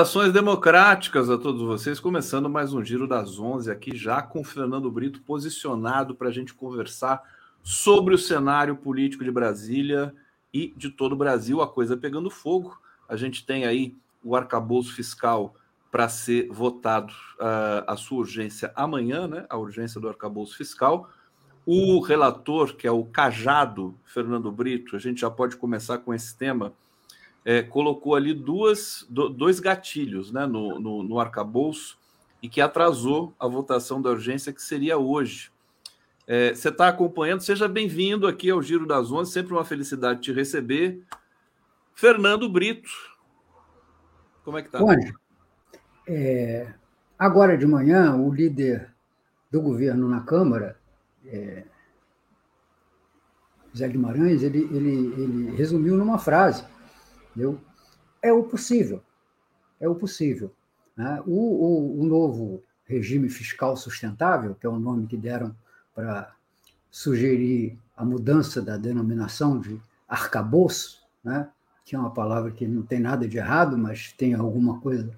Saudações democráticas a todos vocês, começando mais um Giro das Onze aqui, já com Fernando Brito posicionado para a gente conversar sobre o cenário político de Brasília e de todo o Brasil, a coisa pegando fogo. A gente tem aí o arcabouço fiscal para ser votado uh, a sua urgência amanhã, né? A urgência do arcabouço fiscal. O relator, que é o Cajado, Fernando Brito, a gente já pode começar com esse tema é, colocou ali duas, do, dois gatilhos né, no, no, no arcabouço e que atrasou a votação da urgência, que seria hoje. É, você está acompanhando, seja bem-vindo aqui ao Giro das Onze, sempre uma felicidade te receber. Fernando Brito, como é que está? é, agora de manhã, o líder do governo na Câmara, é, Zé Guimarães, ele, ele, ele resumiu numa frase É o possível. É o possível. Né? O, o, o novo regime fiscal sustentável, que é o nome que deram para sugerir a mudança da denominação de arcabouço, né? que é uma palavra que não tem nada de errado, mas tem alguma coisa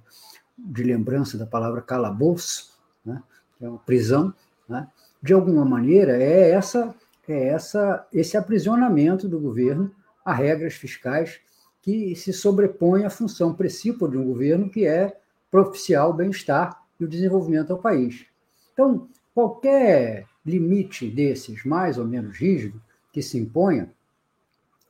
de lembrança da palavra calabouço, né? que é uma prisão, né? de alguma maneira é essa é essa esse aprisionamento do governo a regras fiscais que se sobrepõe à função principal de um governo, que é propiciar o bem-estar e o desenvolvimento ao país. Então, qualquer limite desses, mais ou menos rígido, que se imponha,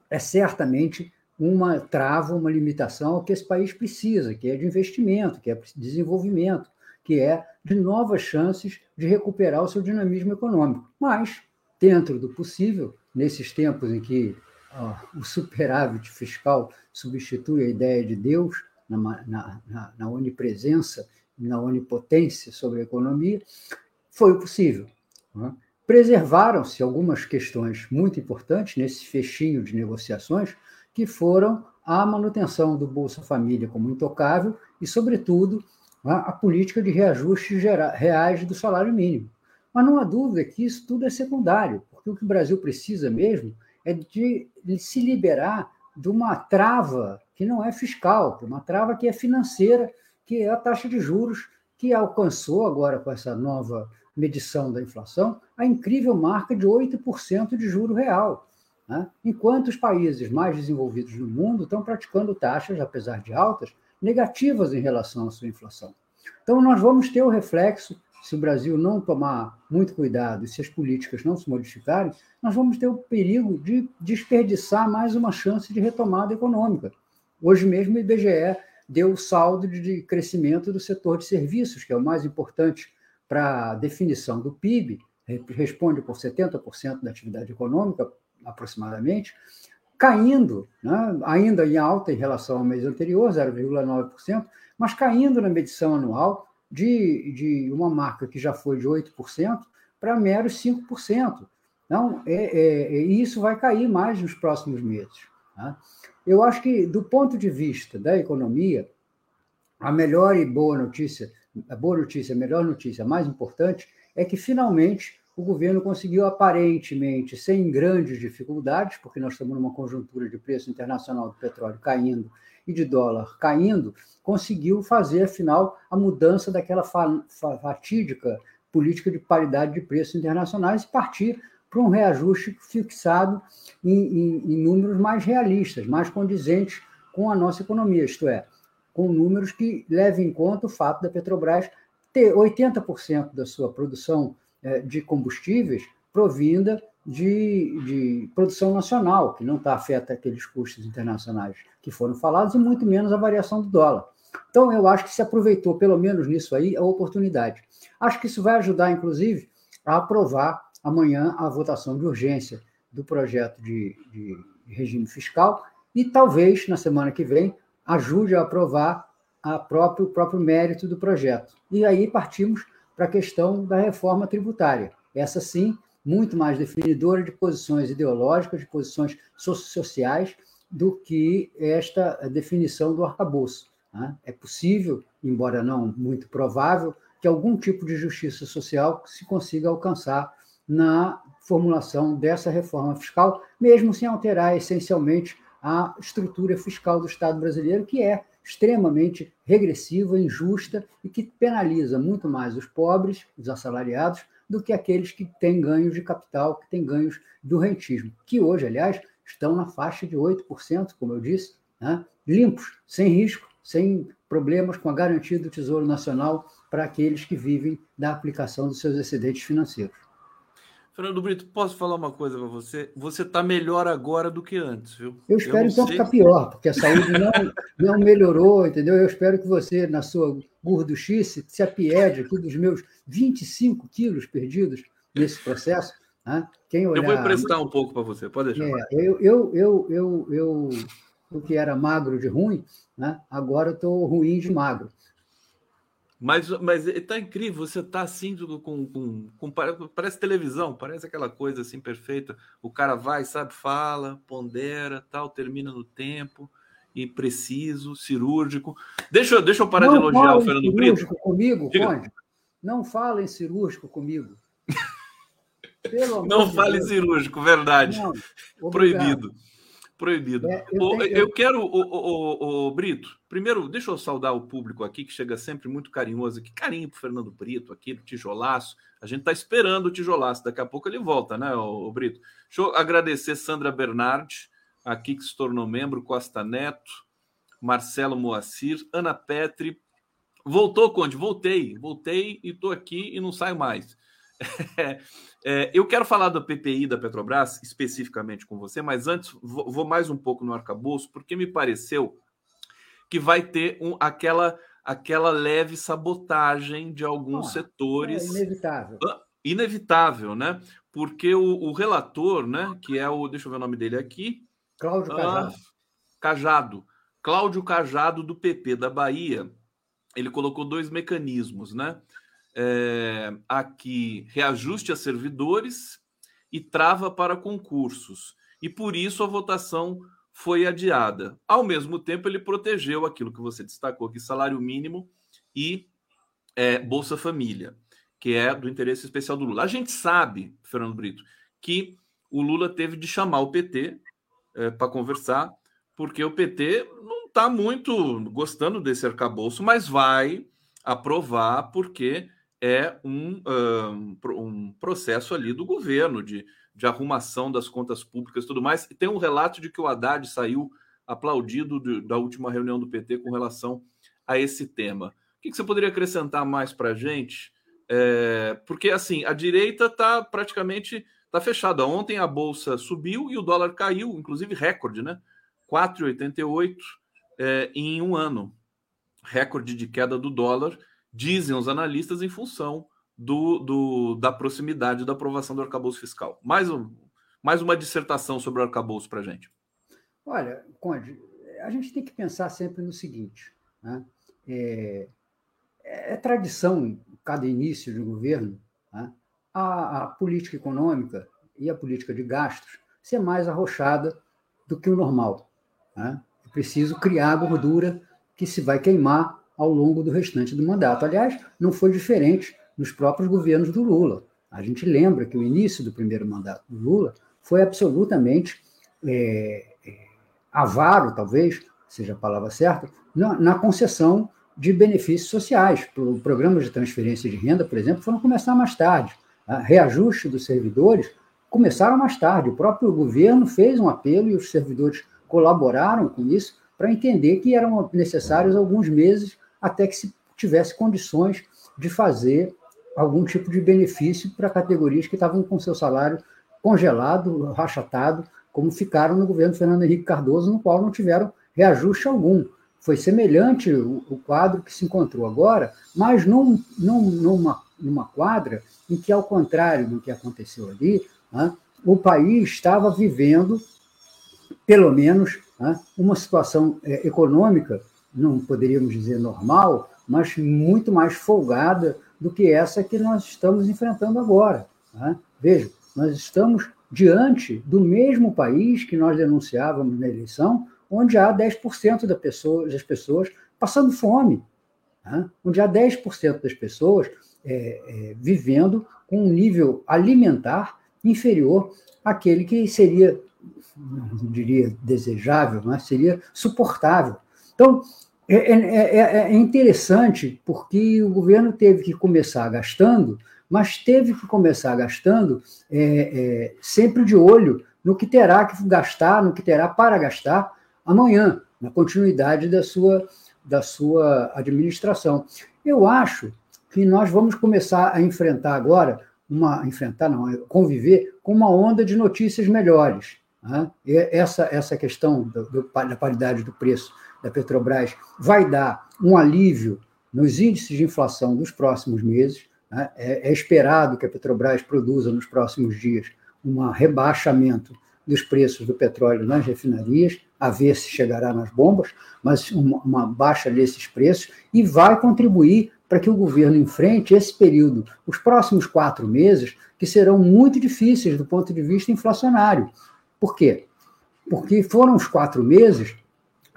é certamente uma trava, uma limitação ao que esse país precisa, que é de investimento, que é de desenvolvimento, que é de novas chances de recuperar o seu dinamismo econômico. Mas, dentro do possível, nesses tempos em que o superávit fiscal substitui a ideia de Deus na, na, na, na onipresença, na onipotência sobre a economia, foi possível. Né? Preservaram-se algumas questões muito importantes nesse fechinho de negociações, que foram a manutenção do Bolsa Família como intocável e, sobretudo, a política de reajustes reais do salário mínimo. Mas não há dúvida que isso tudo é secundário, porque o que o Brasil precisa mesmo é de, se liberar de uma trava que não é fiscal, uma trava que é financeira, que é a taxa de juros, que alcançou agora com essa nova medição da inflação a incrível marca de 8% de juro real. Né? Enquanto os países mais desenvolvidos do mundo estão praticando taxas, apesar de altas, negativas em relação à sua inflação. Então, nós vamos ter o reflexo se o Brasil não tomar muito cuidado e se as políticas não se modificarem, nós vamos ter o perigo de desperdiçar mais uma chance de retomada econômica. Hoje mesmo o IBGE deu o saldo de crescimento do setor de serviços, que é o mais importante para a definição do PIB, responde por 70% da atividade econômica, aproximadamente, caindo, né, ainda em alta em relação ao mês anterior, 0,9%, mas caindo na medição anual de, de uma marca que já foi de 8% para meros 5%. Então, é, é, é, isso vai cair mais nos próximos meses. Tá? Eu acho que, do ponto de vista da economia, a melhor e boa notícia, a boa notícia, a melhor notícia, a mais importante, é que finalmente o governo conseguiu, aparentemente, sem grandes dificuldades, porque nós estamos numa conjuntura de preço internacional do petróleo caindo e de dólar caindo, conseguiu fazer, afinal, a mudança daquela fatídica política de paridade de preços internacionais e partir para um reajuste fixado em, em, em, números mais realistas, mais condizentes com a nossa economia, isto é, com números que levem em conta o fato da Petrobras ter 80% da sua produção eh, de combustíveis provinda de, de produção nacional, que não está afeta aqueles custos internacionais que foram falados, e muito menos a variação do dólar. Então, eu acho que se aproveitou, pelo menos nisso aí, a oportunidade. Acho que isso vai ajudar, inclusive, a aprovar amanhã a votação de urgência do projeto de, de regime fiscal e talvez, na semana que vem, ajude a aprovar a próprio, o próprio mérito do projeto. E aí partimos para a questão da reforma tributária. Essa sim muito mais definidora de posições ideológicas, de posições sociais, do que esta definição do arcabouço. Né? É possível, embora não muito provável, que algum tipo de justiça social se consiga alcançar na formulação dessa reforma fiscal, mesmo sem alterar essencialmente a estrutura fiscal do Estado brasileiro, que é extremamente regressiva, injusta e que penaliza muito mais os pobres, os assalariados, do que aqueles que têm ganhos de capital, que têm ganhos do rentismo, que hoje, aliás, estão na faixa de 8%, como eu disse, né? limpos, sem risco, sem problemas com a garantia do Tesouro Nacional para aqueles que vivem da aplicação dos seus excedentes financeiros. Fernando Brito, posso falar uma coisa para você? Você está melhor agora do que antes, viu? Eu espero eu então sei. ficar pior, porque a saúde não, não melhorou, entendeu? Eu espero que você, na sua gorduchice, se apiede aqui dos meus 25 quilos perdidos nesse processo. Né? Quem olhar... Eu vou emprestar um pouco para você, pode deixar. É, eu, eu, eu, eu, eu, o que era magro de ruim, né? agora estou ruim de magro. Mas, mas tá incrível, você tá assim com, com, com, Parece televisão, parece aquela coisa assim perfeita. O cara vai, sabe, fala, pondera, tal, termina no tempo, e preciso, cirúrgico. Deixa, deixa eu parar Não de elogiar o Fernando Brito. cirúrgico comigo. Não fala em cirúrgico comigo. Não fale Deus. cirúrgico, verdade. Não, Proibido. Proibido. É, eu, tenho, eu, quero, o, o, o, Brito, primeiro, deixa eu saudar o público aqui, que chega sempre muito carinhoso. Que carinho pro Fernando Brito aqui, do Tijolaço. A gente está esperando o Tijolaço, daqui a pouco ele volta, né, o, o Brito? Deixa eu agradecer Sandra Bernardi, aqui que se tornou membro, Costa Neto, Marcelo Moacir, Ana Petri. Voltou, Conde? Voltei, voltei e estou aqui e não saio mais. é, eu quero falar da PPI da Petrobras especificamente com você, mas antes vou, mais um pouco no arcabouço, porque me pareceu que vai ter um, aquela, aquela leve sabotagem de alguns ah, setores. É inevitável. Inevitável, né? Porque o, o, relator, né, que é o. Deixa eu ver o nome dele aqui. Cláudio Cajado. Ah, Cajado. Cláudio Cajado, do PP da Bahia, ele colocou dois mecanismos, né? É, aqui reajuste a servidores e trava para concursos. E por isso a votação foi adiada. Ao mesmo tempo, ele protegeu aquilo que você destacou aqui, salário mínimo e é, Bolsa Família, que é do interesse especial do Lula. A gente sabe, Fernando Brito, que o Lula teve de chamar o PT é, para conversar, porque o PT não está muito gostando desse arcabouço, mas vai aprovar porque é um, um, processo ali do governo de, de arrumação das contas públicas e tudo mais. Tem um relato de que o Haddad saiu aplaudido de, da última reunião do PT com relação a esse tema. O que, que você poderia acrescentar mais para a gente? É, porque assim, a direita está praticamente tá fechada. Ontem a bolsa subiu e o dólar caiu, inclusive recorde, né? 4,88 é, em um ano. Recorde de queda do dólar dizem os analistas, em função do, do, da proximidade da aprovação do arcabouço fiscal. Mais, um, mais uma dissertação sobre o arcabouço para a gente. Olha, Conde, a gente tem que pensar sempre no seguinte: né? é, é, tradição, cada início de governo, né? a, a política econômica e a política de gastos ser mais arrochada do que o normal. Né? É preciso criar gordura que se vai queimar ao longo do restante do mandato. Aliás, não foi diferente nos próprios governos do Lula. A gente lembra que o início do primeiro mandato do Lula foi absolutamente é, é, avaro, talvez seja a palavra certa, na, na concessão de benefícios sociais. Programas de transferência de renda, por exemplo, foram começar mais tarde. A reajuste dos servidores começaram mais tarde. O próprio governo fez um apelo e os servidores colaboraram com isso para entender que eram necessários alguns meses até que se tivesse condições de fazer algum tipo de benefício para categorias que estavam com seu salário congelado, rachatado, como ficaram no governo Fernando Henrique Cardoso, no qual não tiveram reajuste algum. Foi semelhante o, o quadro que se encontrou agora, mas num, num, numa, numa quadra em que, ao contrário do que aconteceu ali, né, o país estava vivendo, pelo menos, né, uma situação é, econômica não poderíamos dizer normal, mas muito mais folgada do que essa que nós estamos enfrentando agora. Né? Veja, nós estamos diante do mesmo país que nós denunciávamos na eleição, onde há 10% das pessoas, das pessoas passando fome, né? onde há 10% das pessoas é, é, vivendo com um nível alimentar inferior àquele que seria, não diria desejável, mas seria suportável. Então, é, é, é, interessante porque o governo teve que começar gastando, mas teve que começar gastando é, sempre de olho no que terá que gastar, no que terá para gastar amanhã, na continuidade da sua, da sua administração. Eu acho que nós vamos começar a enfrentar agora, uma enfrentar não, conviver com uma onda de notícias melhores. Essa, essa questão da paridade do preço da Petrobras vai dar um alívio nos índices de inflação dos próximos meses. Né? É, é esperado que a Petrobras produza nos próximos dias um rebaixamento dos preços do petróleo nas refinarias, a ver se chegará nas bombas, mas uma baixa desses preços, e vai contribuir para que o governo enfrente esse período, os próximos quatro meses, que serão muito difíceis do ponto de vista inflacionário. Por quê? Porque foram os quatro meses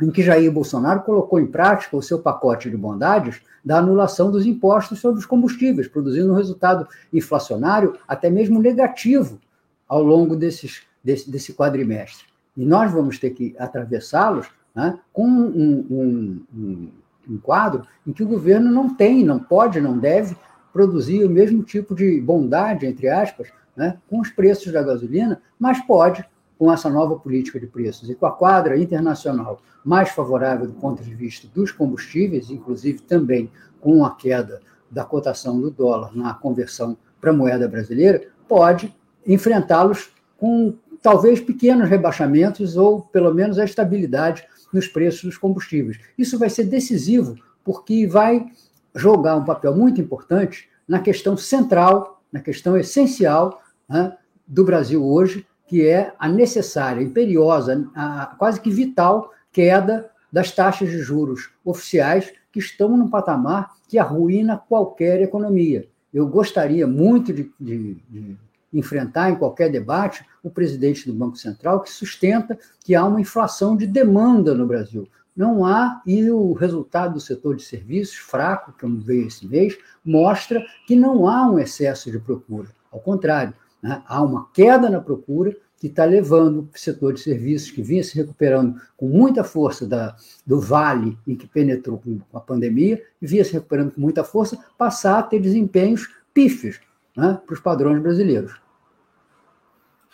em que Jair Bolsonaro colocou em prática o seu pacote de bondades da anulação dos impostos sobre os combustíveis, produzindo um resultado inflacionário até mesmo negativo ao longo desses desse, desse quadrimestre. E nós vamos ter que atravessá-los né, com um, um, um, um quadro em que o governo não tem, não pode, não deve produzir o mesmo tipo de bondade, entre aspas, né, com os preços da gasolina, mas pode, com essa nova política de preços e com a quadra internacional mais favorável do ponto de vista dos combustíveis, inclusive também com a queda da cotação do dólar na conversão para a moeda brasileira, pode enfrentá-los com talvez pequenos rebaixamentos ou pelo menos a estabilidade nos preços dos combustíveis. Isso vai ser decisivo porque vai jogar um papel muito importante na questão central, na questão essencial né, do Brasil hoje, que é a necessária, imperiosa, a quase que vital queda das taxas de juros oficiais que estão num patamar que arruína qualquer economia. Eu gostaria muito de, de, de enfrentar em qualquer debate o presidente do Banco Central, que sustenta que há uma inflação de demanda no Brasil. Não há, e o resultado do setor de serviços, fraco, que veio esse mês, mostra que não há um excesso de procura. Ao contrário, né? há uma queda na procura que está levando o setor de serviços, que vinha se recuperando com muita força da, do vale em que penetrou com a pandemia, e vinha se recuperando com muita força, passar a ter desempenhos pífios né? para os padrões brasileiros.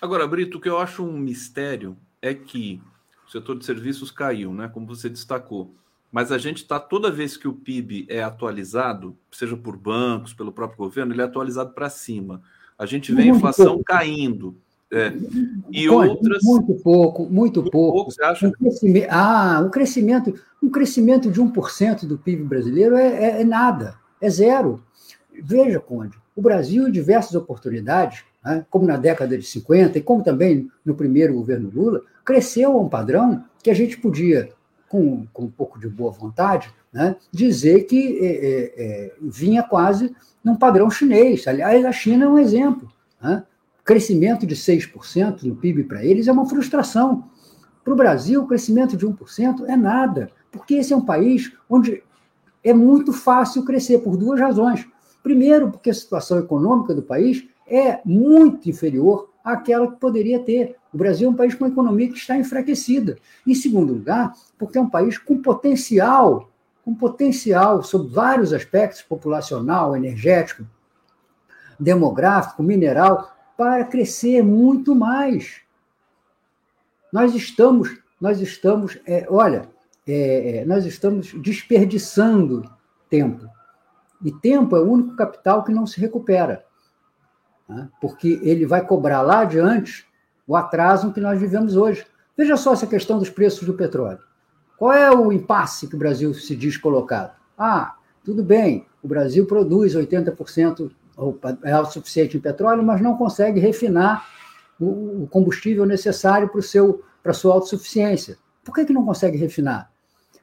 Agora, Brito, o que eu acho um mistério é que o setor de serviços caiu, né? Como você destacou. Mas a gente está, toda vez que o PIB é atualizado, seja por bancos, pelo próprio governo, ele é atualizado para cima. A gente vê a inflação pouco. caindo. É. E Pode, outras. Muito pouco, muito, muito pouco. pouco. Você acha? Um crescimento, ah, um crescimento, um crescimento de 1% do PIB brasileiro é, é, é nada, é zero. Veja, Conde, o Brasil, em diversas oportunidades, né, como na década de 50 e como também no primeiro governo Lula, cresceu a um padrão que a gente podia, com, com um pouco de boa vontade, né, dizer que é, é, é vinha quase num padrão chinês. Aliás, a China é um exemplo. Né? Crescimento de 6% no PIB para eles é uma frustração. Para o Brasil, o crescimento de 1% é nada, porque esse é um país onde é muito fácil crescer, por duas razões. Primeiro, porque a situação econômica do país é muito inferior àquela que poderia ter. O Brasil é um país com economia que está enfraquecida. Em segundo lugar, porque é um país com potencial, com potencial sobre vários aspectos, populacional, energético, demográfico, mineral, para crescer muito mais. Nós estamos, nós estamos, é, olha, é, é nós estamos desperdiçando tempo. E tempo é o único capital que não se recupera né? porque ele vai cobrar lá adiante o atraso que nós vivemos hoje. Veja só essa questão dos preços do petróleo. Qual é o impasse que o Brasil se diz colocado? Ah, tudo bem, o Brasil produz 80% é autossuficiente em petróleo, mas não consegue refinar o combustível necessário para, o seu, para a sua autossuficiência. Por que, que não consegue refinar?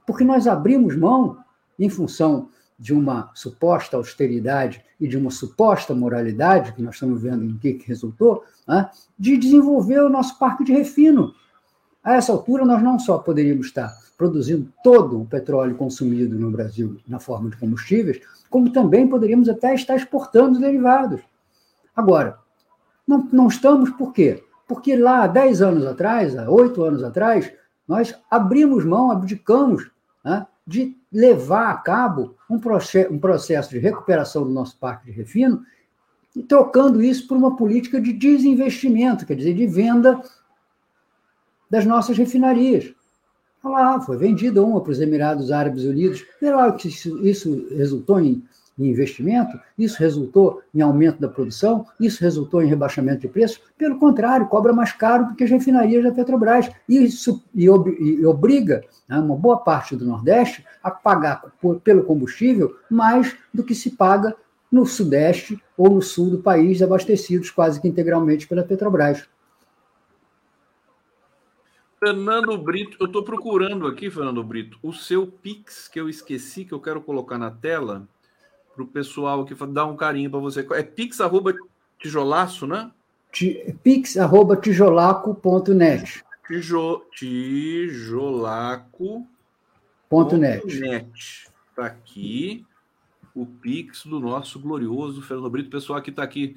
Porque nós abrimos mão, em função de uma suposta austeridade e de uma suposta moralidade, que nós estamos vendo em que, resultou, né, de desenvolver o nosso parque de refino. A essa altura, nós não só poderíamos estar produzindo todo o petróleo consumido no Brasil na forma de combustíveis, como também poderíamos até estar exportando derivados. Agora, não, não estamos por quê? Porque lá, há 10 anos atrás, há 8 anos atrás, nós abrimos mão, abdicamos né, de levar a cabo um, um processo de recuperação do nosso parque de refino e trocando isso por uma política de desinvestimento, quer dizer, de venda das nossas refinarias. Lá, foi vendida uma para os Emirados Árabes Unidos. Lá que isso, isso resultou em, em, investimento, isso resultou em aumento da produção, isso resultou em rebaixamento de preço. Pelo contrário, cobra mais caro do que as refinarias da Petrobras. Isso e, ob, e obriga né, uma boa parte do Nordeste a pagar por, pelo combustível mais do que se paga no Sudeste ou no Sul do país, abastecidos quase que integralmente pela Petrobras. Fernando Brito, eu estou procurando aqui, Fernando Brito, o seu Pix que eu esqueci, que eu quero colocar na tela, para o pessoal que dá um carinho para você. É pix arroba tijolaço, né? Pix arroba tijolaco.net. Tijo, tijolaco.net. Está aqui o Pix do nosso glorioso Fernando Brito. O pessoal que está aqui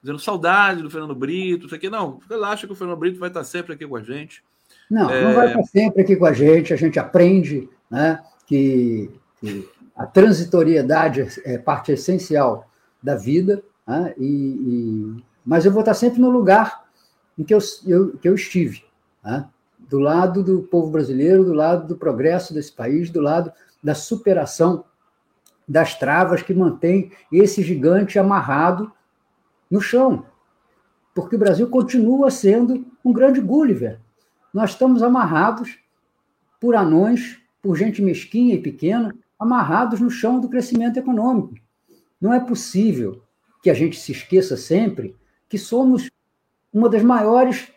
dizendo saudade do Fernando Brito, isso aqui. Não, relaxa que o Fernando Brito vai estar sempre aqui com a gente. Não, é... não vai estar sempre aqui com a gente, a gente aprende né, que, que a transitoriedade é parte essencial da vida, né, e, e, mas eu vou estar sempre no lugar em que eu, eu que eu estive, né, do lado do povo brasileiro, do lado do progresso desse país, do lado da superação das travas que mantém esse gigante amarrado no chão. Porque o Brasil continua sendo um grande Gulliver, nós estamos amarrados por anões, por gente mesquinha e pequena, amarrados no chão do crescimento econômico. Não é possível que a gente se esqueça sempre que somos uma das maiores,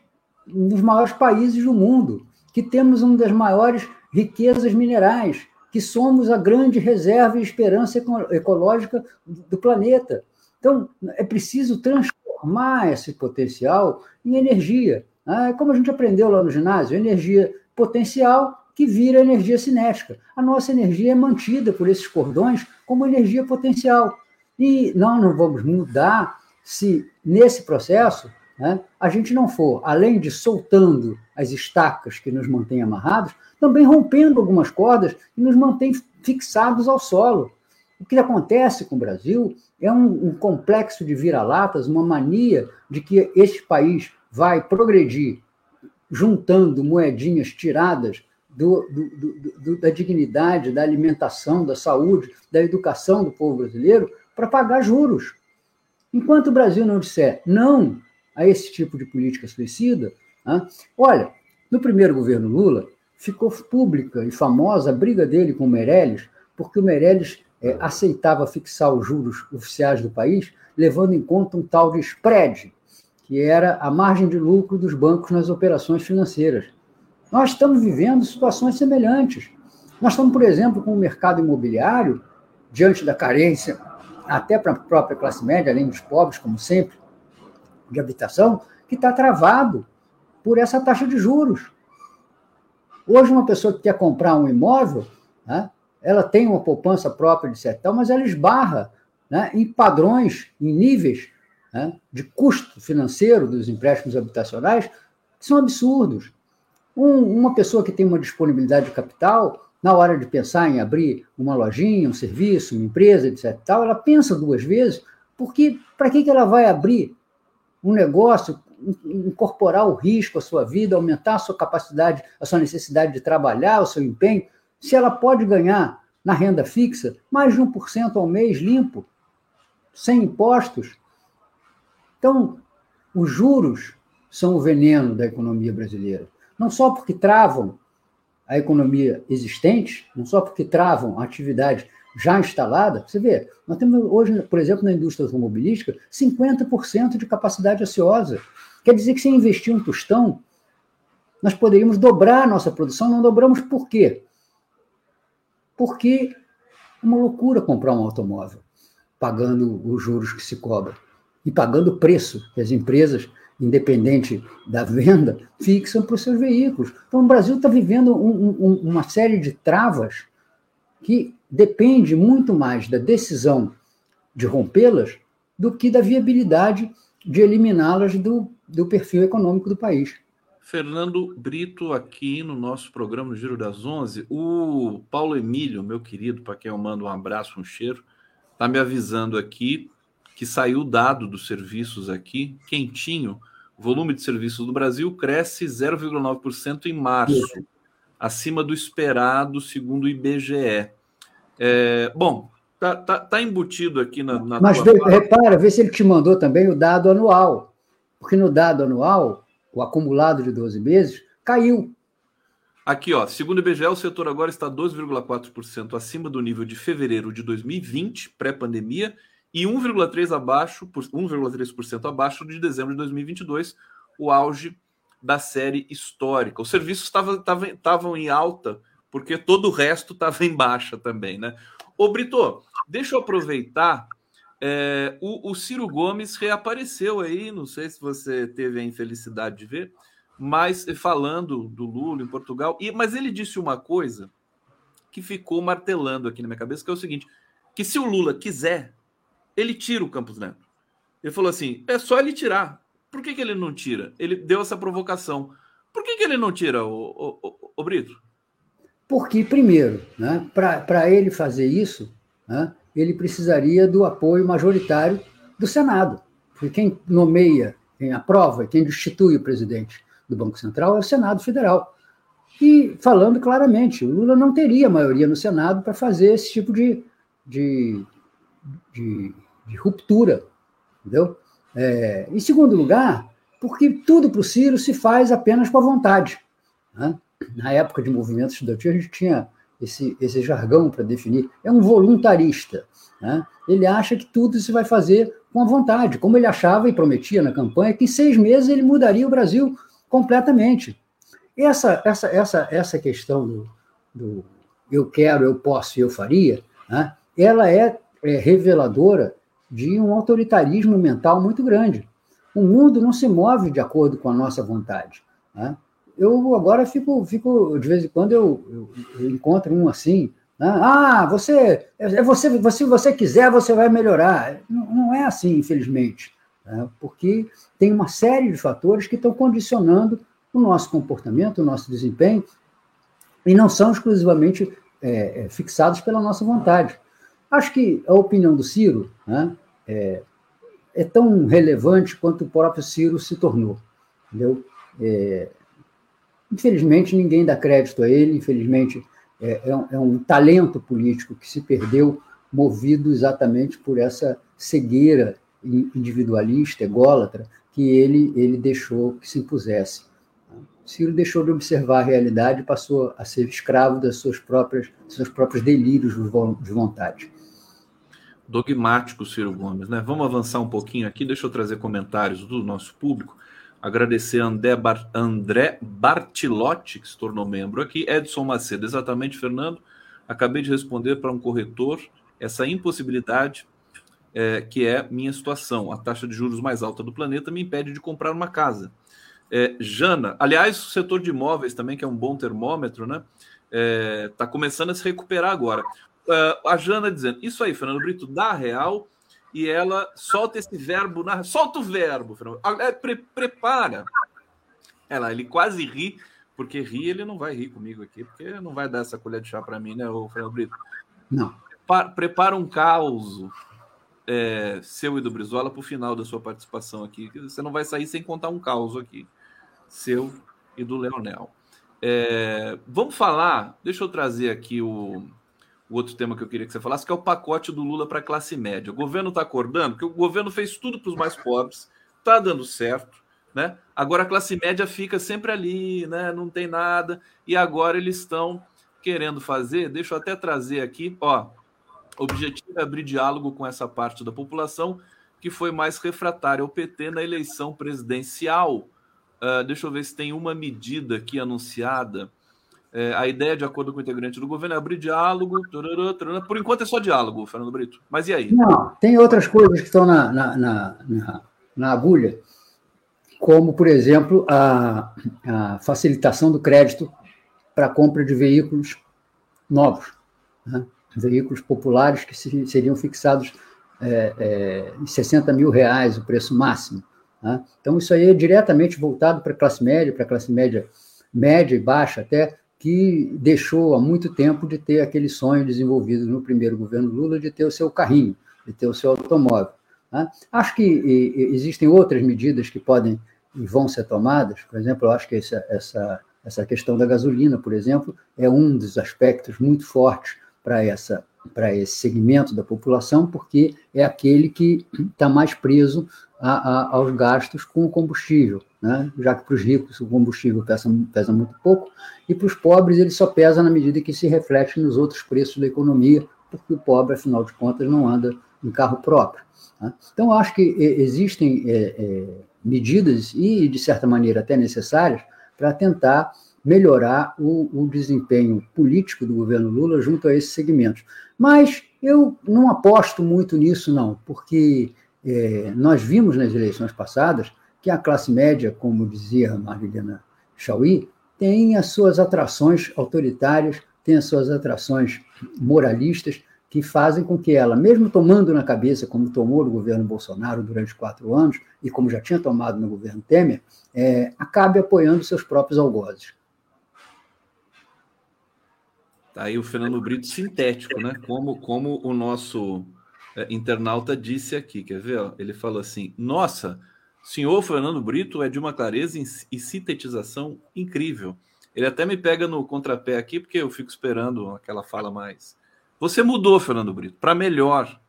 um dos maiores países do mundo, que temos uma das maiores riquezas minerais, que somos a grande reserva e esperança ecológica do planeta. Então, é preciso transformar esse potencial em energia. Ah, como a gente aprendeu lá no ginásio, energia potencial que vira energia cinética. A nossa energia é mantida por esses cordões como energia potencial. E nós não vamos mudar se, nesse processo, né, a gente não for, além de soltando as estacas que nos mantêm amarrados, também rompendo algumas cordas que nos mantêm fixados ao solo. O que acontece com o Brasil é um, um complexo de vira-latas, uma mania de que este país vai progredir juntando moedinhas tiradas do, do, do, da dignidade, da alimentação, da saúde, da educação do povo brasileiro para pagar juros. Enquanto o Brasil não disser não a esse tipo de política suicida, né? olha, no primeiro governo Lula, ficou pública e famosa a briga dele com o Meirelles, porque o Meirelles é, aceitava fixar os juros oficiais do país, levando em conta um tal de spread, que era a margem de lucro dos bancos nas operações financeiras. Nós estamos vivendo situações semelhantes. Nós estamos, por exemplo, com o mercado imobiliário, diante da carência, até para a própria classe média, além dos pobres, como sempre, de habitação, que está travado por essa taxa de juros. Hoje, uma pessoa que quer comprar um imóvel, né, ela tem uma poupança própria de certo, mas ela esbarra né, em padrões, em níveis né, de custo financeiro dos empréstimos habitacionais que são absurdos. Um, uma pessoa que tem uma disponibilidade de capital, na hora de pensar em abrir uma lojinha, um serviço, uma empresa, etc., tal, ela pensa duas vezes, porque para que, que ela vai abrir um negócio, incorporar o risco à sua vida, aumentar a sua capacidade, a sua necessidade de trabalhar, o seu empenho, se ela pode ganhar na renda fixa mais de 1% ao mês limpo, sem impostos, então, os juros são o veneno da economia brasileira. Não só porque travam a economia existente, não só porque travam a atividade já instalada. Você vê, nós temos hoje, por exemplo, na indústria automobilística, 50% de capacidade ociosa. Quer dizer que se investir um tostão, nós poderíamos dobrar a nossa produção, não dobramos por quê? Porque é uma loucura comprar um automóvel, pagando os juros que se cobra e pagando o preço que as empresas, independente da venda, fixam para os seus veículos. Então, o Brasil está vivendo um, um, uma série de travas que depende muito mais da decisão de rompê-las do que da viabilidade de eliminá-las do, do perfil econômico do país. Fernando Brito aqui no nosso programa Giro das Onze. O Paulo Emílio, meu querido, para quem eu mando um abraço, um cheiro, está me avisando aqui que saiu o dado dos serviços aqui, quentinho. Volume de serviços do Brasil cresce 0,9% em março, acima do esperado, segundo o IBGE. É, bom, tá, tá, tá, embutido aqui na. na Mas vê, repara, vê se ele te mandou também o dado anual. Porque no dado anual, o acumulado de 12 meses caiu. Aqui, ó, segundo o IBGE, o setor agora está 2,4% acima do nível de fevereiro de 2020, pré-pandemia, e 1,3% abaixo, 1,3% abaixo de dezembro de 2022, o auge da série histórica. Os serviços estavam em alta porque todo o resto estava em baixa também, né? Ô Brito, deixa eu aproveitar. É, o, o, Ciro Gomes reapareceu aí, não sei se você teve a infelicidade de ver, mas falando do Lula em Portugal, e, mas ele disse uma coisa que ficou martelando aqui na minha cabeça, que é o seguinte: que se o Lula quiser, ele tira o Campos Neto. Ele falou assim: é só ele tirar. Por que, que ele não tira? Ele deu essa provocação. Por que, que ele não tira, o, o, o, o Brito? Porque, primeiro, né, para ele fazer isso, né, ele precisaria do apoio majoritário do Senado. Porque quem nomeia, quem aprova, quem destitui o presidente do Banco Central é o Senado Federal. E falando claramente, o Lula não teria maioria no Senado para fazer esse tipo de, de, de, de ruptura. Entendeu? É, em segundo lugar, porque tudo para o Ciro se faz apenas com a vontade. Né? na época de movimento estudantil, a gente tinha esse, esse jargão para definir. É um voluntarista. Né? Ele acha que tudo se vai fazer com a vontade, como ele achava e prometia na campanha, que em seis meses ele mudaria o Brasil completamente. Essa, essa, essa, essa questão do, do eu quero, eu posso e eu faria, né? ela é, é reveladora de um autoritarismo mental muito grande. O mundo não se move de acordo com a nossa vontade. Né? eu agora fico, fico de vez em quando eu, eu, eu encontro um assim, né? ah, você, é você, se você quiser, você vai melhorar. Não, não é assim, infelizmente, né? porque tem uma série de fatores que estão condicionando o nosso comportamento, o nosso desempenho, e não são exclusivamente é, é, fixados pela nossa vontade. Acho que a opinião do Ciro né, é, é, tão relevante quanto o próprio Ciro se tornou. Entendeu? É, Infelizmente, ninguém dá crédito a ele, infelizmente, é, é, um, é um talento político que se perdeu, movido exatamente por essa cegueira individualista, ególatra, que ele, ele deixou que se impusesse. Ciro deixou de observar a realidade e passou a ser escravo das suas próprias seus próprios delírios de vontade. Dogmático, Ciro Gomes, né? Vamos avançar um pouquinho aqui, deixa eu trazer comentários do nosso público. Agradecer a André, Bar André Bartilotti, que se tornou membro aqui. Edson Macedo, exatamente, Fernando. Acabei de responder para um corretor essa impossibilidade é, que é minha situação. A taxa de juros mais alta do planeta me impede de comprar uma casa. É, Jana, aliás, o setor de imóveis também, que é um bom termômetro, né? Está é, tá começando a se recuperar agora. Uh, a Jana dizendo: Isso aí, Fernando Brito, dá real e ela solta esse verbo, na... solta o verbo, é, pre prepara. Ela, ele quase ri, porque ri ele não vai rir comigo aqui, porque não vai dar essa colher de chá para mim, né, o Fernando Brito? Não. Prepara, prepara um caos é, seu e do Brizola para o final da sua participação aqui. Você não vai sair sem contar um caos aqui, seu e do Leonel. É, vamos falar, deixa eu trazer aqui o, o outro tema que eu queria que você falasse, que é o pacote do Lula para a classe média. O governo está acordando, que o governo fez tudo para os mais pobres, está dando certo, né? Agora a classe média fica sempre ali, né? Não tem nada, e agora eles estão querendo fazer, deixa eu até trazer aqui, ó. Objetivo é abrir diálogo com essa parte da população que foi mais refratária ao PT na eleição presidencial. Uh, deixa eu ver se tem uma medida aqui anunciada é, a ideia, de acordo com o integrante do governo, é abrir diálogo. Tururu, tururu. Por enquanto é só diálogo, Fernando Brito. Mas e aí? Não, tem outras coisas que estão na, na, na, na, na agulha, como, por exemplo, a, a facilitação do crédito para a compra de veículos novos, né? veículos populares que seriam fixados é, é, em 60 mil reais, o preço máximo. Né? Então, isso aí é diretamente voltado para a classe média, para a classe média média e baixa até, que deixou há muito tempo de ter aquele sonho desenvolvido no primeiro governo Lula de ter o seu carrinho, de ter o seu automóvel. Né? Acho que e, existem outras medidas que podem e vão ser tomadas, por exemplo, eu acho que essa, essa, essa questão da gasolina, por exemplo, é um dos aspectos muito fortes para esse segmento da população, porque é aquele que está mais preso a, a, aos gastos com o combustível, né? já que para os ricos o combustível pesa, pesa muito pouco, e para os pobres ele só pesa na medida que se reflete nos outros preços da economia, porque o pobre, afinal de contas, não anda em carro próprio. Né? Então, acho que existem é, é, medidas, e de certa maneira até necessárias, para tentar melhorar o, o, desempenho político do governo Lula junto a esses segmentos. Mas eu não aposto muito nisso, não, porque é, nós vimos nas eleições passadas que a classe média, como dizia Marilena Chauí, tem as suas atrações autoritárias, tem as suas atrações moralistas, que fazem com que ela, mesmo tomando na cabeça, como tomou no governo Bolsonaro durante quatro anos, e como já tinha tomado no governo Temer, é, acabe apoiando seus próprios algozes. Tá aí o Fernando Brito sintético, né? Como, como o nosso internauta disse aqui, quer ver? Ele falou assim: Nossa, senhor Fernando Brito é de uma clareza e sintetização incrível. Ele até me pega no contrapé aqui, porque eu fico esperando aquela fala mais. Você mudou, Fernando Brito, para melhor.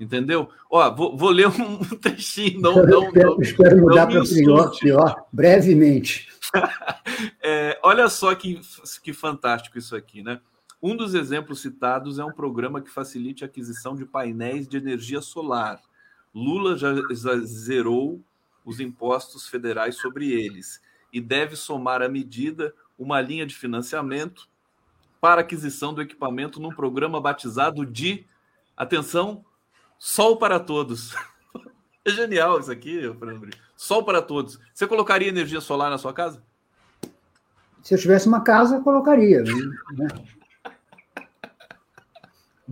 Entendeu? Ó, vou, vou, ler um trechinho. Não, não, espero, não, espero mudar para pior, pior, brevemente. é, olha só que, que fantástico isso aqui, né? Um dos exemplos citados é um programa que facilite a aquisição de painéis de energia solar. Lula já, zerou os impostos federais sobre eles e deve somar à medida uma linha de financiamento para aquisição do equipamento num programa batizado de, atenção, Sol para Todos. É genial isso aqui, Fernando. Sol para Todos. Você colocaria energia solar na sua casa? Se eu tivesse uma casa, colocaria. Né?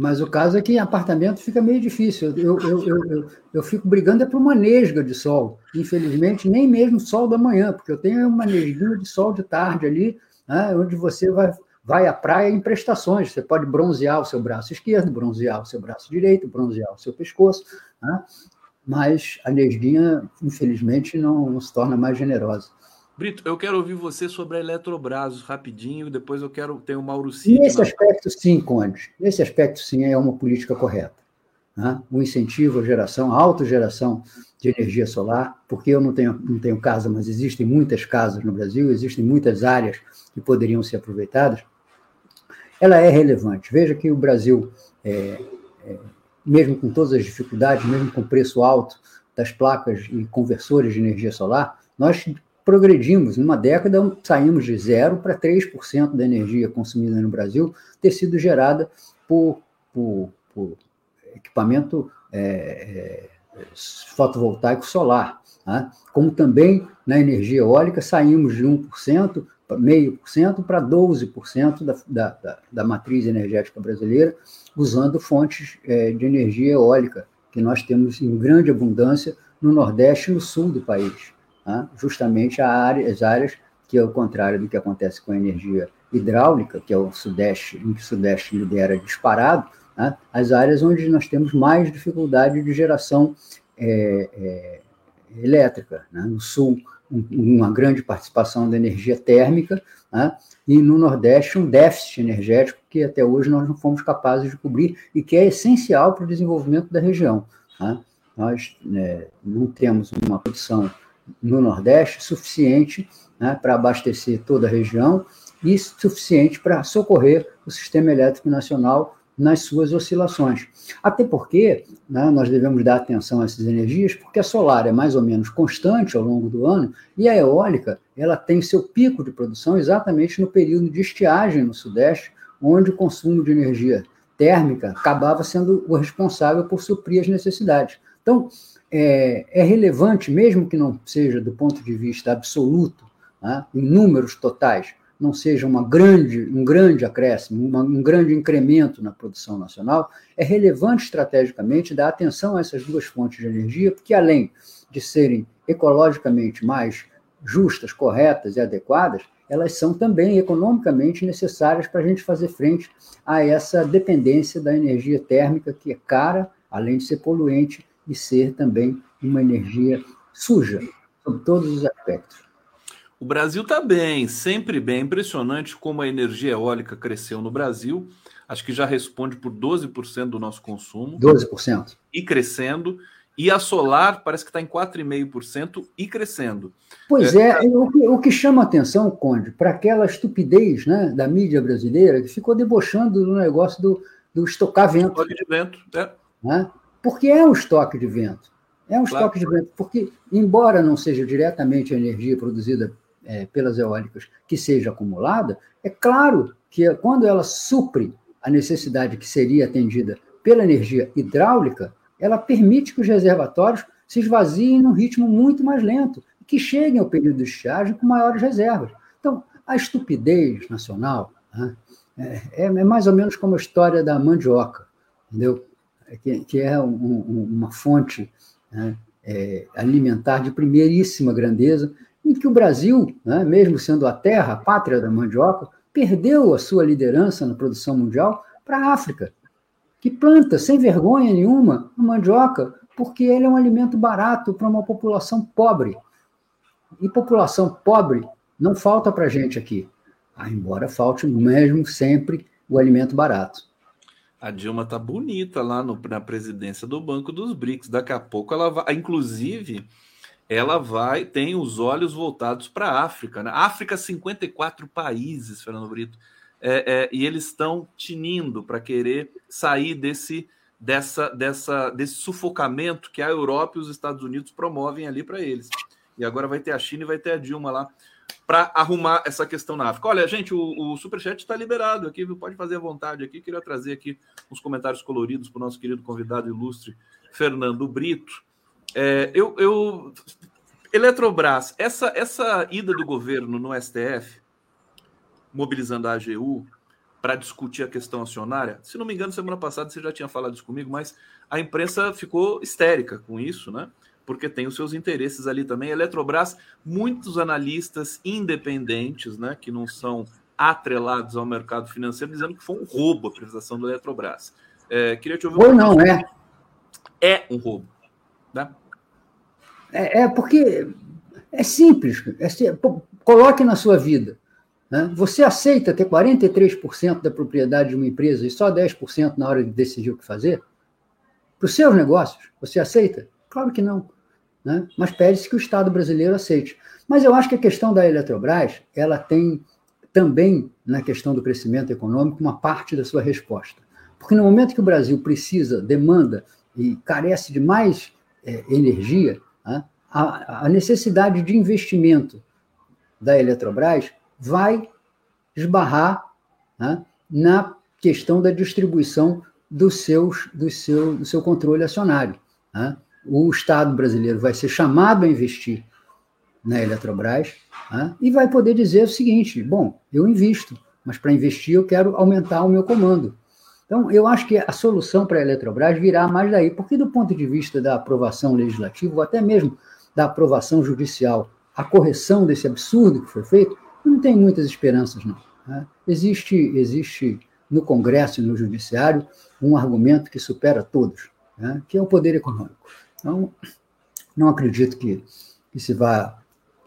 Mas o caso é que em apartamento fica meio difícil. Eu, eu, eu, eu, eu fico brigando é por uma nesga de sol. Infelizmente, nem mesmo sol da manhã, porque eu tenho uma nesguinha de sol de tarde ali, né, onde você vai, vai à praia em prestações. Você pode bronzear o seu braço esquerdo, bronzear o seu braço direito, bronzear o seu pescoço. Né, mas a nesguinha, infelizmente, não, não se torna mais generosa. Brito, eu quero ouvir você sobre a Eletrobras rapidinho, depois eu quero ter o Mauro Cid. Nesse aspecto, sim, Conde. Nesse aspecto, sim, é uma política correta. Né? O incentivo à geração, à autogeração de energia solar, porque eu não tenho, não tenho casa, mas existem muitas casas no Brasil, existem muitas áreas que poderiam ser aproveitadas, ela é relevante. Veja que o Brasil, é, é, mesmo com todas as dificuldades, mesmo com o preço alto das placas e conversores de energia solar, nós progredimos. Numa década, saímos de 0 para 3% da energia consumida no Brasil ter sido gerada por, por, por equipamento é, é, fotovoltaico solar. Né? Como também na energia eólica, saímos de 1%, meio por cento para 12% da, da, da, da, matriz energética brasileira, usando fontes é, de energia eólica, que nós temos em grande abundância no Nordeste e no Sul do país né? justamente área, as áreas que, ao contrário do que acontece com a energia hidráulica, que é o Sudeste, em que o Sudeste lidera disparado, né? as áreas onde nós temos mais dificuldade de geração é, é, elétrica. Né? No Sul, um, uma grande participação da energia térmica, né? e no Nordeste, um déficit energético que até hoje nós não fomos capazes de cobrir e que é essencial para o desenvolvimento da região. Né? Nós né, não temos uma produção no Nordeste suficiente né, para abastecer toda a região e suficiente para socorrer o sistema elétrico nacional nas suas oscilações. Até porque né, nós devemos dar atenção a essas energias, porque a solar é mais ou menos constante ao longo do ano e a eólica ela tem seu pico de produção exatamente no período de estiagem no Sudeste, onde o consumo de energia térmica acabava sendo o responsável por suprir as necessidades. Então, é, é relevante, mesmo que não seja do ponto de vista absoluto, né, em números totais, não seja uma grande, um grande acréscimo, uma, um grande incremento na produção nacional, é relevante estrategicamente dar atenção a essas duas fontes de energia, porque além de serem ecologicamente mais justas, corretas e adequadas, elas são também economicamente necessárias para a gente fazer frente a essa dependência da energia térmica, que é cara, além de ser poluente, e ser também uma energia suja, sob todos os aspectos. O Brasil está bem, sempre bem. Impressionante como a energia eólica cresceu no Brasil. Acho que já responde por 12% do nosso consumo. 12%. E crescendo. E a solar parece que está em 4,5% e crescendo. Pois é, é o, que, o, que, chama atenção, Conde, para aquela estupidez né, da mídia brasileira que ficou debochando do negócio do, do estocar vento. Estoque de vento, é. Né? Porque é um estoque de vento. É um claro. estoque de vento, porque, embora não seja diretamente a energia produzida é, pelas eólicas que seja acumulada, é claro que quando ela supre a necessidade que seria atendida pela energia hidráulica, ela permite que os reservatórios se esvaziem num ritmo muito mais lento e que cheguem ao período de estiagem com maiores reservas. Então, a estupidez nacional né, é, é, mais ou menos como a história da mandioca, entendeu? É que, que é um, um, uma fonte né, é, alimentar de primeiríssima grandeza, e que o Brasil, né, mesmo sendo a terra, a pátria da mandioca, perdeu a sua liderança na produção mundial para a África que planta sem vergonha nenhuma a mandioca, porque ele é um alimento barato para uma população pobre. E população pobre não falta para a gente aqui, ah, embora falte mesmo sempre o alimento barato. A Dilma tá bonita lá no, na presidência do Banco dos BRICS. Daqui a pouco ela vai, inclusive, ela vai, tem os olhos voltados para a África. Né? África, 54 países, Fernando Brito é, é, e eles estão tinindo para querer sair desse, dessa, dessa, desse sufocamento que a Europa e os Estados Unidos promovem ali para eles. E agora vai ter a China e vai ter a Dilma lá para arrumar essa questão na África. Olha, gente, o, o Superchat está liberado aqui, pode fazer à vontade aqui. Queria trazer aqui uns comentários coloridos para o nosso querido convidado ilustre, Fernando Brito. É, eu, eu, Eletrobras, essa, essa ida do governo no STF mobilizando a AGU para discutir a questão acionária. Se não me engano, semana passada você já tinha falado isso comigo, mas a imprensa ficou histérica com isso, né? Porque tem os seus interesses ali também. Eletrobras, muitos analistas independentes, né, que não são atrelados ao mercado financeiro, dizendo que foi um roubo a privatização da Eletrobras. É, queria te ouvir. Ou não é? É um roubo, né? É, é porque é simples. É, coloque na sua vida. Né? Você aceita ter 43% da propriedade de uma empresa e só 10% na hora de decidir o que fazer? Para os seus negócios, você aceita? Claro que não. Né? Mas pede-se que o Estado brasileiro aceite. Mas eu acho que a questão da Eletrobras, ela tem também, na questão do crescimento econômico, uma parte da sua resposta. Porque no momento que o Brasil precisa, demanda e carece de mais é, energia, né? a, a necessidade de investimento da Eletrobras vai esbarrar né, na questão da distribuição dos seus, do, seu, do seu controle acionário. Né? O Estado brasileiro vai ser chamado a investir na Eletrobras né, e vai poder dizer o seguinte: bom, eu invisto, mas para investir eu quero aumentar o meu comando. Então, eu acho que a solução para a Eletrobras virá mais daí, porque do ponto de vista da aprovação legislativa, ou até mesmo da aprovação judicial, a correção desse absurdo que foi feito, não tem muitas esperanças, não. Né? Existe, existe no Congresso e no Judiciário um argumento que supera todos, né? que é o poder econômico. Então, não acredito que, que se vá.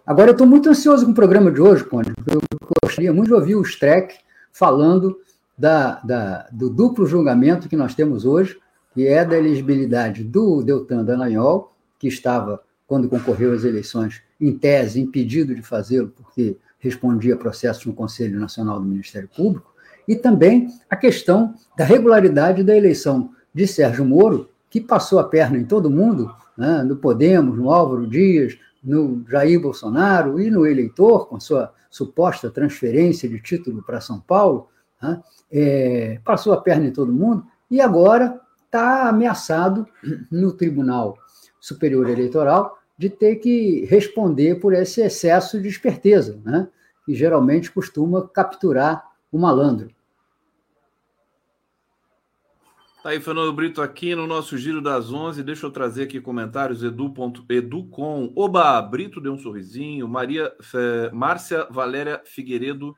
Agora, eu estou muito ansioso com o programa de hoje, Conde. Eu gostaria muito de ouvir o Streck falando da, da, do duplo julgamento que nós temos hoje, que é da elegibilidade do Deltan Dallagnol, que estava, quando concorreu às eleições, em tese, impedido de fazê-lo, porque respondia a processos no Conselho Nacional do Ministério Público, e também a questão da regularidade da eleição de Sérgio Moro, que passou a perna em todo mundo, né, no Podemos, no Álvaro Dias, no Jair Bolsonaro e no eleitor, com sua suposta transferência de título para São Paulo, né, é, passou a perna em todo mundo e agora está ameaçado no Tribunal Superior Eleitoral de ter que responder por esse excesso de esperteza, né? que geralmente costuma capturar o malandro. Tá aí, Fernando Brito, aqui no nosso Giro das 11. Deixa eu trazer aqui comentários. Edu. Edu com. Oba, Brito deu um sorrisinho. Maria, Márcia Valéria Figueiredo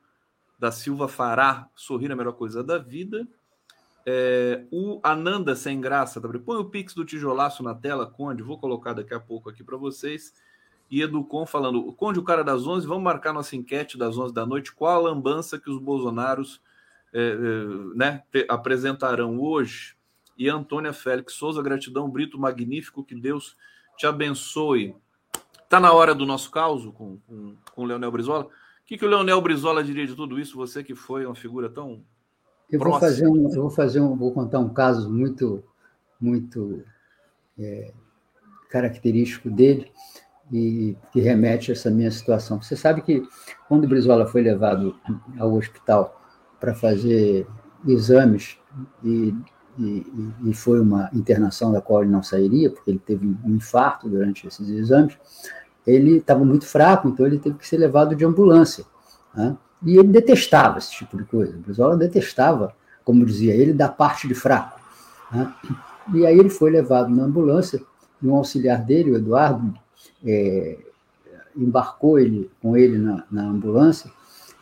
da Silva Fará. Sorrir é a melhor coisa da vida. É, o Ananda Sem Graça. Tá? Põe o Pix do tijolaço na tela, Conde. Vou colocar daqui a pouco aqui para vocês. E Educon falando: Conde, o cara das 11, vamos marcar nossa enquete das 11 da noite. Qual a lambança que os Bolsonaros é, é, né, apresentarão hoje? E Antônia Félix Souza, gratidão, Brito, magnífico, que Deus te abençoe. Tá na hora do nosso caos com, com, com o Leonel Brizola? O que, que o Leonel Brizola diria de tudo isso? Você que foi uma figura tão. Eu vou fazer um, eu vou fazer um, vou contar um caso muito, muito é, característico dele e que remete a essa minha situação. Você sabe que quando o Brizola foi levado ao hospital para fazer exames e e, e, foi uma internação da qual ele não sairia, porque ele teve um infarto durante esses exames, ele estava muito fraco, então ele teve que ser levado de ambulância. Né? E ele detestava esse tipo de coisa. O Brizola detestava, como dizia ele, da parte de fraco. Né? E aí ele foi levado na ambulância, e um auxiliar dele, o Eduardo, é, embarcou ele com ele na, na ambulância,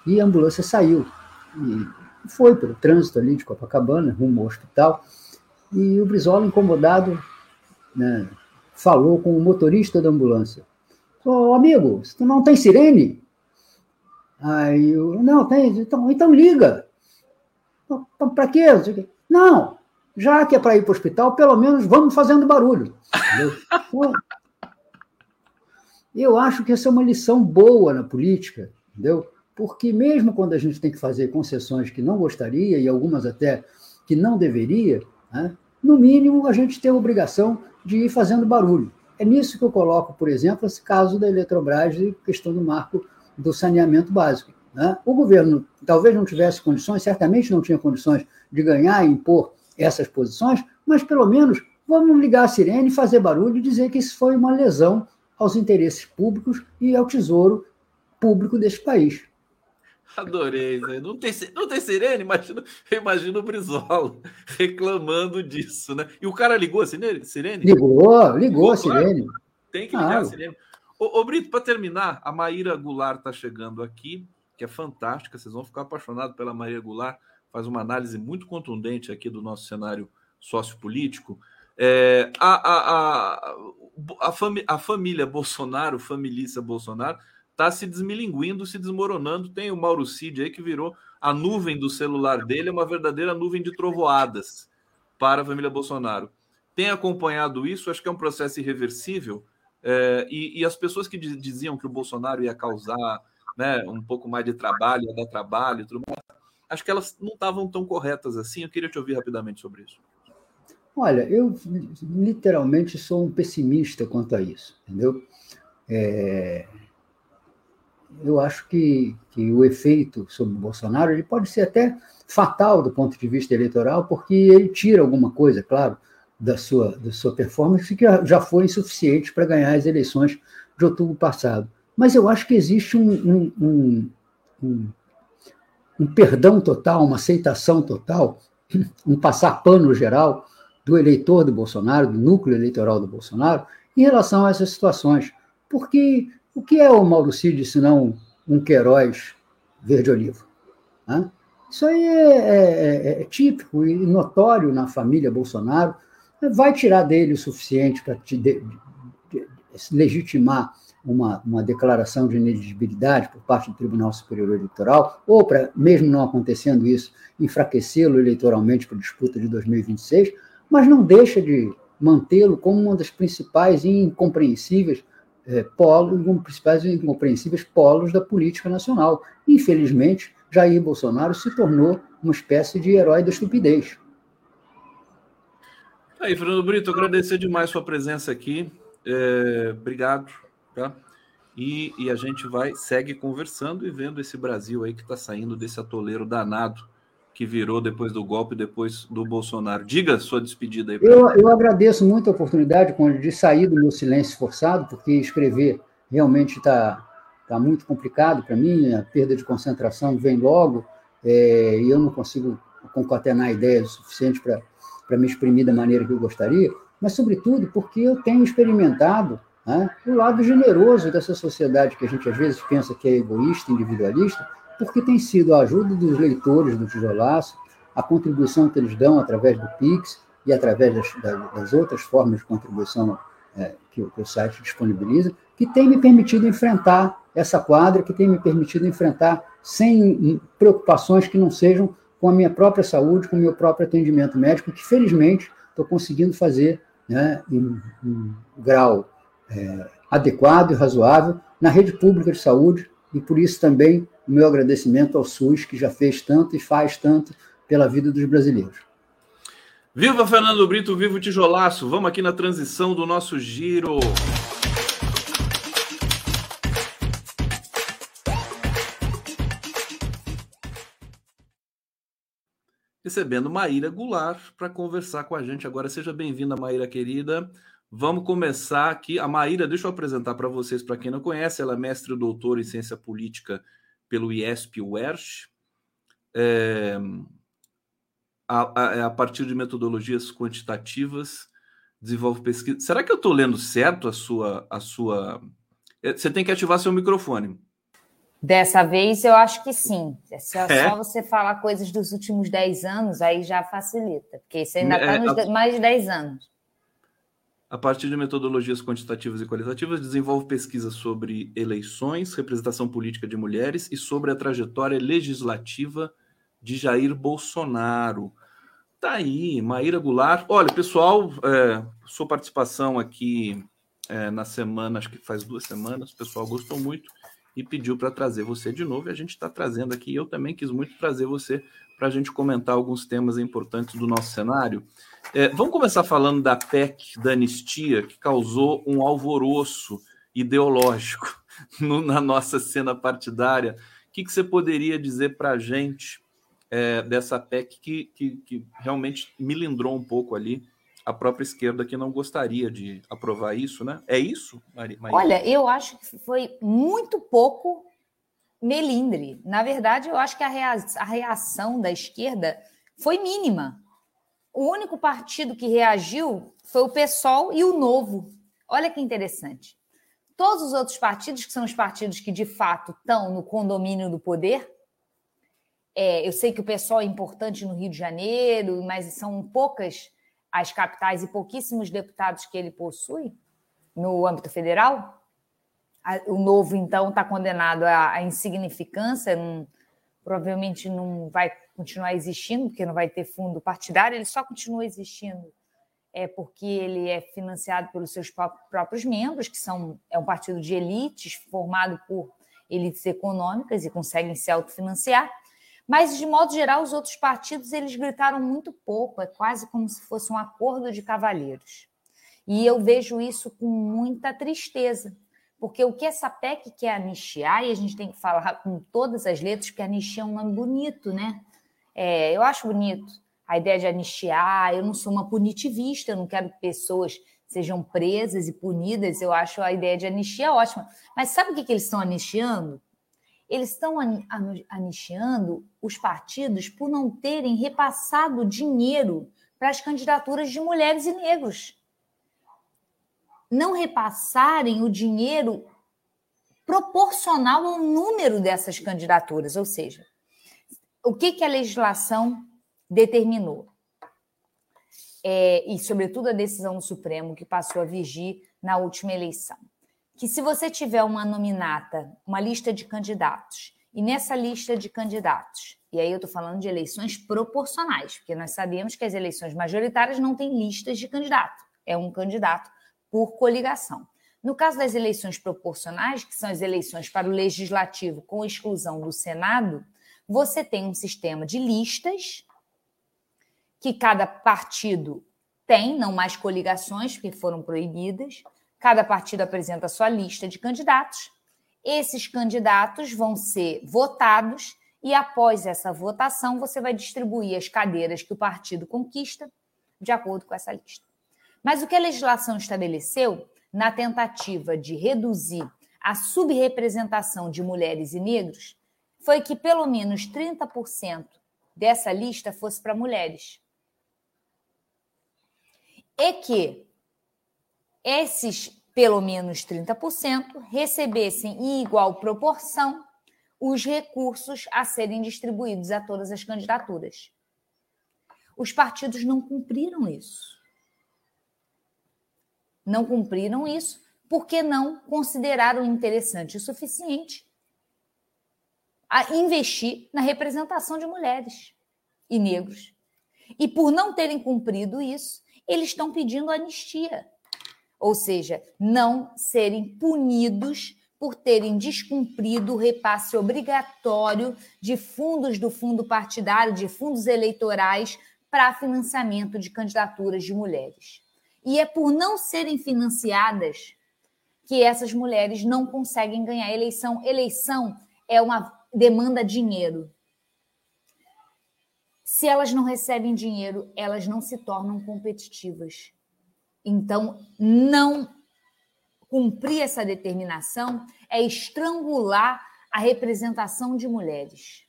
e a ambulância saiu. E foi pelo trânsito ali de Copacabana, rumo ao hospital, e o Brizola, incomodado, né, falou com o motorista da ambulância. Ô, amigo, tu não tem sirene? Aí eu, não, tem, então, então liga. Então, para quê? Não, já que é para ir para o hospital, pelo menos vamos fazendo barulho. Então, eu acho que essa é uma lição boa na política, entendeu? Porque mesmo quando a gente tem que fazer concessões que não gostaria, e algumas até que não deveria, né, no mínimo a gente tem a obrigação de ir fazendo barulho. É nisso que eu coloco, por exemplo, esse caso da Eletrobras e questão do marco do saneamento básico. Né? O governo talvez não tivesse condições, certamente não tinha condições de ganhar e impor essas posições, mas pelo menos vamos ligar a sirene, fazer barulho e dizer que isso foi uma lesão aos interesses públicos e ao tesouro público desse país. Adorei? Não tem, não tem sirene? Imagina, imagina o Brizola reclamando disso, né? E o cara ligou a sirene? Ligou, ligou, a sirene. Claro. Tem que ligar ah, a sirene. Ô, ô Brito, para terminar, a Maíra Goulart está chegando aqui, que é fantástica. Vocês vão ficar apaixonados pela Maíra Goulart. Faz uma análise muito contundente aqui do nosso cenário sociopolítico. É, a, a, a, a, fami, a família Bolsonaro, família Bolsonaro, está se desmilinguindo, se desmoronando. Tem o Mauro Cid aí que virou a nuvem do celular dele, é uma verdadeira nuvem de trovoadas para a família Bolsonaro. Tem acompanhado isso, acho que é um processo irreversível. É, e, e, as pessoas que diziam que o Bolsonaro ia causar né, um pouco mais de trabalho, ia dar trabalho tudo mais, acho que elas não estavam tão corretas assim. Eu queria te ouvir rapidamente sobre isso. Olha, eu literalmente sou um pessimista quanto a isso, entendeu? É, eu acho que, que o efeito sobre o Bolsonaro ele pode ser até fatal do ponto de vista eleitoral, porque ele tira alguma coisa, claro, da sua, da sua performance que já foi insuficiente para ganhar as eleições de outubro passado. Mas eu acho que existe um, um, um, um, um perdão total, uma aceitação total, um passar pano geral do eleitor do Bolsonaro, do núcleo eleitoral do Bolsonaro, em relação a essas situações. Porque o que é o Mauro Cid, se não um Queiroz verde-olivo? Isso aí é, é, é, é, típico e notório na família Bolsonaro. Vai tirar dele o suficiente para de, de, de, legitimar uma, uma declaração de ineligibilidade por parte do Tribunal Superior Eleitoral, ou para, mesmo não acontecendo isso, enfraquecê-lo eleitoralmente para a disputa de 2026, mas não deixa de mantê-lo como uma das principais e incompreensíveis é, polos, um principais e incompreensíveis polos da política nacional. Infelizmente, Jair Bolsonaro se tornou uma espécie de herói da estupidez. Aí, Fernando Brito, agradecer demais sua presença aqui. É, obrigado. Tá? E, e, a gente vai, segue conversando e vendo esse Brasil aí que está saindo desse atoleiro danado que virou depois do golpe, depois do Bolsonaro. Diga sua despedida aí. Eu, eu agradeço muito a oportunidade de sair do meu silêncio forçado, porque escrever realmente está tá muito complicado para mim, a perda de concentração vem logo, é, e eu não consigo concatenar ideias o suficiente para para me exprimir da maneira que eu gostaria, mas, sobretudo, porque eu tenho experimentado né, o lado generoso dessa sociedade que a gente às vezes pensa que é egoísta, individualista, porque tem sido a ajuda dos leitores do Tijolaço, a contribuição que eles dão através do Pix e através das, das outras formas de contribuição é, que, que o site disponibiliza, que tem me permitido enfrentar essa quadra, que tem me permitido enfrentar sem preocupações que não sejam com a minha própria saúde, com o meu próprio atendimento médico, que felizmente estou conseguindo fazer né, em, em grau é, adequado e razoável na rede pública de saúde, e por isso também o meu agradecimento ao SUS, que já fez tanto e faz tanto pela vida dos brasileiros. Viva Fernando Brito, viva o tijolaço. Vamos aqui na transição do nosso giro. Recebendo Maíra Goulart para conversar com a gente agora. Seja bem-vinda, Maíra querida. Vamos começar aqui. A Maíra, deixa eu apresentar para vocês, para quem não conhece, ela é mestre e doutora em ciência política pelo IESP UERJ. É, a, a, é a, partir de metodologias quantitativas, desenvolve pesquisa. Será que eu estou lendo certo a sua, a sua. É, você tem que ativar seu microfone. Dessa vez eu acho que sim. É só, é? só você falar coisas dos últimos 10 anos, aí já facilita, porque você ainda está é, nos mais de 10 anos a partir de metodologias quantitativas e qualitativas, desenvolve pesquisas sobre eleições, representação política de mulheres e sobre a trajetória legislativa de Jair Bolsonaro. Tá aí, Maíra Goulart. Olha, pessoal, é, sua participação aqui é, na semana, acho que faz duas semanas, o pessoal gostou muito e pediu para trazer você de novo, e a gente está trazendo aqui. Eu também quis muito trazer você para a gente comentar alguns temas importantes do nosso cenário. É, vamos começar falando da PEC da anistia, que causou um alvoroço ideológico no, na nossa cena partidária. O que, que você poderia dizer para a gente é, dessa PEC que, que, que realmente milindrou um pouco ali a própria esquerda que não gostaria de aprovar isso, né? É isso, Maria? Olha, eu acho que foi muito pouco melindre. Na verdade, eu acho que a reação da esquerda foi mínima. O único partido que reagiu foi o PSOL e o Novo. Olha que interessante. Todos os outros partidos, que são os partidos que de fato estão no condomínio do poder, é, eu sei que o PSOL é importante no Rio de Janeiro, mas são poucas as capitais e pouquíssimos deputados que ele possui no âmbito federal. O novo, então, está condenado à insignificância, não, provavelmente não vai continuar existindo, porque não vai ter fundo partidário, ele só continua existindo é porque ele é financiado pelos seus próprios membros, que são é um partido de elites formado por elites econômicas e conseguem se autofinanciar. Mas de modo geral, os outros partidos eles gritaram muito pouco, é quase como se fosse um acordo de cavalheiros. E eu vejo isso com muita tristeza, porque o que essa PEC quer anistiar, e a gente tem que falar com todas as letras, porque anistia é um nome bonito, né? É, eu acho bonito a ideia de anistiar. Eu não sou uma punitivista, eu não quero que pessoas sejam presas e punidas. Eu acho a ideia de anistia ótima. Mas sabe o que, que eles estão anistiando? Eles estão anistiando os partidos por não terem repassado dinheiro para as candidaturas de mulheres e negros não repassarem o dinheiro proporcional ao número dessas candidaturas, ou seja, o que, que a legislação determinou? É, e, sobretudo, a decisão do Supremo que passou a vigir na última eleição. Que se você tiver uma nominata, uma lista de candidatos, e nessa lista de candidatos, e aí eu estou falando de eleições proporcionais, porque nós sabemos que as eleições majoritárias não têm listas de candidato, é um candidato por coligação. No caso das eleições proporcionais, que são as eleições para o legislativo com exclusão do Senado, você tem um sistema de listas que cada partido tem, não mais coligações, porque foram proibidas. Cada partido apresenta sua lista de candidatos. Esses candidatos vão ser votados e após essa votação você vai distribuir as cadeiras que o partido conquista de acordo com essa lista. Mas o que a legislação estabeleceu, na tentativa de reduzir a subrepresentação de mulheres e negros, foi que pelo menos 30% dessa lista fosse para mulheres. é que esses pelo menos 30% recebessem em igual proporção os recursos a serem distribuídos a todas as candidaturas. Os partidos não cumpriram isso. Não cumpriram isso porque não consideraram interessante o suficiente a investir na representação de mulheres e negros. E por não terem cumprido isso, eles estão pedindo anistia. Ou seja, não serem punidos por terem descumprido o repasse obrigatório de fundos do fundo partidário, de fundos eleitorais para financiamento de candidaturas de mulheres. E é por não serem financiadas que essas mulheres não conseguem ganhar eleição. Eleição é uma demanda dinheiro. Se elas não recebem dinheiro, elas não se tornam competitivas. Então, não cumprir essa determinação é estrangular a representação de mulheres.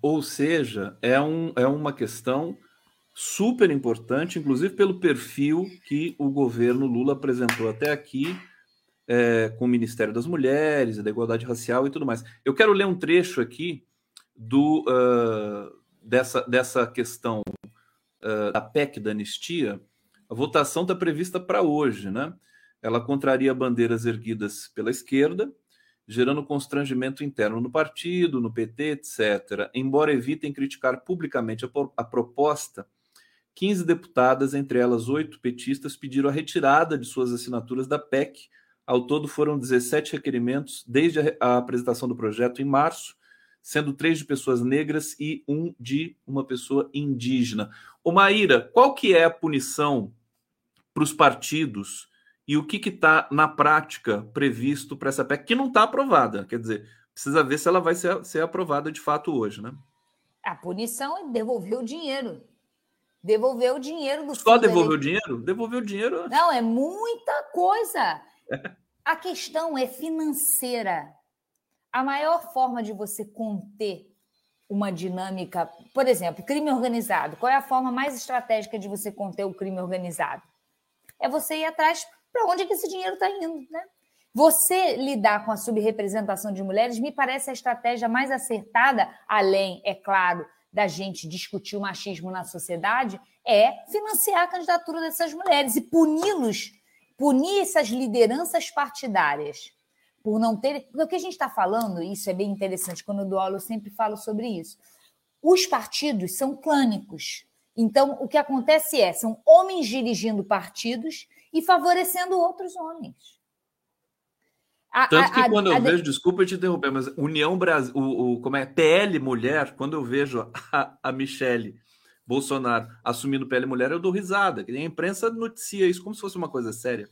Ou seja, é, um, é uma questão super importante, inclusive pelo perfil que o governo Lula apresentou até aqui, é, com o Ministério das Mulheres, da Igualdade Racial e tudo mais. Eu quero ler um trecho aqui do, uh, dessa, dessa questão uh, da PEC da anistia. A votação está prevista para hoje, né? Ela contraria bandeiras erguidas pela esquerda, gerando constrangimento interno no partido, no PT, etc. Embora evitem criticar publicamente a, a proposta, 15 deputadas, entre elas oito petistas, pediram a retirada de suas assinaturas da PEC. Ao todo foram 17 requerimentos desde a, apresentação do projeto em março, sendo três de pessoas negras e um de uma pessoa indígena. O Maíra, qual que é a punição para os partidos e o que está na prática previsto para essa PEC que não está aprovada? Quer dizer, precisa ver se ela vai ser, ser aprovada de fato hoje, né? A punição é devolver o dinheiro. Devolver o dinheiro do Só devolver o dinheiro? Devolver o dinheiro. Não, é muita coisa. A questão é financeira. A maior forma de você conter uma dinâmica, por exemplo, crime organizado. Qual é a forma mais estratégica de você conter o crime organizado? É você ir atrás para onde é que esse dinheiro está indo, né? Você lidar com a subrepresentação de mulheres me parece a estratégia mais acertada, além, é claro, da gente discutir o machismo na sociedade, é financiar a candidatura dessas mulheres e puni-los, punir essas lideranças partidárias por não ter. Porque o que a gente está falando, isso é bem interessante, quando eu dou aula eu sempre falo sobre isso. Os partidos são clânicos. Então, o que acontece é, são homens dirigindo partidos e favorecendo outros homens. A, Tanto que a, quando a, eu vejo, desculpa te interromper, mas União Brasil, o, o, como é PL Mulher, quando eu vejo a, a Michele Bolsonaro assumindo PL Mulher, eu dou risada. A imprensa noticia isso como se fosse uma coisa séria.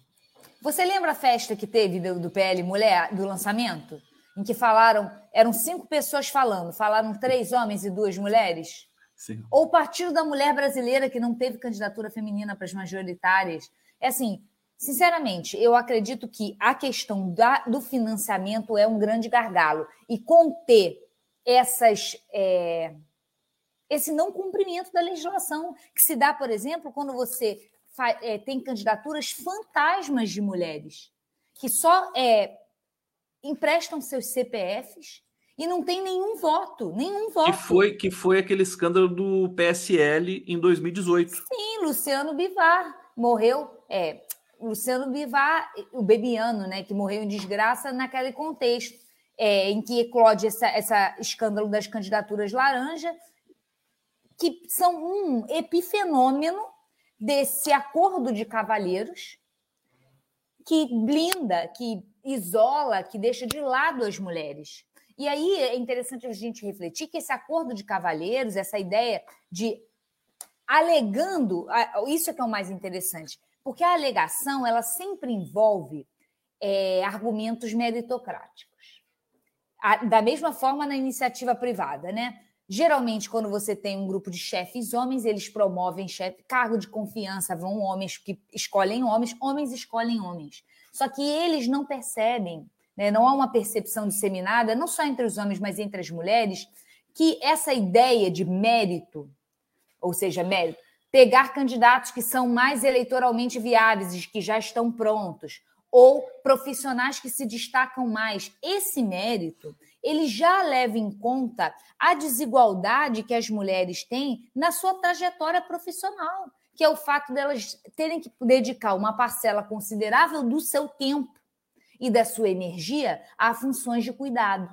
Você lembra a festa que teve do, do PL Mulher, do lançamento? Em que falaram, eram cinco pessoas falando, falaram três homens e duas mulheres? Sim. Ou o Partido da Mulher Brasileira, que não teve candidatura feminina para as majoritárias. É assim, sinceramente, eu acredito que a questão da, do financiamento é um grande gargalo. E conter essas. É, esse não cumprimento da legislação, que se dá, por exemplo, quando você é, tem candidaturas fantasmas de mulheres que só é, emprestam seus CPFs e não tem nenhum voto, nenhum voto. Que foi, que foi aquele escândalo do PSL em 2018. Sim, Luciano Bivar morreu. É, Luciano Bivar, o Bebiano, né, que morreu em desgraça naquele contexto é, em que eclode esse essa escândalo das candidaturas laranja, que são um epifenômeno desse acordo de cavalheiros que blinda, que isola, que deixa de lado as mulheres. E aí é interessante a gente refletir que esse acordo de cavalheiros, essa ideia de alegando, isso é que é o mais interessante, porque a alegação ela sempre envolve é, argumentos meritocráticos. da mesma forma na iniciativa privada, né? Geralmente, quando você tem um grupo de chefes homens, eles promovem chefe, cargo de confiança, vão homens que escolhem homens, homens escolhem homens. Só que eles não percebem, né? não há uma percepção disseminada, não só entre os homens, mas entre as mulheres, que essa ideia de mérito, ou seja, mérito, pegar candidatos que são mais eleitoralmente viáveis que já estão prontos, ou profissionais que se destacam mais. Esse mérito, ele já leva em conta a desigualdade que as mulheres têm na sua trajetória profissional, que é o fato delas terem que dedicar uma parcela considerável do seu tempo e da sua energia a funções de cuidado.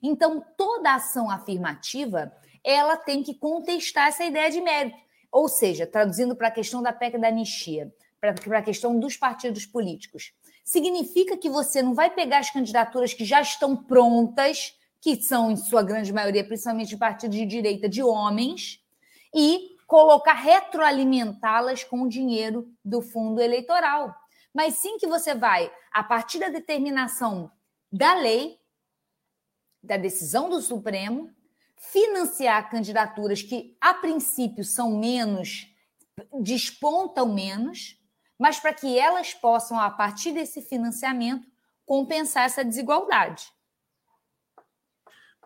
Então, toda ação afirmativa, ela tem que contestar essa ideia de mérito. Ou seja, traduzindo para a questão da PEC da anistia, para a questão dos partidos políticos. Significa que você não vai pegar as candidaturas que já estão prontas, que são, em sua grande maioria, principalmente de partidos de direita, de homens, e colocar, retroalimentá-las com o dinheiro do fundo eleitoral. Mas sim que você vai, a partir da determinação da lei, da decisão do Supremo, financiar candidaturas que, a princípio, são menos, despontam menos, mas para que elas possam, a partir desse financiamento, compensar essa desigualdade.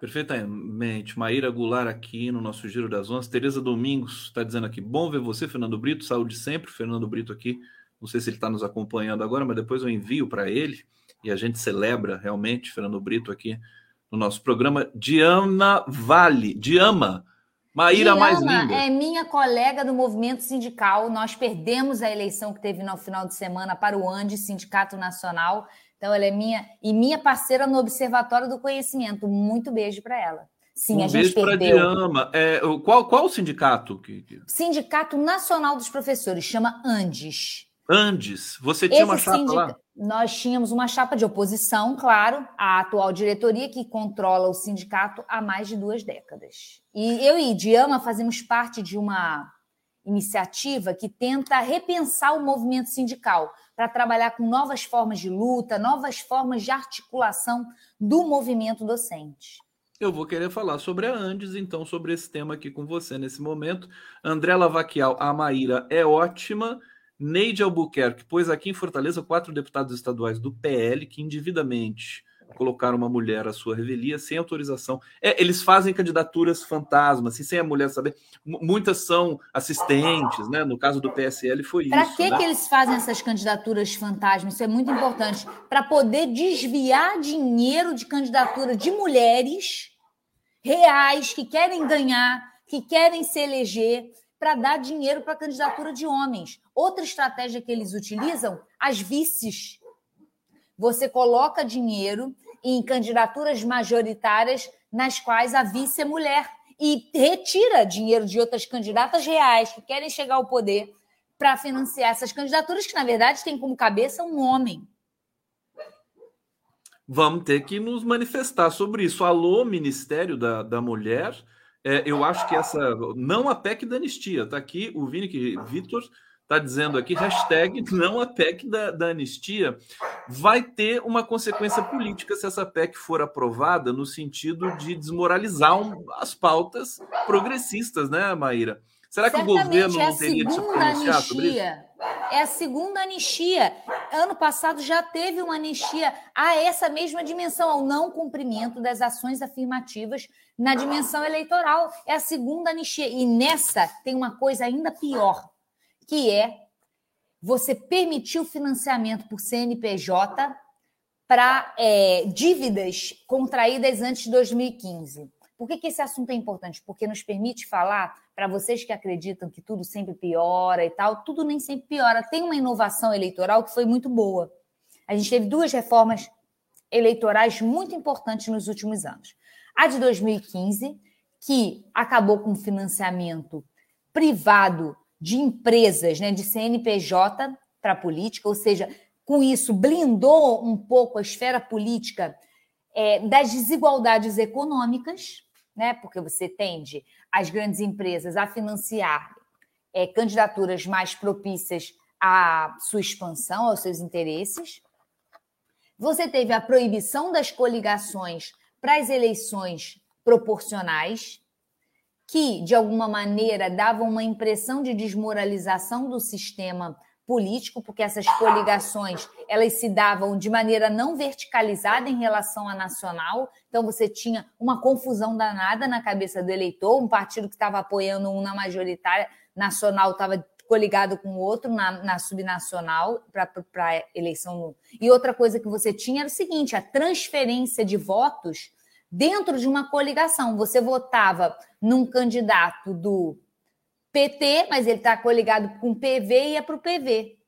Perfeitamente. Maíra Goulart aqui no nosso Giro das Onze. Tereza Domingos está dizendo aqui, bom ver você, Fernando Brito, saúde sempre. Fernando Brito aqui, não sei se ele está nos acompanhando agora, mas depois eu envio para ele e a gente celebra realmente Fernando Brito aqui no nosso programa. Diana Vale, Diama, Maíra Diana mais linda. É minha colega do movimento sindical. Nós perdemos a eleição que teve no final de semana para o ANDE, Sindicato Nacional. Então, ela é minha e minha parceira no Observatório do Conhecimento. Muito beijo para ela. Sim, um a gente beijo para Diama. É, qual, qual o sindicato? Sindicato Nacional dos Professores, chama ANDES. Andes, você tinha Esse uma chapa sindica- lá? Nós tínhamos uma chapa de oposição, claro, à atual diretoria que controla o sindicato há mais de duas décadas. E eu e Diama fazemos parte de uma iniciativa que tenta repensar o movimento sindical para trabalhar com novas formas de luta, novas formas de articulação do movimento docente. Eu vou querer falar sobre a Andes, então, sobre esse tema aqui com você nesse momento. André Lavaquial, a Maíra é ótima. Neide Albuquerque, pois aqui em Fortaleza, quatro deputados estaduais do PL que indevidamente colocaram uma mulher à sua revelia sem autorização. É, eles fazem candidaturas fantasmas, assim, sem a mulher saber. M- muitas são assistentes, né? No caso do PSL foi Para isso. que, né? que eles fazem essas candidaturas fantasmas? Isso é muito importante. Para poder desviar dinheiro de candidatura de mulheres reais que querem ganhar, que querem se eleger, para dar dinheiro para a candidatura de homens. Outra estratégia que eles utilizam, as vices. Você coloca dinheiro em candidaturas majoritárias nas quais a vice é mulher e retira dinheiro de outras candidatas reais que querem chegar ao poder para financiar essas candidaturas que, na verdade, têm como cabeça um homem. Vamos ter que nos manifestar sobre isso. Alô, Ministério da, da Mulher. É, eu acho que essa. Não a PEC da anistia. Está aqui o Vini que Vitor está dizendo aqui, hashtag não a PEC da, da anistia. Vai ter uma consequência política se essa PEC for aprovada, no sentido de desmoralizar um- as pautas progressistas, né, Maíra? Será que o governo é a não teria que se segunda pronunciar sobre isso? anistia. É a segunda anistia. Ano passado já teve uma anistia a essa mesma dimensão, ao não cumprimento das ações afirmativas na dimensão eleitoral. É a segunda anistia. E nessa tem uma coisa ainda pior, que é você permitir o financiamento por CNPJ para é, dívidas contraídas antes de 2015. Por que, que esse assunto é importante? Porque nos permite falar, para vocês que acreditam que tudo sempre piora e tal, tudo nem sempre piora. Tem uma inovação eleitoral que foi muito boa. A gente teve duas reformas eleitorais muito importantes nos últimos anos. A de 2015, que acabou com financiamento privado de empresas, né, de CNPJ para política, ou seja, com isso blindou um pouco a esfera política é, das desigualdades econômicas, né, porque você tende as grandes empresas a financiar é, candidaturas mais propícias à sua expansão, aos seus interesses. Você teve a proibição das coligações para as eleições proporcionais, que, de alguma maneira, davam uma impressão de desmoralização do sistema político, porque essas coligações elas se davam de maneira não verticalizada em relação à nacional. Então você tinha uma confusão danada na cabeça do eleitor, um partido que estava apoiando um na majoritária nacional estava coligado com o outro na, na subnacional para eleição. E outra coisa que você tinha era o seguinte: a transferência de votos dentro de uma coligação. Você votava num candidato do PT, mas ele está coligado com PV e ia para o PV.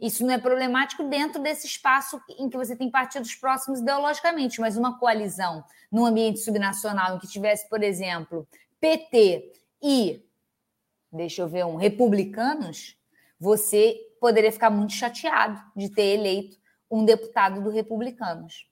Isso não é problemático dentro desse espaço em que você tem partidos próximos ideologicamente, mas uma coalizão num ambiente subnacional em que tivesse, por exemplo, PT e, deixa eu ver, um republicanos, você poderia ficar muito chateado de ter eleito um deputado do republicanos.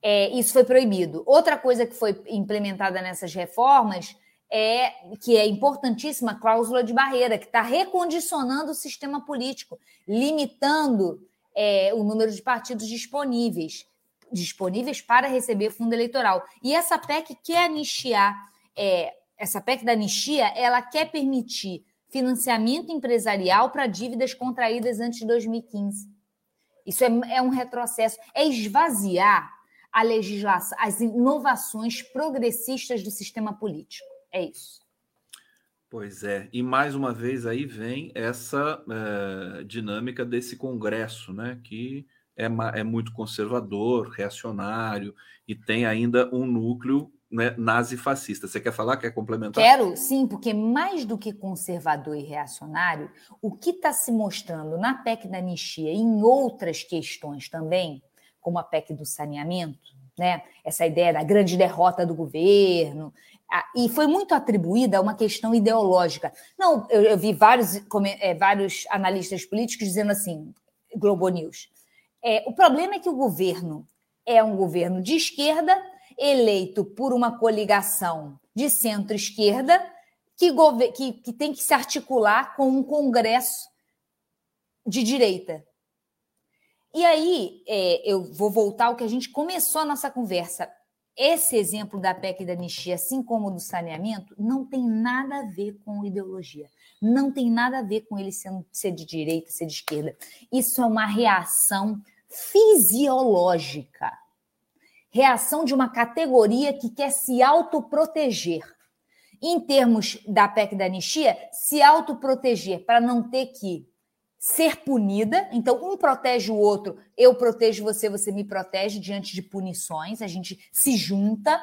É, isso foi proibido. Outra coisa que foi implementada nessas reformas é que é importantíssima a cláusula de barreira, que está recondicionando o sistema político, limitando é, o número de partidos disponíveis, disponíveis para receber fundo eleitoral. E essa PEC quer anistiar, é, essa PEC da anistia, ela quer permitir financiamento empresarial para dívidas contraídas antes de 2015. Isso é, é um retrocesso, é esvaziar a legislação, as inovações progressistas do sistema político. É isso. Pois é, e mais uma vez aí vem essa é, dinâmica desse Congresso, né, que é, é, muito conservador, reacionário e tem ainda um núcleo né, nazi-fascista. Você quer falar, quer complementar? Quero, sim, porque mais do que conservador e reacionário, o que está se mostrando na PEC da anistia e em outras questões também, como a PEC do saneamento, né? essa ideia da grande derrota do governo, e foi muito atribuída a uma questão ideológica. Não, eu, eu vi vários, é, vários analistas políticos dizendo assim, Globo News, é, o problema é que o governo é um governo de esquerda, eleito por uma coligação de centro-esquerda, que, que, que tem que se articular com um congresso de direita. E aí, é, eu vou voltar ao que a gente começou a nossa conversa. Esse exemplo da PEC da anistia, assim como do saneamento, não tem nada a ver com ideologia. Não tem nada a ver com ele sendo, ser de direita, ser de esquerda. Isso é uma reação fisiológica. Reação de uma categoria que quer se autoproteger. Em termos da PEC da anistia, se autoproteger para não ter que ser punida. Então, um protege o outro, eu protejo você, você me protege diante de punições, a gente se junta.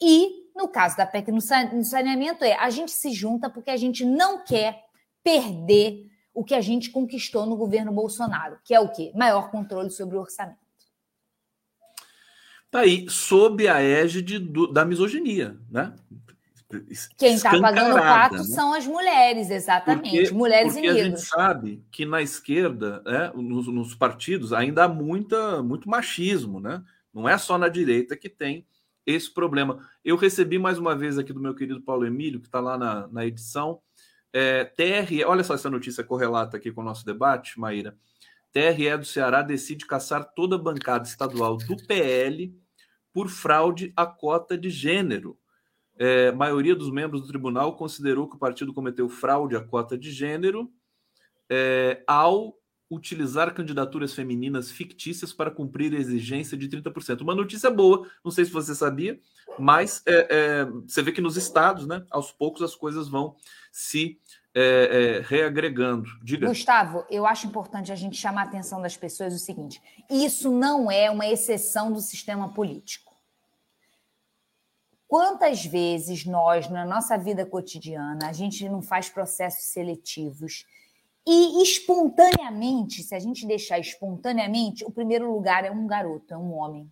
E, no caso da PEC no saneamento, é a gente se junta porque a gente não quer perder o que a gente conquistou no governo Bolsonaro, que é o quê? Maior controle sobre o orçamento. Tá aí, sob a égide do, da misoginia, né? Quem está pagando o pato né? são as mulheres, exatamente. Porque, mulheres porque e negros. a gente sabe que na esquerda, né, nos, nos, partidos, ainda há muita, muito machismo, né? Não é só na direita que tem esse problema. Eu recebi mais uma vez aqui do meu querido Paulo Emílio, que está lá na, na edição. É, TRE, olha só essa notícia correlata aqui com o nosso debate, Maíra. TRE do Ceará decide caçar toda a bancada estadual do PL por fraude à cota de gênero é, maioria dos membros do tribunal considerou que o partido cometeu fraude à cota de gênero é, ao utilizar candidaturas femininas fictícias para cumprir a exigência de 30%. Uma notícia boa, não sei se você sabia, mas é, é, você vê que nos estados, né, aos poucos as coisas vão se é, é, reagregando. Diga. Gustavo, eu acho importante a gente chamar a atenção das pessoas o seguinte: isso não é uma exceção do sistema político. Quantas vezes nós, na nossa vida cotidiana, a gente não faz processos seletivos e espontaneamente, se a gente deixar espontaneamente, o primeiro lugar é um garoto, é um homem.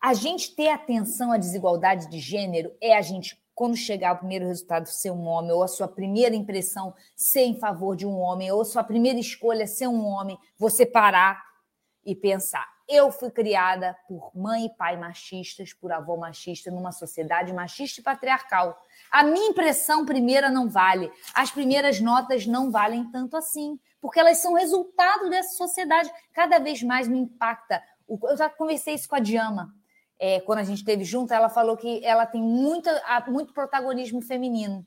A gente ter atenção à desigualdade de gênero é a gente, quando chegar o primeiro resultado ser um homem, ou a sua primeira impressão ser em favor de um homem, ou a sua primeira escolha ser um homem, você parar e pensar: eu fui criada por mãe e pai machistas, por avô machista, numa sociedade machista e patriarcal. A minha impressão primeira não vale. As primeiras notas não valem tanto assim, porque elas são resultado dessa sociedade. Cada vez mais me impacta. Eu já conversei isso com a Diama. É, quando a gente esteve junto, ela falou que ela tem muita, muito protagonismo feminino,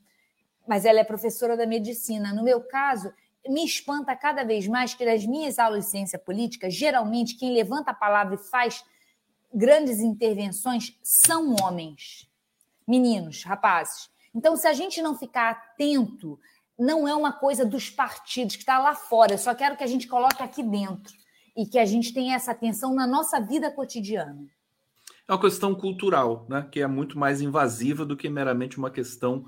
mas ela é professora da medicina. No meu caso, me espanta cada vez mais que nas minhas aulas de ciência política, geralmente quem levanta a palavra e faz grandes intervenções são homens, meninos, rapazes. Então, se a gente não ficar atento, não é uma coisa dos partidos que está lá fora. Eu só quero que a gente coloque aqui dentro e que a gente tenha essa atenção na nossa vida cotidiana. É uma questão cultural, né? Que é muito mais invasiva do que meramente uma questão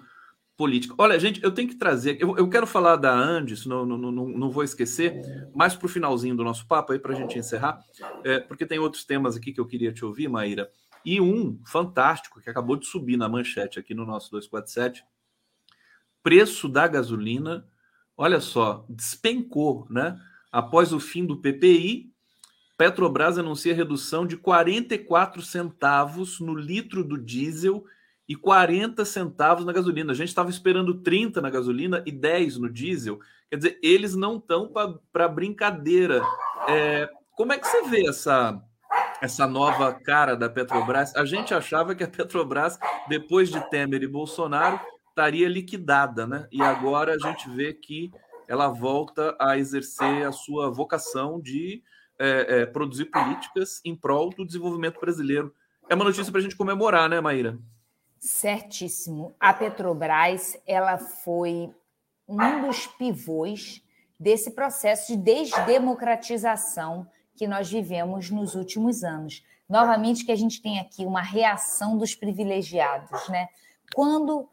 política. Olha, gente, eu tenho que trazer. Eu, eu quero falar da Andes, não, não, não, não vou esquecer, mais para o finalzinho do nosso papo aí, para a gente encerrar, é, porque tem outros temas aqui que eu queria te ouvir, Maíra. E um fantástico que acabou de subir na manchete aqui no nosso 247. Preço da gasolina, olha só, despencou, né? Após o fim do PPI, Petrobras anuncia redução de 44 centavos no litro do diesel e 40 centavos na gasolina. A gente estava esperando 30 na gasolina e 10 no diesel. Quer dizer, eles não estão para brincadeira. É, como é que você vê essa, essa nova cara da Petrobras? A gente achava que a Petrobras, depois de Temer e Bolsonaro, estaria liquidada, né? E agora a gente vê que ela volta a exercer a sua vocação de é, é, produzir políticas em prol do desenvolvimento brasileiro. É uma notícia para a gente comemorar, né, Maíra? Certíssimo. A Petrobras ela foi um dos pivôs desse processo de desdemocratização que nós vivemos nos últimos anos. Novamente que a gente tem aqui uma reação dos privilegiados, né? Quando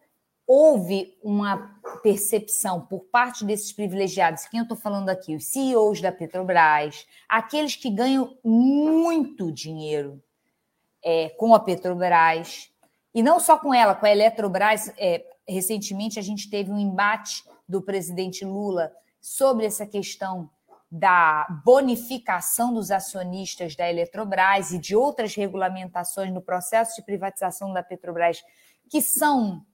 houve uma percepção por parte desses privilegiados, quem eu estou falando aqui, os CEOs da Petrobras, aqueles que ganham muito dinheiro é, com a Petrobras, e não só com ela, com a Eletrobras. É, recentemente, a gente teve um embate do presidente Lula sobre essa questão da bonificação dos acionistas da Eletrobras e de outras regulamentações no processo de privatização da Petrobras, que são.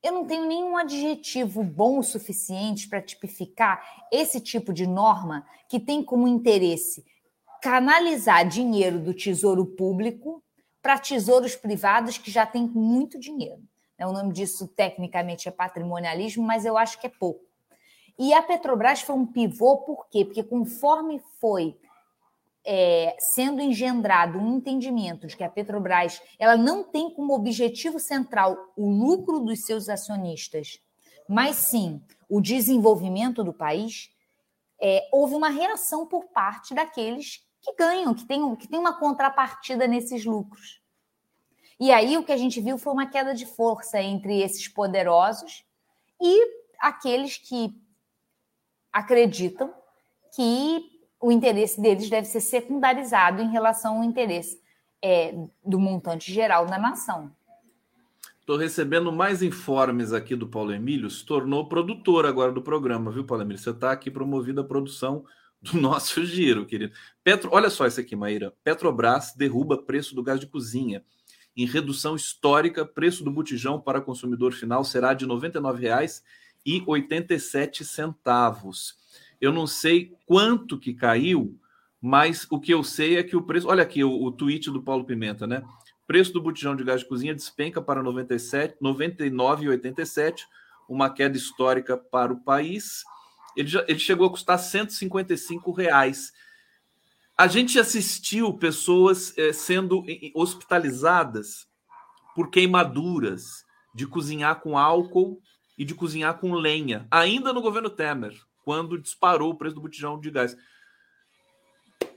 Eu não tenho nenhum adjetivo bom o suficiente para tipificar esse tipo de norma que tem como interesse canalizar dinheiro do tesouro público para tesouros privados que já têm muito dinheiro. Né? O nome disso tecnicamente é patrimonialismo, mas eu acho que é pouco. E a Petrobras foi um pivô, por quê? Porque conforme foi é, sendo engendrado um entendimento de que a Petrobras ela não tem como objetivo central o lucro dos seus acionistas, mas sim o desenvolvimento do país, é, houve uma reação por parte daqueles que ganham, que tem, que tem uma contrapartida nesses lucros. E aí o que a gente viu foi uma queda de força entre esses poderosos e aqueles que acreditam que o interesse deles deve ser secundarizado em relação ao interesse é, do montante geral da nação. Estou recebendo mais informes aqui do Paulo Emílio, se tornou produtor agora do programa, viu, Paulo Emílio? Você está aqui promovido a produção do nosso giro, querido. Petro, olha só isso aqui, Maíra. Petrobras derruba preço do gás de cozinha. Em redução histórica, preço do botijão para consumidor final será de R$ 99,87. Eu não sei quanto que caiu, mas o que eu sei é que o preço. Olha aqui o, o tweet do Paulo Pimenta, né? Preço do botijão de gás de cozinha despenca para R$ 99,87, uma queda histórica para o país ele, já, ele chegou a custar 155 reais. A gente assistiu pessoas é, sendo hospitalizadas por queimaduras de cozinhar com álcool e de cozinhar com lenha, ainda no governo Temer, quando disparou o preço do botijão de gás.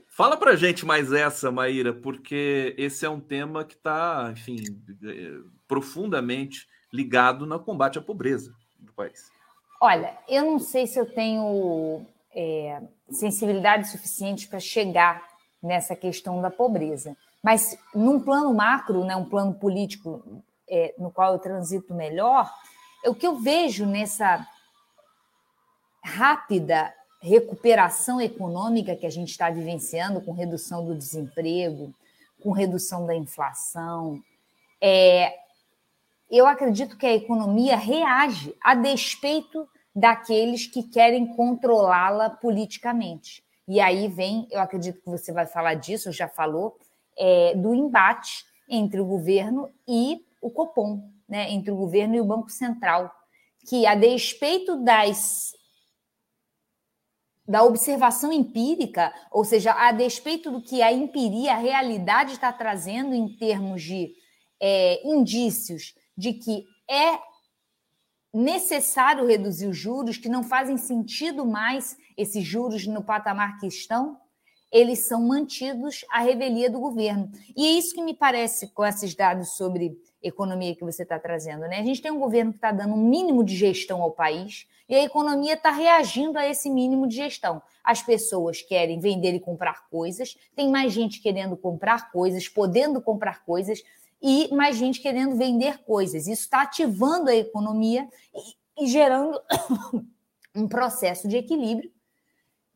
Fala pra gente mais essa, Maíra, porque esse é um tema que está, enfim, é, profundamente ligado no combate à pobreza do país. Olha, eu não sei se eu tenho é, sensibilidade suficiente para chegar nessa questão da pobreza, mas num plano macro, né, um plano político é, no qual eu transito melhor, o que eu vejo nessa rápida recuperação econômica que a gente está vivenciando, com redução do desemprego, com redução da inflação, é, eu acredito que a economia reage a despeito daqueles que querem controlá-la politicamente. E aí vem, eu acredito que você vai falar disso, já falou, é, do embate entre o governo e o Copom, né, entre o governo e o Banco Central, que a despeito das da observação empírica, ou seja, a despeito do que a empiria, a realidade está trazendo em termos de é, indícios de que é necessário reduzir os juros, que não fazem sentido mais esses juros no patamar que estão, eles são mantidos à revelia do governo. E é isso que me parece com esses dados sobre economia que você está trazendo. Né? A gente tem um governo que está dando um mínimo de gestão ao país e a economia está reagindo a esse mínimo de gestão. As pessoas querem vender e comprar coisas, tem mais gente querendo comprar coisas, podendo comprar coisas, e mais gente querendo vender coisas. Isso está ativando a economia e, gerando um processo de equilíbrio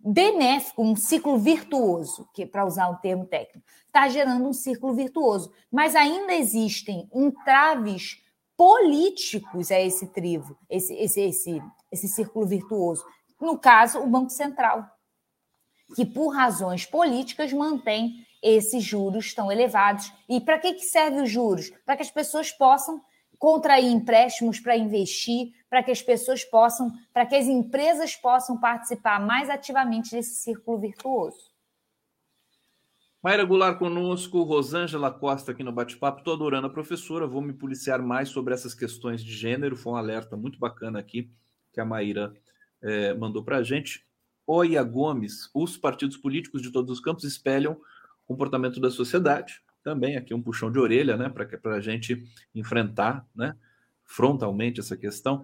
benéfico, um ciclo virtuoso, que para usar um termo técnico, está gerando um círculo virtuoso. Mas ainda existem entraves políticos a esse trivo, esse, esse, esse, esse círculo virtuoso. No caso, o Banco Central, que por razões políticas mantém esses juros tão elevados. E para que, que serve os juros? Para que as pessoas possam contrair empréstimos para investir, para que as pessoas possam, para que as empresas possam participar mais ativamente desse círculo virtuoso. Mayra Goulart conosco, Rosângela Costa aqui no bate-papo. Estou adorando a professora, vou me policiar mais sobre essas questões de gênero. Foi um alerta muito bacana aqui que a Maíra é, mandou para a gente. Oia Gomes, os partidos políticos de todos os campos espelham comportamento da sociedade também aqui um puxão de orelha, né, para a gente enfrentar, né, frontalmente essa questão.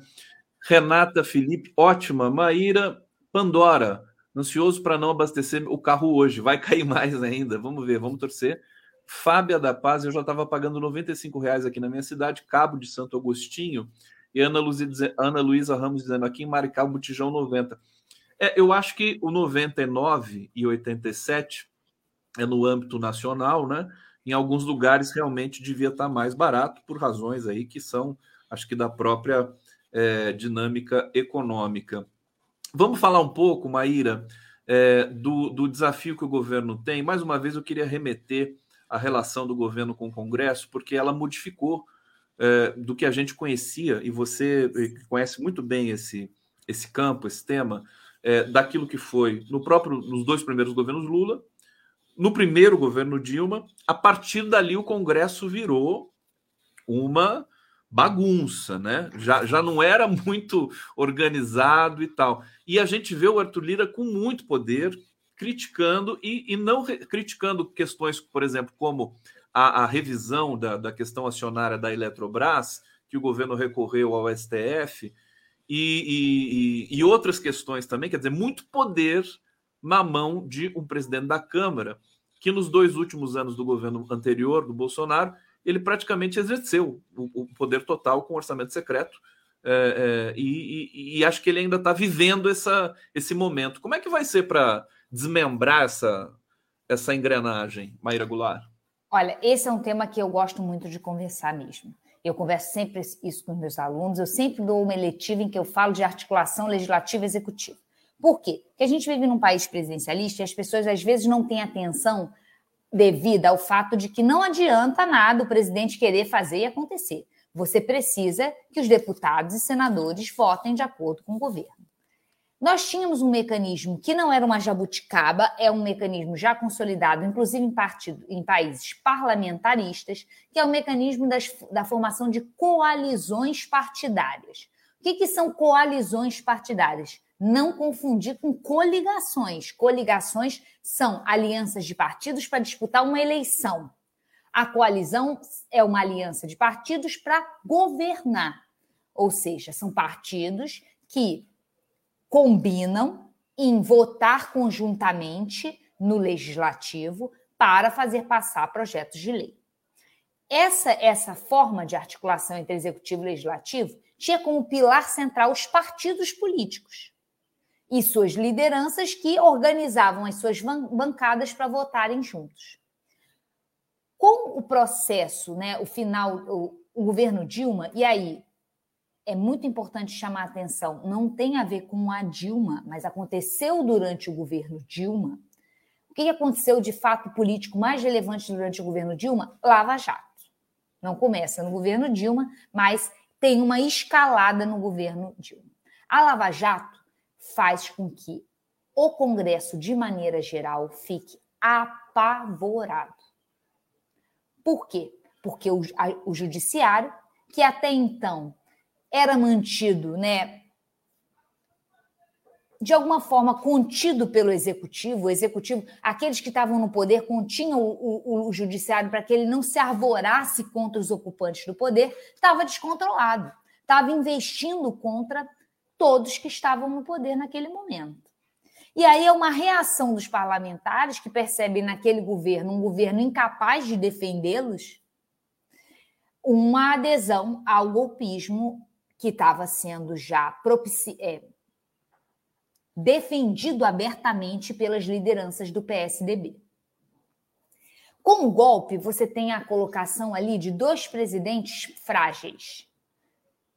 Renata Felipe, ótima. Maíra Pandora, ansioso para não abastecer o carro hoje, vai cair mais ainda, vamos ver, vamos torcer. Fábia da Paz, eu já estava pagando 95 reais aqui na minha cidade, Cabo de Santo Agostinho, e Ana, Luísa, Ana Luísa Ramos dizendo aqui em Maricá, Botijão 90. É, eu acho que o 99 e 87 é no âmbito nacional, né? em alguns lugares realmente devia estar mais barato, por razões aí que são, acho que da própria é, dinâmica econômica. Vamos falar um pouco, Maíra, é, do, do desafio que o governo tem. Mais uma vez, eu queria remeter a relação do governo com o Congresso, porque ela modificou é, do que a gente conhecia, e você conhece muito bem esse, esse campo, esse tema, é, daquilo que foi no próprio, nos dois primeiros governos Lula no primeiro governo Dilma, a partir dali o Congresso virou uma bagunça, né? Já, já não era muito organizado e tal. E a gente vê o Arthur Lira com muito poder, criticando e, e não criticando questões, por exemplo, como a, a revisão da, da questão acionária da Eletrobras, que o governo recorreu ao STF, e, e, e outras questões também, quer dizer, muito poder na mão de um presidente da Câmara que nos dois últimos anos do governo anterior, do Bolsonaro, ele praticamente exerceu o, o poder total com orçamento secreto. É, é, e, e, e, acho que ele ainda está vivendo essa, esse momento. Como é que vai ser para desmembrar essa, essa engrenagem, Maíra Goulart? Olha, esse é um tema que eu gosto muito de conversar mesmo. Eu converso sempre isso com os meus alunos, eu sempre dou uma eletiva em que eu falo de articulação legislativa executiva. Por quê? Porque a gente vive num país presidencialista e as pessoas às vezes não têm atenção devida ao fato de que não adianta nada o presidente querer fazer e acontecer. Você precisa que os deputados e senadores votem de acordo com o governo. Nós tínhamos um mecanismo que não era uma jabuticaba, é um mecanismo já consolidado, inclusive em, partido, em países parlamentaristas, que é o mecanismo das, da formação de coalizões partidárias. O que, que são coalizões partidárias? Não confundir com coligações. Coligações são alianças de partidos para disputar uma eleição. A coalizão é uma aliança de partidos para governar. Ou seja, são partidos que combinam em votar conjuntamente no legislativo para fazer passar projetos de lei. Essa essa forma de articulação entre executivo e legislativo tinha como pilar central os partidos políticos e suas lideranças que organizavam as suas bancadas para votarem juntos. Com o processo, né, o final, o, o governo Dilma, e aí é muito importante chamar a atenção, não tem a ver com a Dilma, mas aconteceu durante o governo Dilma. O que aconteceu de fato político mais relevante durante o governo Dilma? Lava Jato. Não começa no governo Dilma, mas tem uma escalada no governo Dilma. A Lava Jato faz com que o Congresso, de maneira geral, fique apavorado. Por quê? Porque o, a, o Judiciário que até então era mantido, né, de alguma forma contido pelo executivo, o executivo, aqueles que estavam no poder continham o, o, o judiciário para que ele não se arvorasse contra os ocupantes do poder, estava descontrolado, estava investindo contra todos que estavam no poder naquele momento. E aí é uma reação dos parlamentares que percebem naquele governo um governo incapaz de defendê-los, uma adesão ao golpismo que estava sendo já propici... É, defendido abertamente pelas lideranças do PSDB. Com o golpe, você tem a colocação ali de dois presidentes frágeis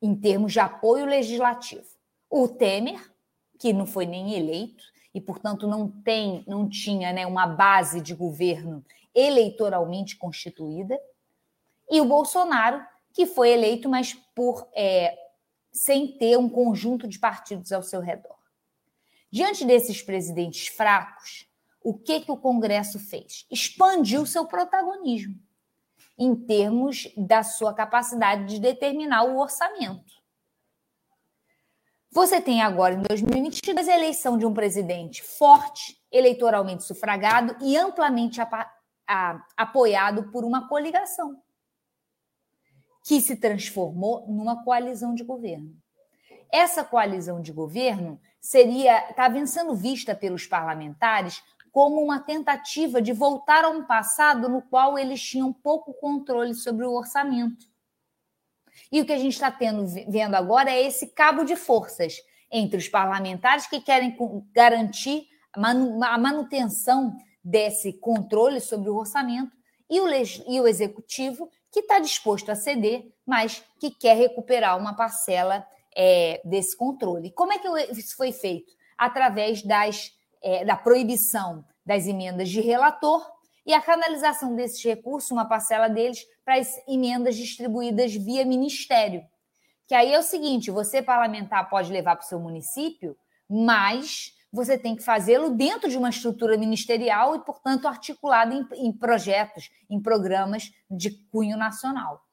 em termos de apoio legislativo. O Temer, que não foi nem eleito e, portanto, não tem, não tinha né, uma base de governo eleitoralmente constituída, e o Bolsonaro, que foi eleito, mas por é, sem ter um conjunto de partidos ao seu redor. Diante desses presidentes fracos, o que, que o Congresso fez? Expandiu seu protagonismo em termos da sua capacidade de determinar o orçamento. Você tem agora, em 2022, a eleição de um presidente forte, eleitoralmente sufragado e amplamente apoiado por uma coligação, que se transformou numa coalizão de governo. Essa coalizão de governo seria estava sendo vista pelos parlamentares como uma tentativa de voltar a um passado no qual eles tinham pouco controle sobre o orçamento. E o que a gente está vendo agora é esse cabo de forças entre os parlamentares que querem garantir a manutenção desse controle sobre o orçamento e o, e o executivo que está disposto a ceder, mas que quer recuperar uma parcela é, desse controle. Como é que isso foi feito? Através das, é, da proibição das emendas de relator e a canalização desses recursos, uma parcela deles, para as emendas distribuídas via ministério. Que aí é o seguinte: você, parlamentar, pode levar para o seu município, mas você tem que fazê-lo dentro de uma estrutura ministerial e, portanto, articulado em, em projetos, em programas de cunho nacional.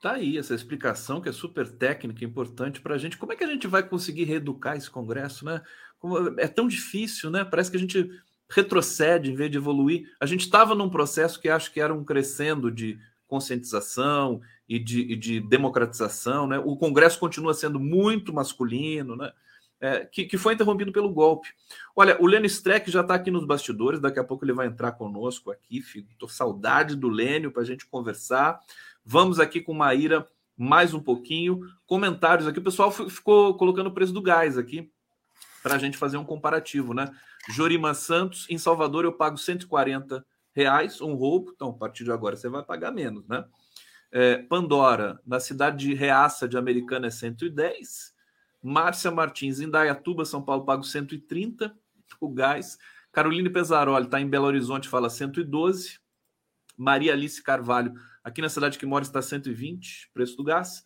Tá aí essa explicação que é super técnica, importante para a gente. Como é que a gente vai conseguir reeducar esse Congresso, né? Como é tão difícil, né? Parece que a gente retrocede em vez de evoluir. A gente estava num processo que acho que era um crescendo de conscientização e de, e de democratização, né? O Congresso continua sendo muito masculino, né? É, que, que, foi interrompido pelo golpe. Olha, o Lênio Streck já está aqui nos bastidores, daqui a pouco ele vai entrar conosco aqui. Estou saudade do Lênio para a gente conversar. Vamos aqui com Maíra mais um pouquinho. Comentários aqui, o pessoal ficou colocando o preço do gás aqui para a gente fazer um comparativo, né? Jorima Santos, em Salvador eu pago 140 reais, um roubo, então a partir de agora você vai pagar menos, né? É, Pandora, na cidade de Reaça de Americana é 110. Márcia Martins, em Dayatuba, São Paulo, pago 130 o gás. Caroline Pesaroli está em Belo Horizonte, fala 112. Maria Alice Carvalho, Aqui na cidade que mora está 120, preço do gás.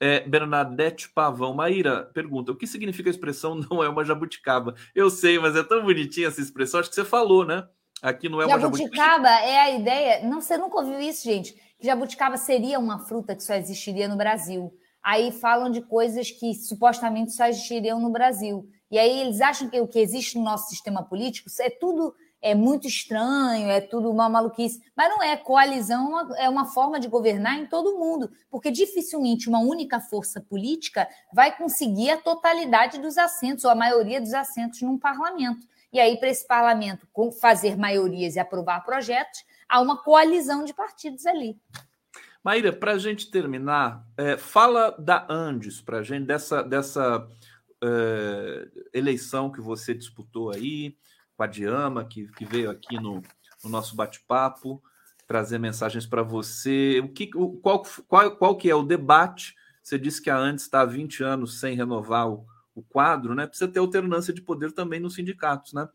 É, Bernadette Pavão. Maíra pergunta: o que significa a expressão não é uma jabuticaba? Eu sei, mas é tão bonitinha essa expressão. Acho que você falou, né? Aqui não é jabuticaba uma jabuticaba. é a ideia. Não, você nunca ouviu isso, gente? Que jabuticaba seria uma fruta que só existiria no Brasil. Aí falam de coisas que supostamente só existiriam no Brasil. E aí eles acham que o que existe no nosso sistema político é tudo é muito estranho, é tudo uma maluquice. Mas não é. Coalizão é uma forma de governar em todo mundo, porque dificilmente uma única força política vai conseguir a totalidade dos assentos, ou a maioria dos assentos num parlamento. E aí, para esse parlamento fazer maiorias e aprovar projetos, há uma coalizão de partidos ali. Maíra, para a gente terminar, é, fala da Andes para a gente, dessa, dessa é, eleição que você disputou aí, com a Diama, que, que veio aqui no, no nosso bate-papo, trazer mensagens para você. O que, o, qual, qual, qual que é o debate? Você disse que a Andes está há 20 anos sem renovar o, o quadro, né? Precisa ter alternância de poder também nos sindicatos, né?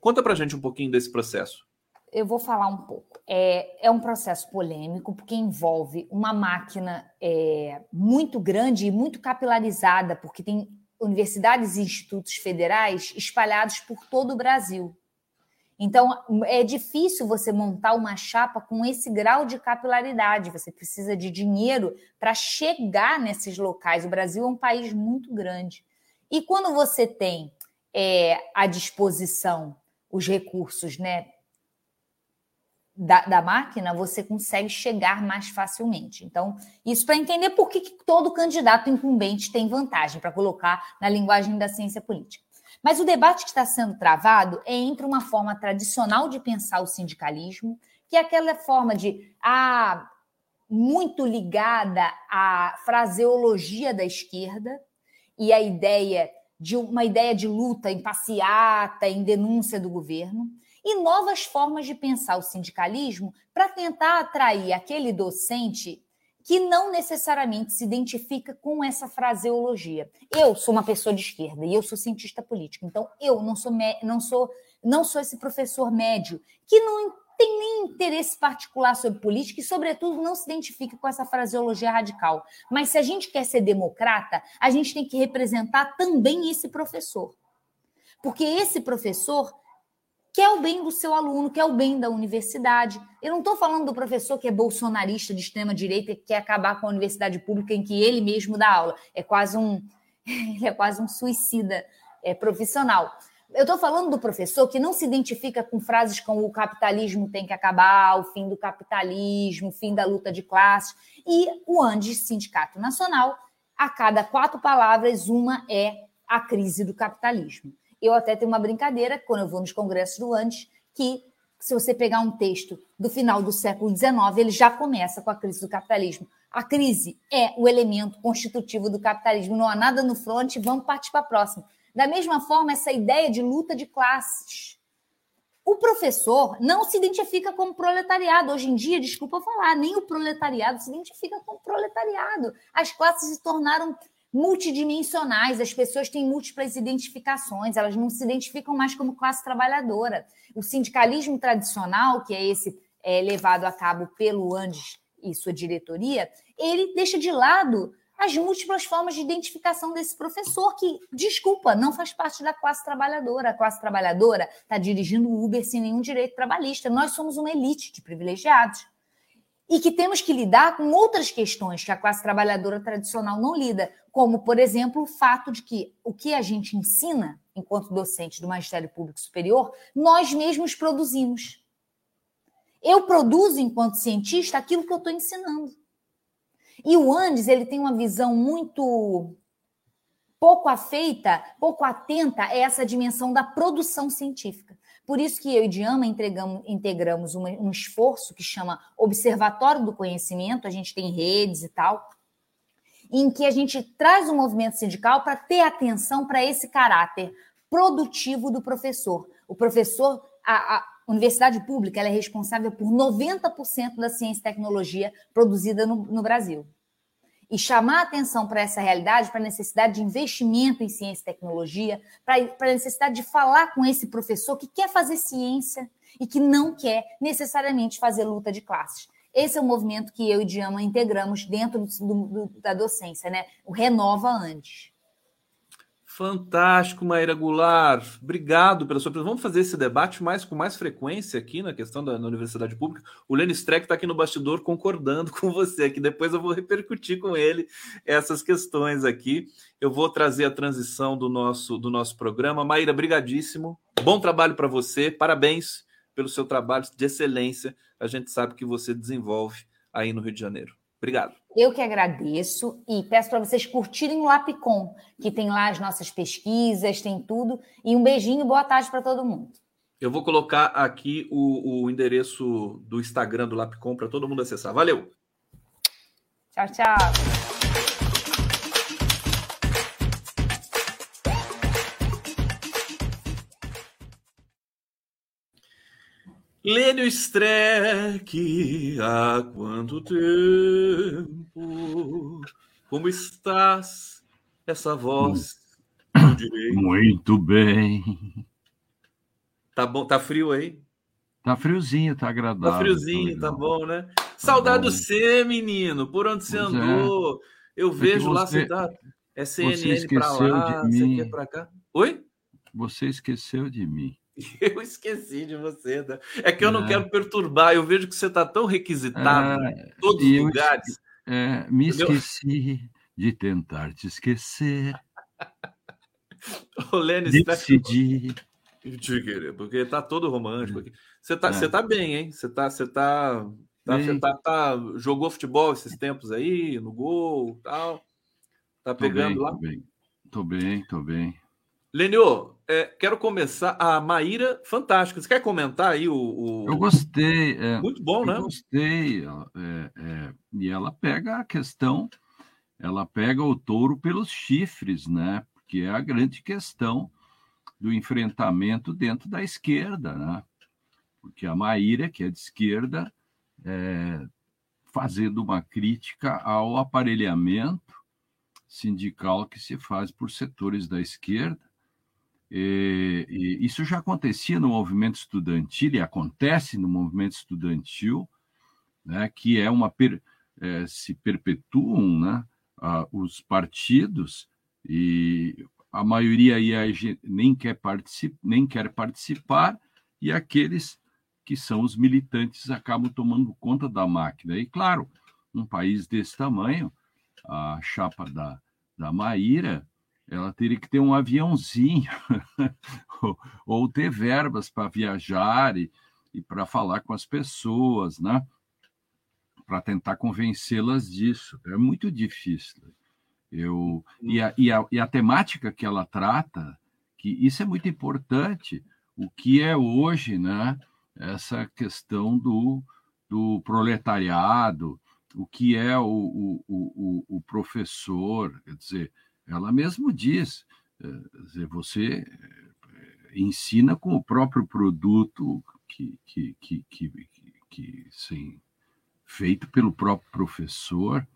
Conta para gente um pouquinho desse processo. Eu vou falar um pouco. É, é um processo polêmico, porque envolve uma máquina é, muito grande e muito capilarizada, porque tem universidades e institutos federais espalhados por todo o Brasil. Então, é difícil você montar uma chapa com esse grau de capilaridade. Você precisa de dinheiro para chegar nesses locais. O Brasil é um país muito grande. E quando você tem é, à disposição os recursos né, da, da, máquina, você consegue chegar mais facilmente. Então, isso para entender por que, que todo candidato incumbente tem vantagem, para colocar na linguagem da ciência política. Mas o debate que está sendo travado é entre uma forma tradicional de pensar o sindicalismo, que é aquela forma de ah, muito ligada à fraseologia da esquerda e a ideia de uma ideia de luta em passeata, em denúncia do governo, e novas formas de pensar o sindicalismo para tentar atrair aquele docente que não necessariamente se identifica com essa fraseologia. Eu sou uma pessoa de esquerda e eu sou cientista político, então eu não sou não sou não sou esse professor médio que não tem nem interesse particular sobre política e, sobretudo, não se identifica com essa fraseologia radical. Mas se a gente quer ser democrata, a gente tem que representar também esse professor. Porque esse professor quer o bem do seu aluno, quer o bem da universidade. Eu não estou falando do professor que é bolsonarista de extrema-direita e quer acabar com a universidade pública em que ele mesmo dá aula. É quase um, ele é quase um suicida é, profissional. Eu estou falando do professor que não se identifica com frases como o capitalismo tem que acabar, o fim do capitalismo, o fim da luta de classes. E o ANDES, Sindicato Nacional, a cada quatro palavras, uma é a crise do capitalismo. Eu até tenho uma brincadeira, quando eu vou nos congressos do Andes, que se você pegar um texto do final do século XIX, ele já começa com a crise do capitalismo. A crise é o elemento constitutivo do capitalismo. Não há nada no front, vamos partir para a próxima. Da mesma forma, essa ideia de luta de classes. O professor não se identifica como proletariado. Hoje em dia, desculpa falar, nem o proletariado se identifica como proletariado. As classes se tornaram multidimensionais, as pessoas têm múltiplas identificações, elas não se identificam mais como classe trabalhadora. O sindicalismo tradicional, que é esse é, levado a cabo pelo Andes e sua diretoria, ele deixa de lado as múltiplas formas de identificação desse professor, que, desculpa, não faz parte da classe trabalhadora. A classe trabalhadora está dirigindo o Uber sem nenhum direito trabalhista. Nós somos uma elite de privilegiados e que temos que lidar com outras questões que a classe trabalhadora tradicional não lida, como, por exemplo, o fato de que o que a gente ensina, enquanto docente do Magistério Público Superior, nós mesmos produzimos. Eu produzo, enquanto cientista, aquilo que eu estou ensinando. E o Andes ele tem uma visão muito pouco afeita, pouco atenta a essa dimensão da produção científica. Por isso que eu e Diama integramos um esforço que chama Observatório do Conhecimento, a gente tem redes e tal, em que a gente traz o movimento sindical para ter atenção para esse caráter produtivo do professor. O professor, a, a universidade pública, é responsável por 90% da ciência e tecnologia produzida no, no Brasil e chamar atenção para essa realidade, para a necessidade de investimento em ciência e tecnologia, para a necessidade de falar com esse professor que quer fazer ciência e que não quer necessariamente fazer luta de classes. Esse é o movimento que eu e Diama integramos dentro do, do, da docência, né? O Renova Antes. Fantástico, Maíra Goulart. Obrigado pela sua presença. Vamos fazer esse debate mais com mais frequência aqui na questão da universidade pública. O Lenny Streck está aqui no bastidor concordando com você, que depois eu vou repercutir com ele essas questões aqui. Eu vou trazer a transição do nosso do nosso programa. Maíra, brigadíssimo. Bom trabalho para você. Parabéns pelo seu trabalho de excelência. A gente sabe que você desenvolve aí no Rio de Janeiro. Obrigado. Eu que agradeço e peço para vocês curtirem o Lapicom, que tem lá as nossas pesquisas, tem tudo. E um beijinho, boa tarde para todo mundo. Eu vou colocar aqui o, o endereço do Instagram do Lapicom para todo mundo acessar. Valeu! Tchau, tchau. Lênio Streck, há quanto tempo? Como estás? Essa voz. Muito bem. Tá bom, tá frio aí? Tá friozinho, tá agradável. Tá friozinho, tá, tá bom, né? Tá Saudade bom. do C, menino. Por onde você pois é. andou? É. Eu vejo você, lá, você tá. É CNN para lá, de mim. você quer para cá. Oi? Você esqueceu de mim. Eu esqueci de você. Né? É que eu é. não quero perturbar. Eu vejo que você está tão requisitado é, em todos os lugares. É, me Entendeu? esqueci de tentar te esquecer. o Lênin Decidi. Porque está todo romântico aqui. Você está é. Você tá bem, hein? Você está Você tá, tá, você tá, tá, jogou futebol esses tempos aí, no gol tal. Tá pegando tô bem, lá? Tô bem, tô bem, tô bem. Lenio, é, quero começar. A Maíra, fantástica. Você quer comentar aí o. o... Eu gostei. É, Muito bom, né? Eu gostei. É, é, e ela pega a questão, ela pega o touro pelos chifres, né? Porque é a grande questão do enfrentamento dentro da esquerda, né? Porque a Maíra, que é de esquerda, é, fazendo uma crítica ao aparelhamento sindical que se faz por setores da esquerda e, e isso já acontecia no movimento estudantil e acontece no movimento estudantil, né, que é uma é, se perpetuam né, a, os partidos e a maioria aí nem quer, particip, nem quer participar e aqueles que são os militantes acabam tomando conta da máquina. E claro, um país desse tamanho, a chapa da, da Maíra ela teria que ter um aviãozinho ou, ter verbas para viajar e, e para falar com as pessoas, né? Para tentar convencê-las disso. É muito difícil. Eu, e, a, e, a, e a temática que ela trata, que isso é muito importante, o que é hoje, né? Essa questão do, do proletariado, o que é o, o, o, o professor, quer dizer, ela mesmo diz, eh, você eh, ensina com o próprio produto que, que, que, que, que sim, feito pelo próprio professor,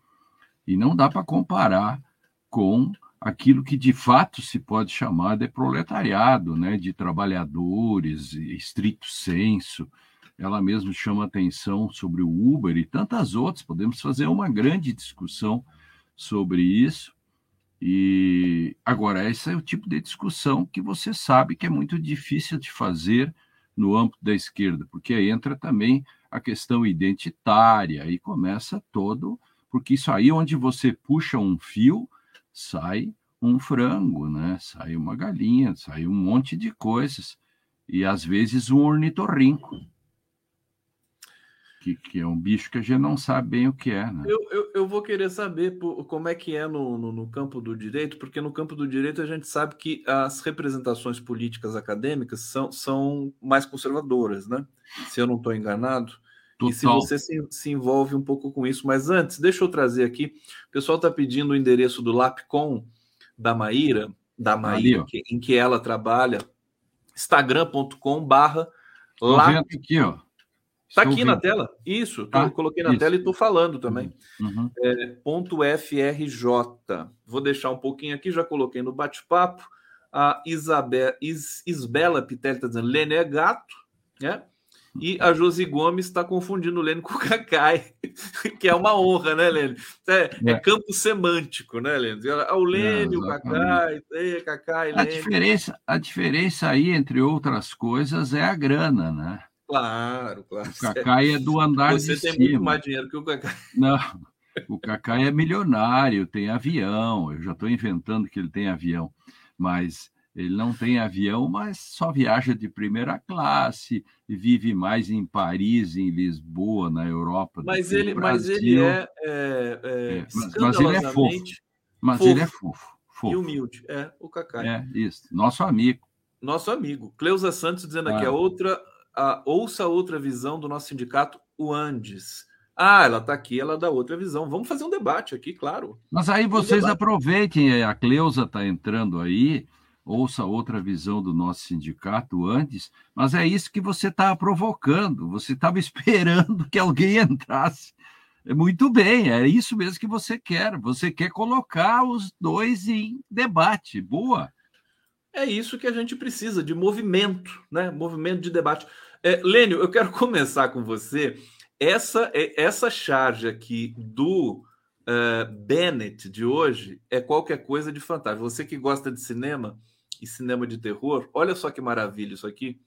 e não dá para comparar com aquilo que de fato se pode chamar de proletariado, né, de trabalhadores, estrito senso. Ela mesma chama atenção sobre o Uber e tantas outras. Podemos fazer uma grande discussão sobre isso. E agora, esse é o tipo de discussão que você sabe que é muito difícil de fazer no âmbito da esquerda, porque aí entra também a questão identitária, aí começa todo, porque isso aí onde você puxa um fio, sai um frango, né? Sai uma galinha, sai um monte de coisas e às vezes um ornitorrinco que, que, é um bicho que a gente não sabe bem o que é. Né? Eu, eu, eu, vou querer saber como é que é no, no, no, campo do direito, porque no campo do direito a gente sabe que as representações políticas acadêmicas são, são mais conservadoras, né? Se eu não estou enganado. Total. E se você se, se, envolve um pouco com isso. Mas antes, deixa eu trazer aqui. O pessoal está pedindo o endereço do Lapcom da Maíra, da Maíra, que, em que ela trabalha, instagram.com barra aqui, ó. Está aqui na tela. Isso, tá? eu coloquei na Isso. tela e estou falando também. Uhum. É, ponto FRJ. Vou deixar um pouquinho aqui, já coloquei no bate-papo. A Isabel, Is, Isbela Pitelli está dizendo Lene é gato, né? E a Josi Gomes está confundindo o Lene com o Cacai, que é uma honra, né, Lene? É, é. é campo semântico, né, Lene? Ah, o Lene, o Cacai, é, Cacai, Lene. A diferença, a diferença aí, entre outras coisas, é a grana, né? Claro, claro. O Cacai é do andar Você de tem cima. muito mais dinheiro que o Cacai. Não, o Cacai é milionário, tem avião. Eu já estou inventando que ele tem avião, mas ele não tem avião, mas só viaja de primeira classe e vive mais em Paris, em Lisboa, na Europa. Mas ele, mas ele é, é, é, é mas, ele é fofo. Mas fofo ele é fofo, fofo. E humilde. É, o Cacai. É, isso. Nosso amigo. Nosso amigo. Cleusa Santos dizendo aqui, a outra a, ouça outra visão do nosso sindicato, o Andes. Ah, ela está aqui, ela dá outra visão. Vamos fazer um debate aqui, claro. Mas aí vocês um aproveitem, a Cleusa está entrando aí, ouça outra visão do nosso sindicato antes, mas é isso que você está provocando. Você estava esperando que alguém entrasse. É muito bem, é isso mesmo que você quer. Você quer colocar os dois em debate. Boa. É isso que a gente precisa, de movimento, né? Movimento de debate. É, Lênio, eu quero começar com você. Essa, é, essa charge aqui do uh, Bennett de hoje é qualquer coisa de fantástico. Você que gosta de cinema, e cinema de terror. Olha só que maravilha isso aqui.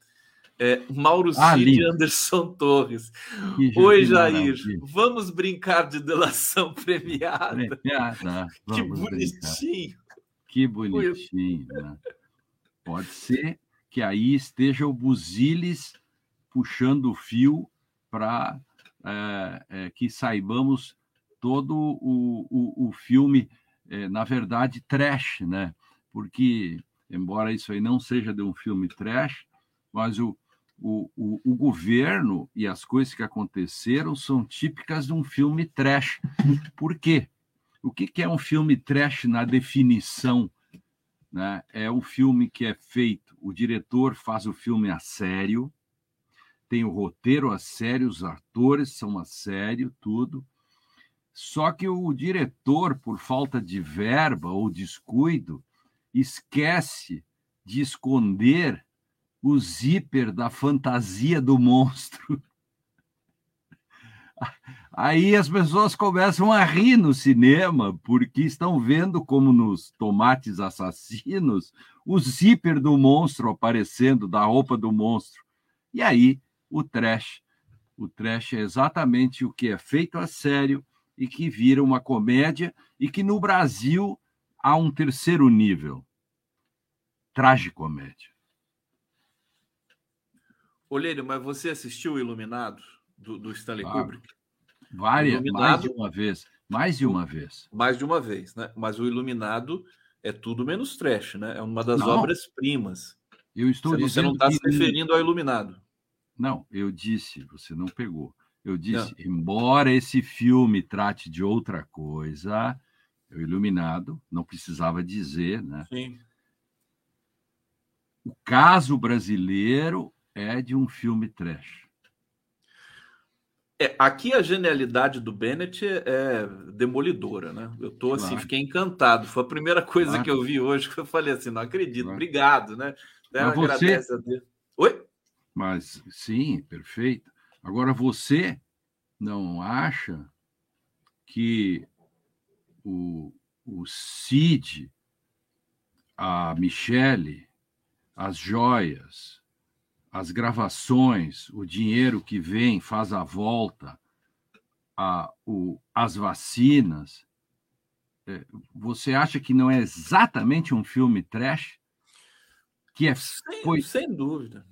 É, Mauro ah, Cid e Anderson Torres. Que Oi, Jair. Vamos brincar de delação premiada. premiada. que bonitinho. Brincar. Que bonitinho. Né? Pode ser que aí esteja o Buziles puxando o fio para é, é, que saibamos todo o, o, o filme, é, na verdade, trash, né? Porque, embora isso aí não seja de um filme trash, mas o, o, o, o, governo e as coisas que aconteceram são típicas de um filme trash. Por quê? O que, que é um filme trash na definição? Né? É um filme que é feito, o diretor faz o filme a sério, tem o roteiro a sério, os atores são a sério, tudo. Só que o diretor, por falta de verba ou descuido, esquece de esconder o zíper da fantasia do monstro. Aí as pessoas começam a rir no cinema, porque estão vendo como nos tomates assassinos o zíper do monstro aparecendo, da roupa do monstro. E aí o trash. O trash é exatamente o que é feito a sério e que vira uma comédia e que no Brasil há um terceiro nível. Tragicomédia. Olênio, mas você assistiu o Iluminado do, do Stanley claro. Kubrick? Várias, Iluminado, mais de uma vez. Mais de uma vez. Mais de uma vez, né? Mas o Iluminado é tudo menos trash, né? É uma das obras-primas. Eu estou você, dizendo. Você não está se referindo ao Iluminado. Não, eu disse, você não pegou. Eu disse, não. embora esse filme trate de outra coisa, o Iluminado não precisava dizer, né? Sim. O caso brasileiro é de um filme trash. É, aqui a genialidade do Bennett é demolidora, né? Eu tô assim, claro. fiquei encantado. Foi a primeira coisa claro. que eu vi hoje que eu falei assim, não acredito. Claro. Obrigado, né? Mas você... Oi? Mas sim, perfeito. Agora você não acha que o, o Cid, a Michele, as joias, as gravações, o dinheiro que vem, faz a volta, a, o, as vacinas, é, você acha que não é exatamente um filme trash? Que é, sem, foi... sem dúvida.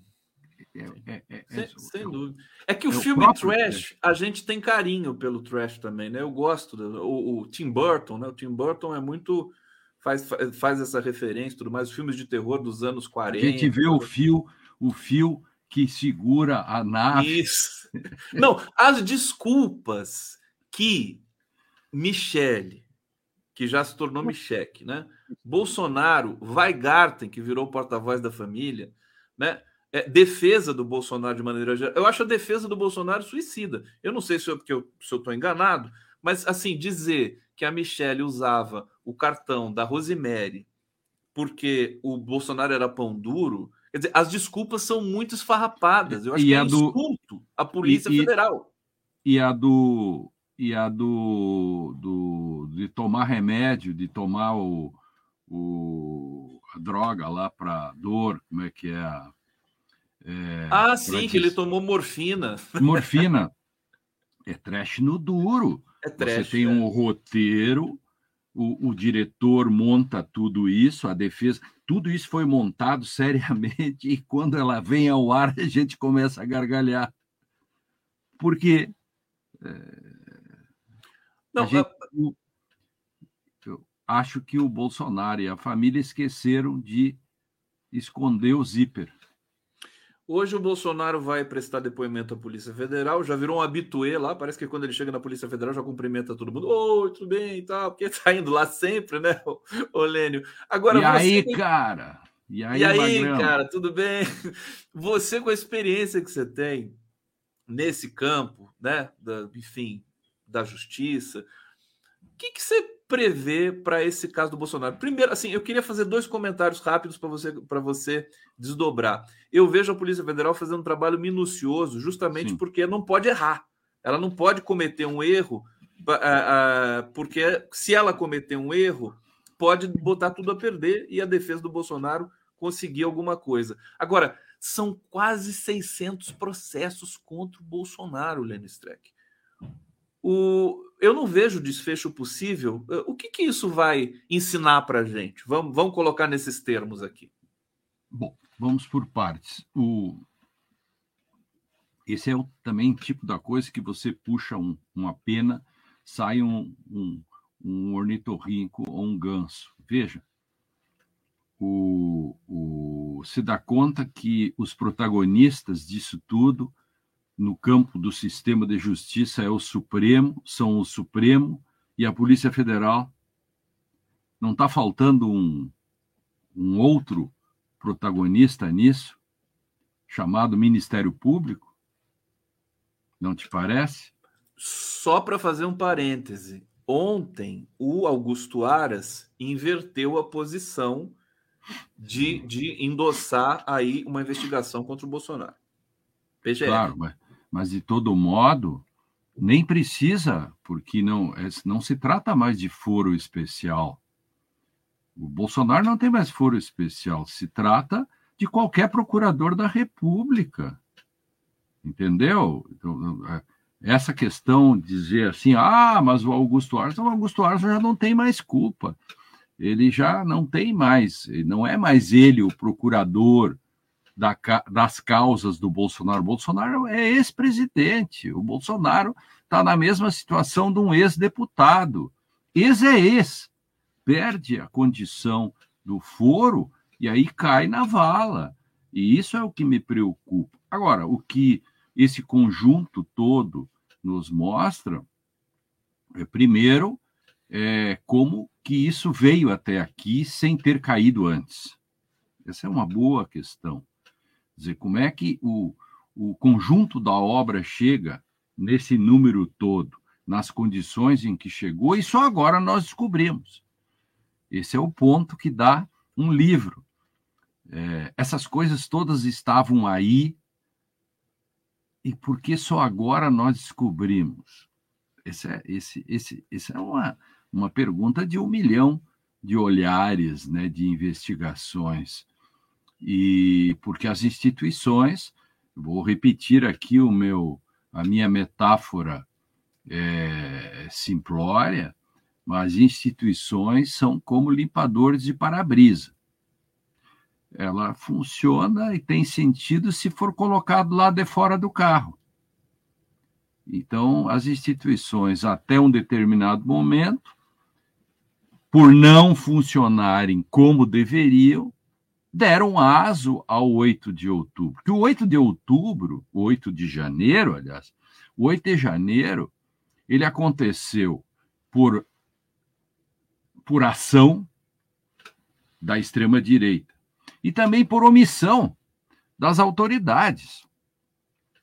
É, é, é, sem, é sem, dúvida. É que o filme o trash, a gente tem carinho pelo trash também, né? Eu gosto do o, o, Tim Burton, né? O Tim Burton é muito faz, faz essa referência, tudo mais, os filmes de terror dos anos 40. A gente vê o fio, o fio que segura a nave. Isso. Não, as desculpas que Michele, que já se tornou Michele, né? Bolsonaro, Weigarten, que virou porta-voz da família, né? É, defesa do Bolsonaro de maneira geral. Eu acho a defesa do Bolsonaro suicida. Eu não sei se eu, porque eu, se eu estou enganado, mas assim, dizer que a Michelle usava o cartão da Rosemary porque o Bolsonaro era pão duro, quer dizer, as desculpas são muito esfarrapadas. Eu acho e que é do... insulto à Polícia e, Federal. E a do e a do, do de tomar remédio, de tomar o, o a droga lá para dor, como é que é a é, ah, sim, que ele tomou morfina. Morfina. É trash no duro. É trash, Você tem é. um roteiro, o, o, diretor monta tudo isso, a defesa, tudo isso foi montado seriamente, e quando ela vem ao ar, a gente começa a gargalhar. Porque é, Não, gente, eu, eu acho que o Bolsonaro e a família esqueceram de esconder o zíper. Hoje o Bolsonaro vai prestar depoimento à Polícia Federal, já virou um habituê lá, parece que quando ele chega na Polícia Federal já cumprimenta todo mundo. Oi, tudo bem e tal, porque tá indo lá sempre, né, ô, Lênio? Agora, e você... aí, cara? E aí, e aí cara, tudo bem? Você com a experiência que você tem nesse campo, né, da, enfim, da justiça, o que, que você prevê para esse caso do Bolsonaro? Primeiro, assim, eu queria fazer dois comentários rápidos para você para você desdobrar. Eu vejo a Polícia Federal fazendo um trabalho minucioso, justamente Sim. porque não pode errar. Ela não pode cometer um erro, porque se ela cometer um erro, pode botar tudo a perder e a defesa do Bolsonaro conseguir alguma coisa. Agora, são quase 600 processos contra o Bolsonaro, Lenny Streck. O, eu não vejo desfecho possível. O que, que isso vai ensinar para a gente? Vamos, vamos colocar nesses termos aqui. Bom, vamos por partes. O... Esse é o, também tipo da coisa que você puxa um, uma pena, sai um, um, um ornitorrinco ou um ganso. Veja, o, o, se dá conta que os protagonistas disso tudo no campo do sistema de justiça é o Supremo, são o Supremo e a Polícia Federal. Não está faltando um, um outro protagonista nisso, chamado Ministério Público? Não te parece? Só para fazer um parêntese, ontem o Augusto Aras inverteu a posição de, de endossar aí uma investigação contra o Bolsonaro. PGR. Claro, mas, mas de todo modo, nem precisa, porque não, não se trata mais de foro especial. O Bolsonaro não tem mais foro especial, se trata de qualquer procurador da República. Entendeu? Então, é, essa questão de dizer assim, ah, mas o Augusto Aras, o Augusto Aras já não tem mais culpa. Ele já não tem mais, não é mais ele o procurador da, das causas do Bolsonaro. O Bolsonaro é ex-presidente. O Bolsonaro está na mesma situação de um ex-deputado. Ex é ex. Perde a condição do foro e aí cai na vala. E isso é o que me preocupa. Agora, o que esse conjunto todo nos mostra é, primeiro, é, como que isso veio até aqui sem ter caído antes. Essa é uma boa questão dizer, como é que o, o conjunto da obra chega nesse número todo, nas condições em que chegou, e só agora nós descobrimos. Esse é o ponto que dá um livro. É, essas coisas todas estavam aí, e por que só agora nós descobrimos? Esse é, esse, esse, esse é uma, uma pergunta de um milhão de olhares, né, de investigações e porque as instituições, vou repetir aqui o meu, a minha metáfora é, simplória, mas instituições são como limpadores de para-brisa. Ela funciona e tem sentido se for colocado lá de fora do carro. Então, as instituições, até um determinado momento, por não funcionarem como deveriam, deram aso ao 8 de outubro. Que o 8 de outubro, 8 de janeiro, aliás, o 8 de janeiro, ele aconteceu por, por ação da extrema-direita e também por omissão das autoridades.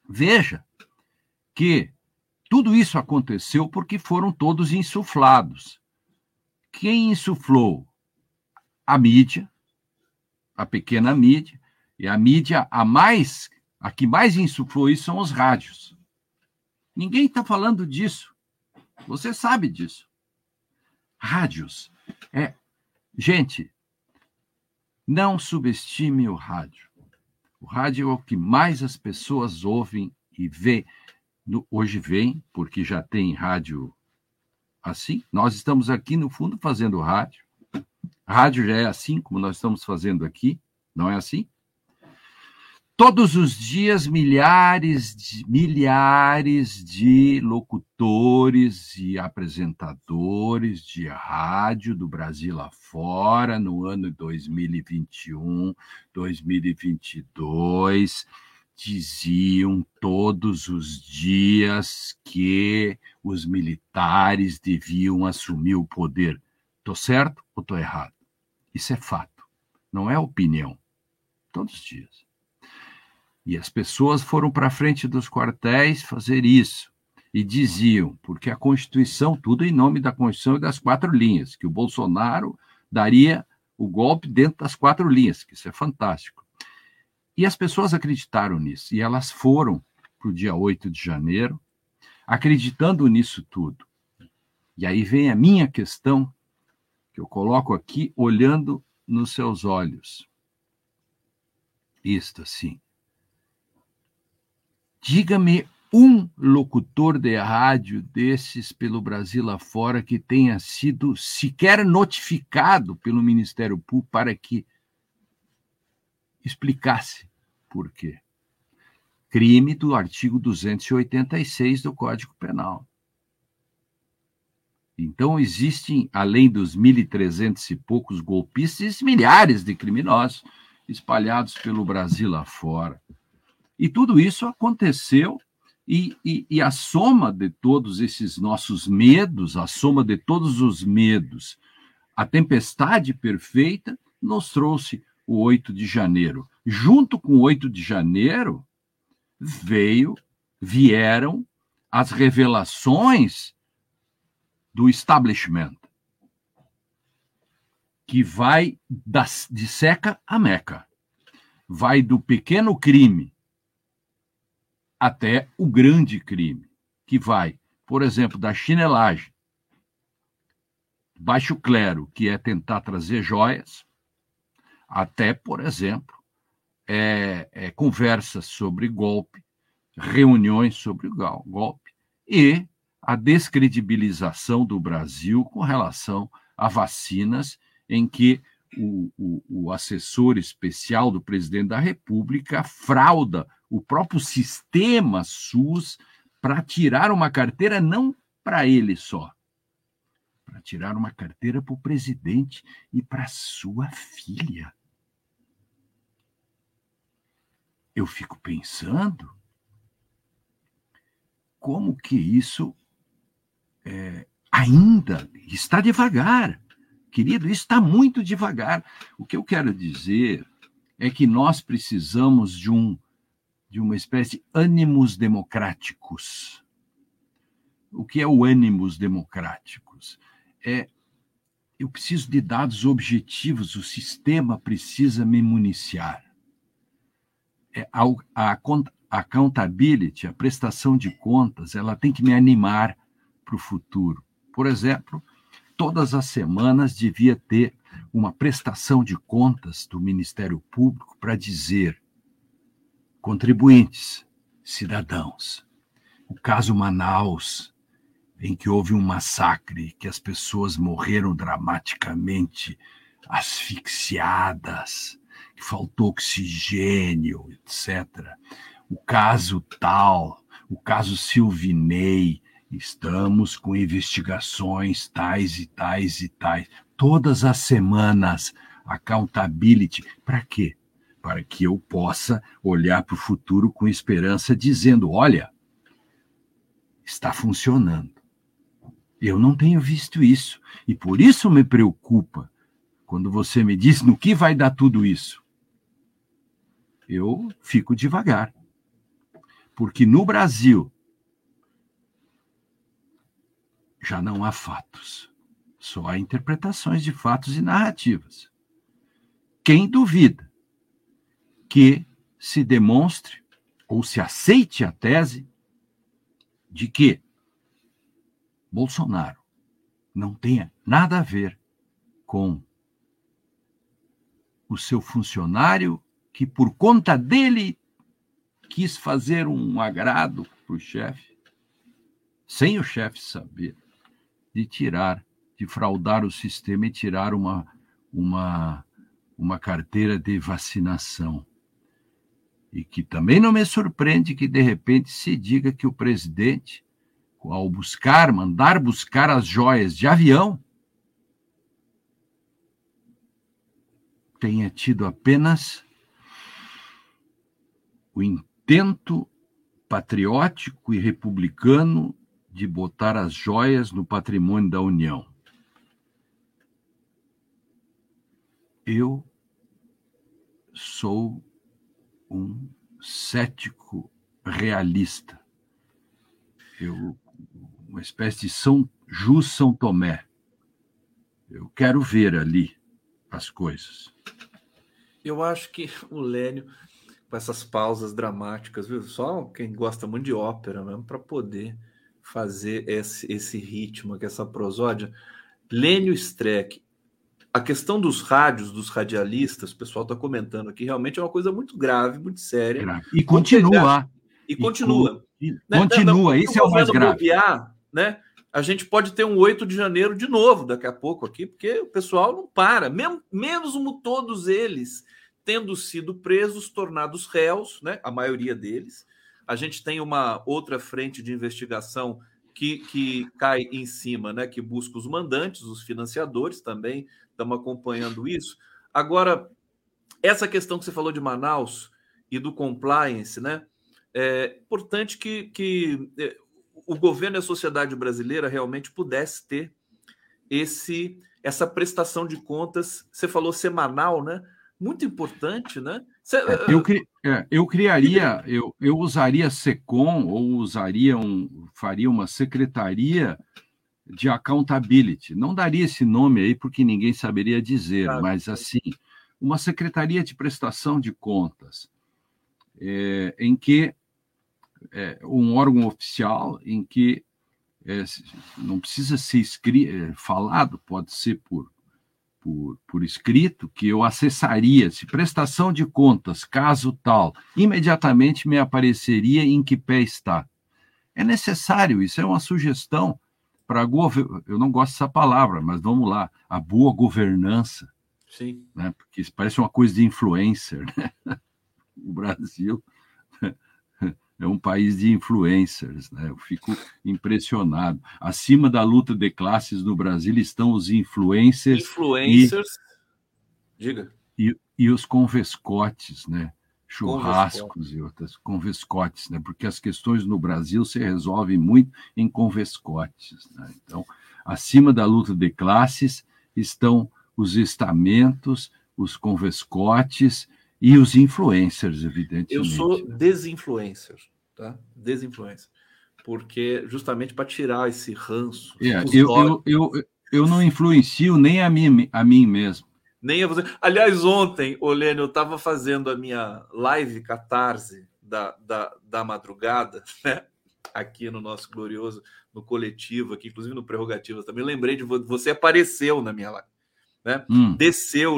Veja que tudo isso aconteceu porque foram todos insuflados. Quem insuflou? A mídia, a pequena mídia, e a mídia a mais, a que mais insuflou isso são os rádios. Ninguém está falando disso. Você sabe disso. Rádios. É, gente, não subestime o rádio. O rádio é o que mais as pessoas ouvem e vê. Hoje vem, porque já tem rádio assim. Nós estamos aqui, no fundo, fazendo rádio. Rádio já é assim, como nós estamos fazendo aqui, não é assim? Todos os dias, milhares de, milhares de locutores e apresentadores de rádio do Brasil afora, no ano 2021, 2022, diziam todos os dias que os militares deviam assumir o poder. Estou certo ou estou errado? Isso é fato, não é opinião. Todos os dias. E as pessoas foram para frente dos quartéis fazer isso. E diziam, porque a Constituição, tudo em nome da Constituição e das quatro linhas, que o Bolsonaro daria o golpe dentro das quatro linhas, que isso é fantástico. E as pessoas acreditaram nisso, e elas foram para o dia 8 de janeiro, acreditando nisso tudo. E aí vem a minha questão, que eu coloco aqui olhando nos seus olhos. isto assim. Diga-me um locutor de rádio desses pelo Brasil afora que tenha sido sequer notificado pelo Ministério Público para que explicasse por quê. Crime do artigo 286 do Código Penal. Então, existem, além dos 1.300 e poucos golpistas, milhares de criminosos espalhados pelo Brasil afora. E tudo isso aconteceu e, e, e, a soma de todos esses nossos medos, a soma de todos os medos, a tempestade perfeita nos trouxe o 8 de janeiro. Junto com o 8 de janeiro, veio, vieram as revelações do establishment, que vai das, de seca a meca, vai do pequeno crime até o grande crime, que vai, por exemplo, da chinelagem, baixo clero, que é tentar trazer joias, até, por exemplo, é, é, conversas sobre golpe, reuniões sobre golpe e a descredibilização do Brasil com relação a vacinas, em que o, o, o assessor especial do presidente da República frauda o próprio sistema SUS para tirar uma carteira não para ele só, para tirar uma carteira para o presidente e para sua filha. Eu fico pensando como que isso é, ainda está devagar. Querido, isso está muito devagar. O que eu quero dizer é que nós precisamos de um de uma espécie de ânimos democráticos. O que é o ânimos democráticos? É eu preciso de dados objetivos, o sistema precisa me municiar. É, a, a, a accountability, a prestação de contas, ela tem que me animar para o futuro. Por exemplo, todas as semanas devia ter uma prestação de contas do Ministério Público para dizer contribuintes, cidadãos. O caso Manaus, em que houve um massacre, que as pessoas morreram dramaticamente, asfixiadas, que faltou oxigênio, etc. O caso tal, o caso Silvinei, estamos com investigações tais e tais e tais. Todas as semanas, accountability. Para quê? para que eu possa olhar para o futuro com esperança, dizendo: olha, está funcionando. Eu não tenho visto isso. E por isso me preocupa quando você me diz no que vai dar tudo isso. Eu fico devagar. Porque no Brasil já não há fatos, só há interpretações de fatos e narrativas. Quem duvida que se demonstre ou se aceite a tese de que Bolsonaro não tenha nada a ver com o seu funcionário que, por conta dele, quis fazer um agrado para o chefe, sem o chefe saber, de tirar, de fraudar o sistema e tirar uma, uma, uma carteira de vacinação. E que também não me surpreende que, de repente, se diga que o presidente, ao buscar, mandar buscar as joias de avião, tenha tido apenas o intento patriótico e republicano de botar as joias no patrimônio da União. Eu sou um cético realista. Eu, uma espécie de São Jus São Tomé. Eu quero ver ali as coisas. Eu acho que o Lênio, com essas pausas dramáticas, viu? Só quem gosta muito de ópera mesmo, para poder fazer esse, esse ritmo, essa prosódia. Lênio Streck, a questão dos rádios, dos radialistas, o pessoal está comentando aqui, realmente é uma coisa muito grave, muito séria. E continua. E continua. E, né? Continua, isso é o mais grave. Bobear, né? A gente pode ter um 8 de janeiro de novo daqui a pouco aqui, porque o pessoal não para. Mesmo, mesmo todos eles tendo sido presos, tornados réus, né? A maioria deles. A gente tem uma outra frente de investigação que, que cai em cima, né? Que busca os mandantes, os financiadores também. Estamos acompanhando isso. Agora, essa questão que você falou de Manaus e do compliance, né? É importante que, que é, o governo e a sociedade brasileira realmente pudesse ter esse essa prestação de contas. Você falou semanal, né? Muito importante, né? É, eu, é, eu criaria, eu, eu usaria SECOM ou usaria um, faria uma secretaria de accountability. Não daria esse nome aí porque ninguém saberia dizer, claro. mas assim, uma secretaria de prestação de contas, é, em que é, um órgão oficial em que é, não precisa ser escrito, é, falado, pode ser por, por, por escrito, que eu acessaria, se prestação de contas, caso tal, imediatamente me apareceria em que pé está. É necessário, isso é uma sugestão para eu não gosto dessa palavra, mas vamos lá, a boa governança. Sim. Né? Porque isso parece uma coisa de influencer, né? O Brasil é um país de influencers, né? Eu fico impressionado. Acima da luta de classes no Brasil estão os influencers. Influencers. E, Diga. E, e os convescotes, né? Churrascos e outras convescotes, né? Porque as questões no Brasil se resolvem muito em convescotes. Né? Então, acima da luta de classes estão os estamentos, os convescotes e os influencers, evidentemente. Eu sou desinfluencer, tá? Desinfluencer. Porque justamente para tirar esse ranço. É, eu, eu, eu, eu não influencio nem a mim, a mim mesmo. Nem a você. Aliás, ontem, Olênio, eu estava fazendo a minha live catarse da, da, da madrugada, né? Aqui no nosso glorioso, no coletivo, aqui, inclusive no Prerrogativas também. Lembrei de você, apareceu na minha live né? Hum. Desceu,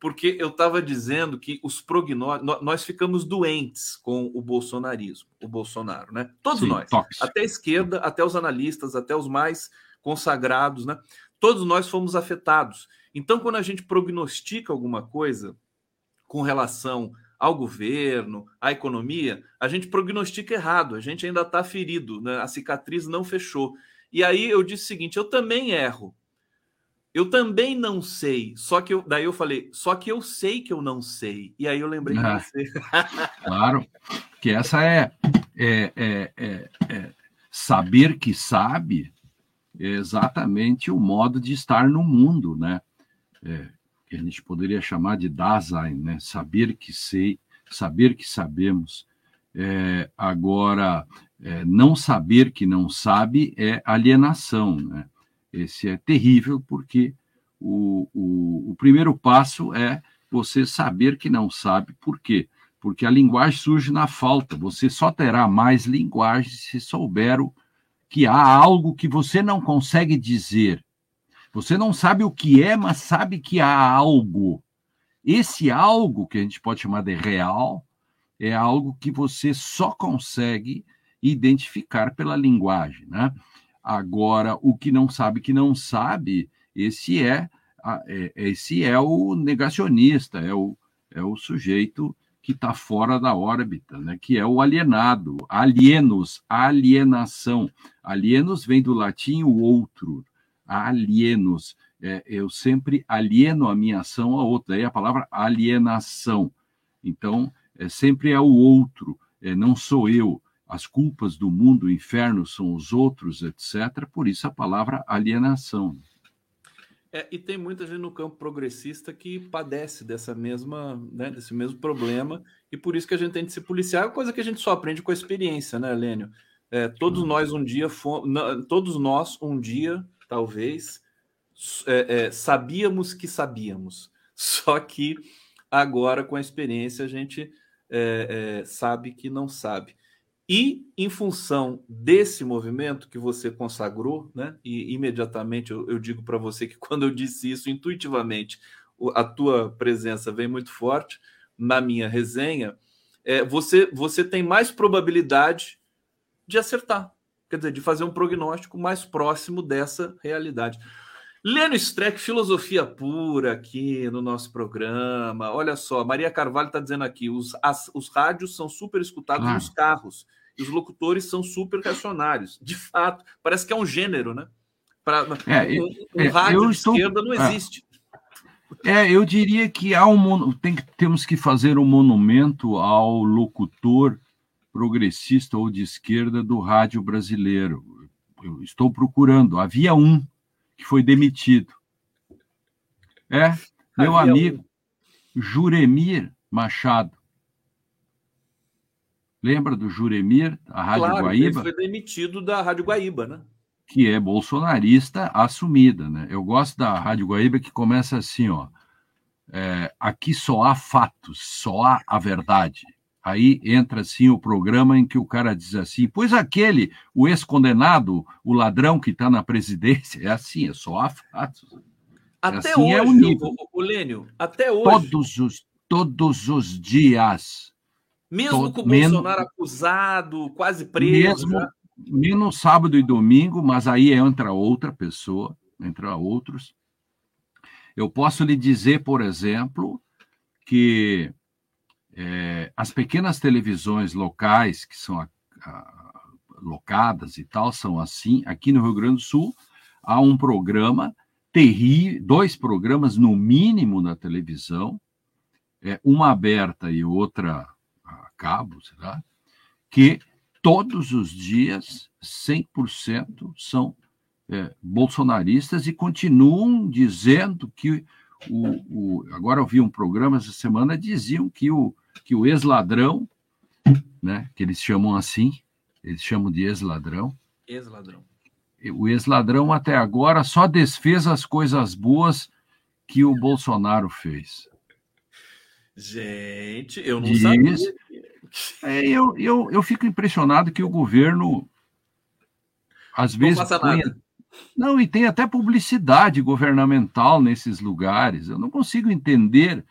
porque eu estava dizendo que os prognósticos, nós ficamos doentes com o bolsonarismo, o Bolsonaro, né? Todos Sim, nós, toques. até a esquerda, até os analistas, até os mais consagrados, né? Todos nós fomos afetados. Então, quando a gente prognostica alguma coisa com relação ao governo, à economia, a gente prognostica errado, a gente ainda está ferido, né? a cicatriz não fechou. E aí eu disse o seguinte: eu também erro, eu também não sei, só que eu, daí eu falei, só que eu sei que eu não sei. E aí eu lembrei ah, de você. claro, que essa é, é, é, é, é saber que sabe é exatamente o modo de estar no mundo, né? É, que a gente poderia chamar de Dasein, né? Saber que sei, saber que sabemos. É, agora, é, não saber que não sabe é alienação, né? Esse é terrível porque o, o, o primeiro passo é você saber que não sabe. Por quê? Porque a linguagem surge na falta. Você só terá mais linguagem se souber que há algo que você não consegue dizer. Você não sabe o que é, mas sabe que há algo. Esse algo, que a gente pode chamar de real, é algo que você só consegue identificar pela linguagem. Né? Agora, o que não sabe que não sabe, esse é, é esse é o negacionista, é o, é o sujeito que está fora da órbita, né? que é o alienado, alienos, alienação. Alienos vem do latim o outro, alienos. É, eu sempre alieno a minha ação a outra, aí a palavra alienação. Então, é, sempre é o outro, é, não sou eu as culpas do mundo, o inferno são os outros, etc. Por isso a palavra alienação. É, e tem muita gente no campo progressista que padece dessa mesma, né, desse mesmo problema, e por isso que a gente tem de se policiar, é coisa que a gente só aprende com a experiência, né, Lênio? É, todos nós um dia fomos, todos nós um dia, talvez, é, é, sabíamos que sabíamos, só que agora com a experiência a gente é, sabe que não sabe. E em função desse movimento que você consagrou, né? E imediatamente eu, eu digo para você que quando eu disse isso intuitivamente, a tua presença vem muito forte na minha resenha. É, você, você tem mais probabilidade de acertar, quer dizer, de fazer um prognóstico mais próximo dessa realidade. Leno Streck, filosofia pura aqui no nosso programa. Olha só, Maria Carvalho está dizendo aqui: os, as, os rádios são super escutados ah. nos carros e os locutores são super reacionários. De fato, parece que é um gênero, né? Pra, é, um, um é, rádio de estou... esquerda não é. existe. É, eu diria que há um, tem, temos que fazer um monumento ao locutor progressista ou de esquerda do rádio brasileiro. Eu estou procurando. Havia um que foi demitido. É, meu Havia amigo um. Juremir Machado. Lembra do Juremir, a Rádio claro, Guaíba? Ele foi demitido da Rádio Guaíba, né? Que é bolsonarista assumida, né? Eu gosto da Rádio Guaíba que começa assim, ó. É, aqui só há fatos, só há a verdade. Aí entra assim o programa em que o cara diz assim: pois aquele, o ex-condenado, o ladrão que está na presidência, é assim, é só há fatos. É até assim hoje, é o, nível. o, o Lênio, até hoje. Todos os, todos os dias mesmo com o Bolsonaro acusado, quase preso. Mesmo, já. menos sábado e domingo, mas aí entra outra pessoa, entra outros. Eu posso lhe dizer, por exemplo, que é, as pequenas televisões locais, que são a, a, locadas e tal, são assim. Aqui no Rio Grande do Sul, há um programa terrível, dois programas no mínimo na televisão, é, uma aberta e outra cabo, será? Que todos os dias 100% são é, bolsonaristas e continuam dizendo que o, o, agora eu vi um programa essa semana diziam que o que o ex-ladrão, né, que eles chamam assim, eles chamam de ex-ladrão. Ex-ladrão. O ex-ladrão até agora só desfez as coisas boas que o Bolsonaro fez. Gente, eu não Diz, sabia. É, eu, eu, eu fico impressionado que o governo, às não vezes. Passa nada. Não, e tem até publicidade governamental nesses lugares. Eu não consigo entender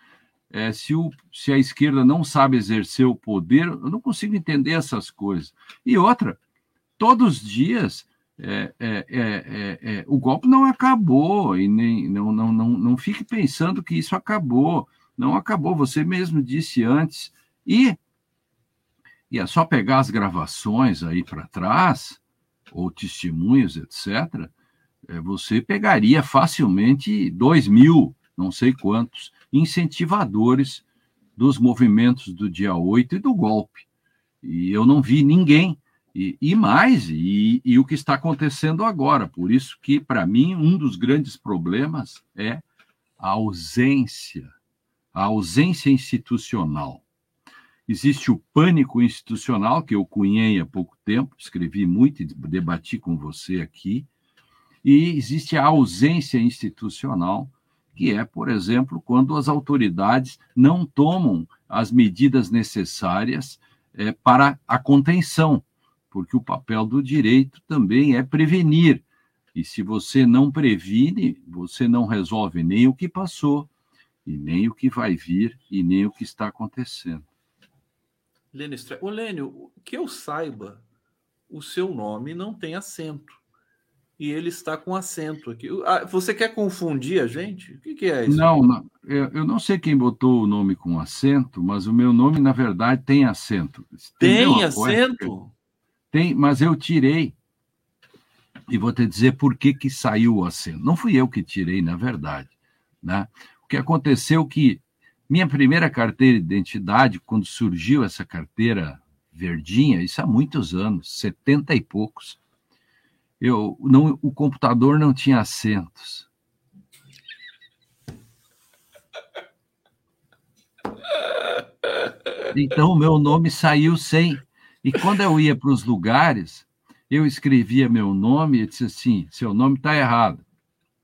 é, se, o, se a esquerda não sabe exercer o poder, eu não consigo entender essas coisas. E outra, todos os dias é, é, é, é, o golpe não acabou, e nem não, não, não, não fique pensando que isso acabou. Não acabou, você mesmo disse antes. E e é só pegar as gravações aí para trás, ou testemunhos, etc., é, você pegaria facilmente dois mil, não sei quantos, incentivadores dos movimentos do dia 8 e do golpe. E eu não vi ninguém. E, e mais, e, e o que está acontecendo agora. Por isso que, para mim, um dos grandes problemas é a ausência, a ausência institucional. Existe o pânico institucional, que eu cunhei há pouco tempo, escrevi muito e debati com você aqui. E existe a ausência institucional, que é, por exemplo, quando as autoridades não tomam as medidas necessárias é, para a contenção, porque o papel do direito também é prevenir. E se você não previne, você não resolve nem o que passou, e nem o que vai vir, e nem o que está acontecendo. Lênio. Ô, Lênio, que eu saiba, o seu nome não tem acento. E ele está com acento aqui. Você quer confundir a gente? O que, que é isso? Não, não, eu não sei quem botou o nome com acento, mas o meu nome, na verdade, tem acento. Tem acento? Tem, mas eu tirei. E vou te dizer por que, que saiu o acento. Não fui eu que tirei, na verdade. Né? O que aconteceu é que minha primeira carteira de identidade, quando surgiu essa carteira verdinha, isso há muitos anos, setenta e poucos, eu não, o computador não tinha assentos. Então, o meu nome saiu sem. E quando eu ia para os lugares, eu escrevia meu nome e disse assim: seu nome está errado.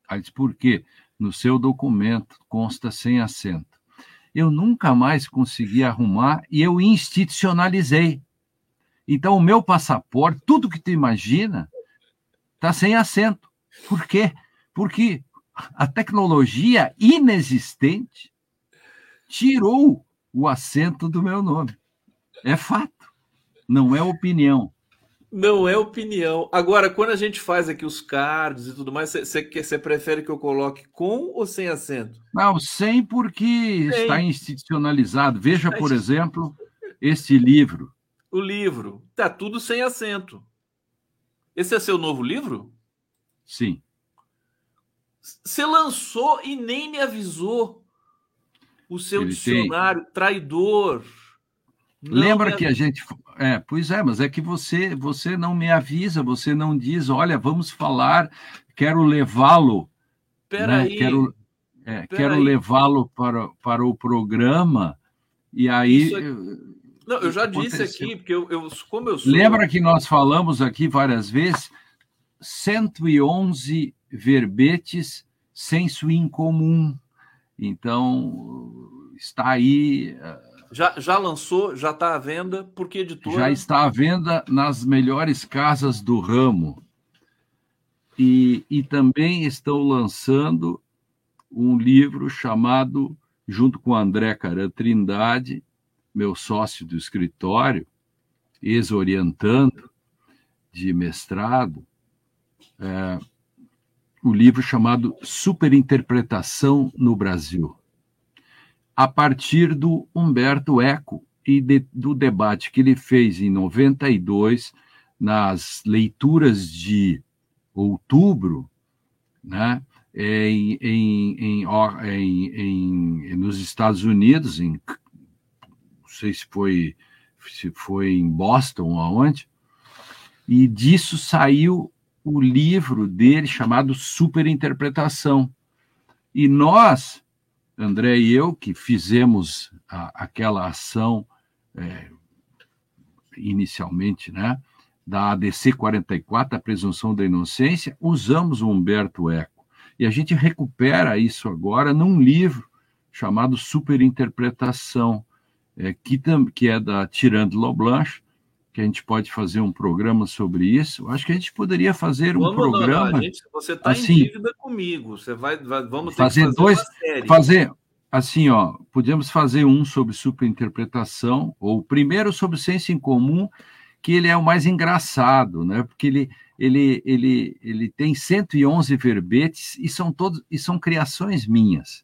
Aí disse, por quê? No seu documento consta sem acento eu nunca mais consegui arrumar e eu institucionalizei. Então, o meu passaporte, tudo que tu imagina, está sem acento. Por quê? Porque a tecnologia inexistente tirou o acento do meu nome. É fato, não é opinião. Não é opinião. Agora, quando a gente faz aqui os cards e tudo mais, você prefere que eu coloque com ou sem acento? Não, sem porque sem. está institucionalizado. Veja, por exemplo, este livro. O livro. Tá tudo sem acento. Esse é seu novo livro? Sim. Você lançou e nem me avisou. O seu Ele dicionário, tem... traidor. Lembra me... que a gente. É, pois é, mas é que você, você não me avisa, você não diz, olha, vamos falar, quero levá-lo. Né? Quero, é, quero levá-lo para, para o programa. E aí. Não, eu já disse aqui, porque eu, eu, como eu sou. Lembra que nós falamos aqui várias vezes 111 verbetes senso incomum. Então, está aí. Eh, já, já lançou, já está à venda, por que editora? Já está à venda nas melhores casas do ramo. E, e também estão lançando um livro chamado, junto com André Caran Trindade, meu sócio do escritório, ex-orientando de mestrado, é, o livro chamado Superinterpretação no Brasil, a partir do Humberto Eco e de, do debate que ele fez em 92 nas leituras de outubro, né, em, em, em, em, nos Estados Unidos, em, sei se foi, se foi em Boston ou aonde, e disso saiu o livro dele chamado Superinterpretação. E nós, André e eu, que fizemos a, aquela ação é, inicialmente, né, da ADC 44, a presunção da inocência, usamos o Humberto Eco. E a gente recupera isso agora num livro chamado Superinterpretação, é, que, que é da Tirando Loblanche, que a gente pode fazer um programa sobre isso. Acho que a gente poderia fazer vamos, um programa. Não, gente, você está assim, em dívida comigo. Você vai, vai vamos fazer, fazer dois, fazer assim, ó, podemos fazer um sobre superinterpretação ou primeiro sobre senso em comum, que ele é o mais engraçado, né? Porque ele ele ele ele tem 111 verbetes e são todos e são criações minhas.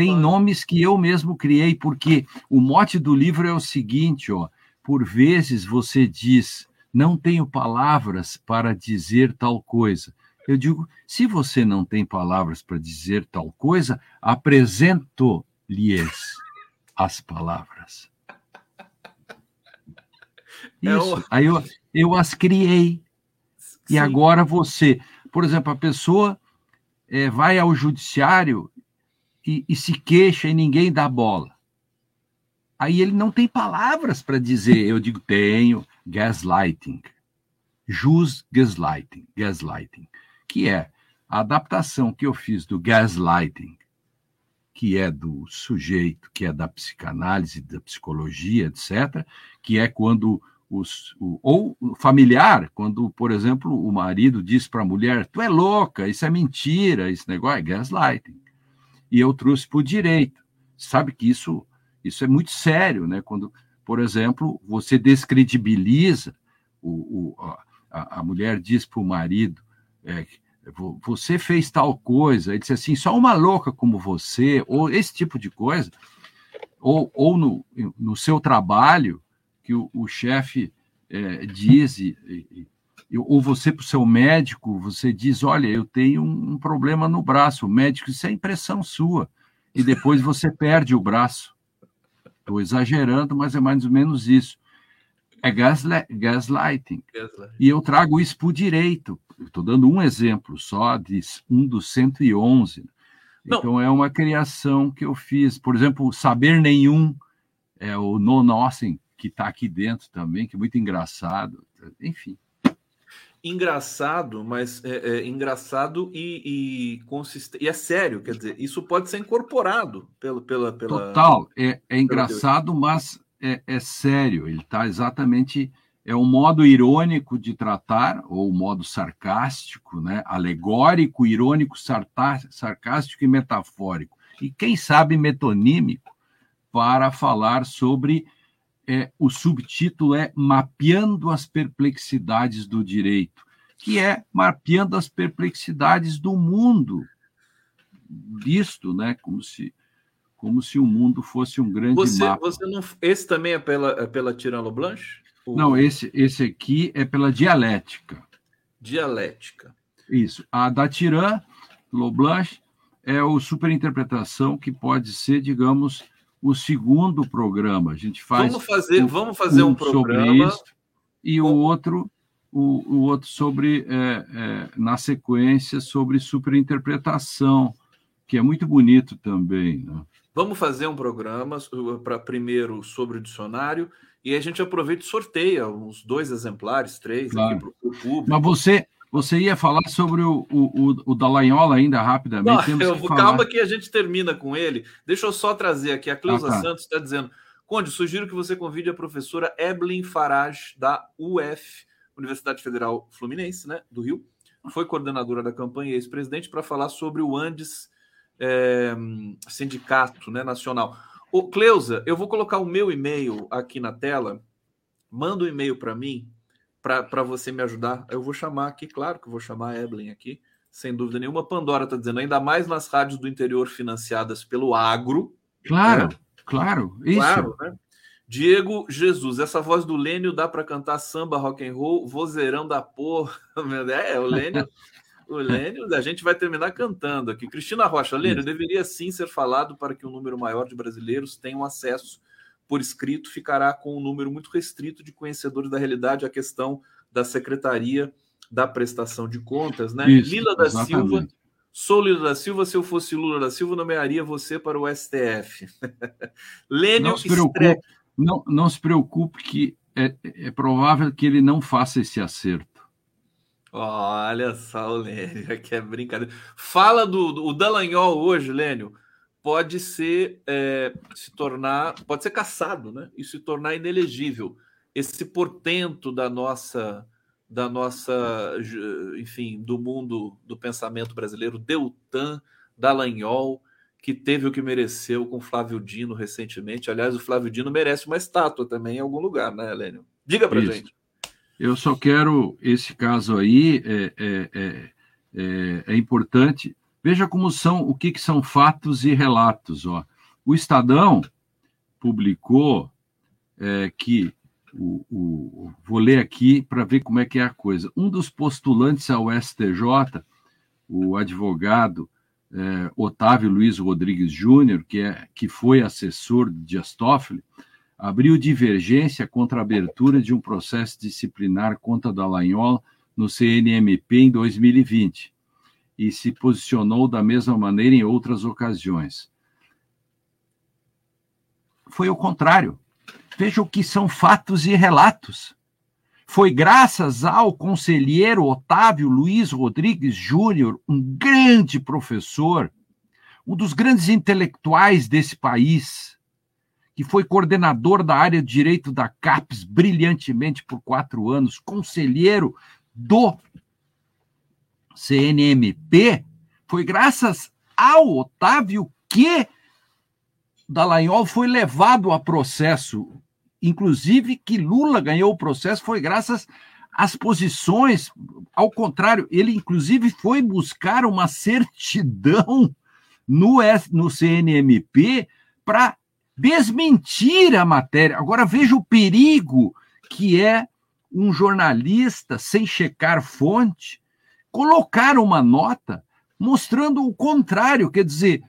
Tem nomes que eu mesmo criei porque o mote do livro é o seguinte, ó, por vezes você diz, não tenho palavras para dizer tal coisa. Eu digo, se você não tem palavras para dizer tal coisa, apresento-lhes as palavras. É Isso. Aí eu, eu as criei. Sim. E agora você, por exemplo, a pessoa é, vai ao judiciário e, e se queixa e ninguém dá bola. Aí ele não tem palavras para dizer. Eu digo, tenho gaslighting. Jus gaslighting, gaslighting, que é a adaptação que eu fiz do gaslighting, que é do sujeito, que é da psicanálise, da psicologia, etc., que é quando os, o, ou familiar, quando, por exemplo, o marido diz para a mulher: Tu é louca, isso é mentira, esse negócio é gaslighting. E eu trouxe para o direito. Sabe que isso isso é muito sério, né? Quando, por exemplo, você descredibiliza o, o a, a, mulher diz para o marido, é, você fez tal coisa, ele diz assim, só uma louca como você, ou esse tipo de coisa, ou, ou no, no seu trabalho, que o, o chefe é, diz, e, e, ou você para o seu médico, você diz, olha, eu tenho um, problema no braço, o médico, isso é impressão sua, e depois você perde o braço. Estou exagerando, mas é mais ou menos isso. É gaslighting. gaslighting. E eu trago isso para o direito. Estou dando um exemplo só de um dos 111. Não. Então, é uma criação que eu fiz. Por exemplo, Saber Nenhum, é o No Nothing, que está aqui dentro também, que é muito engraçado. Enfim engraçado, mas é, é engraçado e, e consistente. E é sério, quer dizer, isso pode ser incorporado pelo, pela, pela. Total, é, é engraçado, mas é, é sério. Ele está exatamente é um modo irônico de tratar, ou modo sarcástico, né? alegórico, irônico, sarcástico e metafórico. E quem sabe metonímico para falar sobre é, o subtítulo é Mapeando as Perplexidades do Direito, que é mapeando as perplexidades do mundo, visto, né, como se como se o mundo fosse um grande você, mapa. Você não, esse também é pela, é pela Tirano Blanche? Não, esse, esse aqui é pela dialética. Dialética. Isso. A da Tiran Loblanche é o superinterpretação que pode ser, digamos, o segundo programa. A gente faz. Vamos fazer, um, vamos fazer um, um programa. Sobre isso, e o outro, o, o outro sobre, é, é, na sequência, sobre superinterpretação, que é muito bonito também. Né? Vamos fazer um programa para primeiro sobre o dicionário e a gente aproveita e sorteia uns dois exemplares, três claro. aqui para o público. Mas você, você ia falar sobre o, o, o, o Dallagnol ainda rapidamente? Não, eu, que calma que a gente termina com ele. Deixa eu só trazer aqui. A Cleusa ah, tá. Santos está dizendo: Conde, sugiro que você convide a professora Evelyn Farage, da UF, Universidade Federal Fluminense, né, do Rio. Foi coordenadora da campanha e ex-presidente para falar sobre o Andes é, Sindicato né, Nacional. Ô, Cleusa, eu vou colocar o meu e-mail aqui na tela. Manda um e-mail para mim, para você me ajudar. Eu vou chamar aqui, claro que vou chamar a Evelyn aqui, sem dúvida nenhuma. Pandora está dizendo, ainda mais nas rádios do interior financiadas pelo agro. Claro, né? claro. Isso. Claro, né? Diego Jesus, essa voz do Lênio dá para cantar samba, rock and roll, vozeirão da porra. É, o Lênio o Lênio, a gente vai terminar cantando aqui. Cristina Rocha, Lênio, deveria sim ser falado para que um número maior de brasileiros tenham acesso por escrito, ficará com um número muito restrito de conhecedores da realidade, a questão da secretaria da prestação de contas, né? Isso, Lila da exatamente. Silva, sou Lila da Silva, se eu fosse Lula da Silva, nomearia você para o STF. Lênio não se preocupe, não, não se preocupe que é, é provável que ele não faça esse acerto. Olha só o Lênio, que é brincadeira. Fala do, do o Dallagnol hoje, Lênio, pode ser é, se tornar, pode ser caçado, né? E se tornar inelegível. Esse portento da nossa, da nossa, enfim, do mundo do pensamento brasileiro, Deltan Dallagnol, que teve o que mereceu com Flávio Dino recentemente. Aliás, o Flávio Dino merece uma estátua também em algum lugar, né, Lênio? Diga Isso. gente. Eu só quero esse caso aí é, é, é, é, é importante. Veja como são o que, que são fatos e relatos. Ó. O Estadão publicou é, que o, o, vou ler aqui para ver como é que é a coisa. Um dos postulantes ao STJ, o advogado é, Otávio Luiz Rodrigues Júnior, que, é, que foi assessor de Dias Toffoli, abriu divergência contra a abertura de um processo disciplinar contra Dallagnol no CNMP em 2020 e se posicionou da mesma maneira em outras ocasiões. Foi o contrário. Veja o que são fatos e relatos. Foi graças ao conselheiro Otávio Luiz Rodrigues Júnior, um grande professor, um dos grandes intelectuais desse país, que foi coordenador da área de direito da CAPES brilhantemente por quatro anos, conselheiro do CNMP, foi graças ao Otávio que Dallagnol foi levado a processo. Inclusive, que Lula ganhou o processo foi graças às posições. Ao contrário, ele, inclusive, foi buscar uma certidão no, no CNMP para desmentir a matéria. Agora veja o perigo que é um jornalista, sem checar fonte, colocar uma nota mostrando o contrário, quer dizer,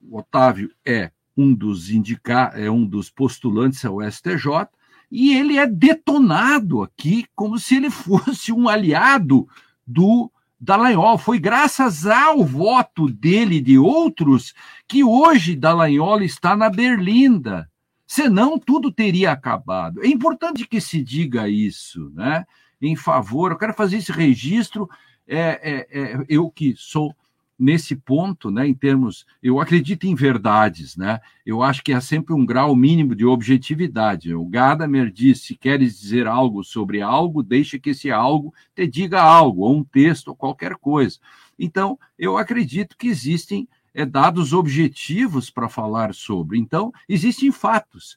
o Otávio é um dos indica é um dos postulantes ao STJ e ele é detonado aqui como se ele fosse um aliado do Dallagnol. Foi graças ao voto dele e de outros que hoje Dallagnol está na Berlinda. Senão, tudo teria acabado. É importante que se diga isso, né? Em favor, eu quero fazer esse registro. É, é, é eu que sou nesse ponto, né, em termos, eu acredito em verdades, né? Eu acho que há sempre um grau mínimo de objetividade. O Gadamer diz: se queres dizer algo sobre algo, deixa que esse algo te diga algo, ou um texto, ou qualquer coisa. Então, eu acredito que existem é, dados objetivos para falar sobre. Então, existem fatos.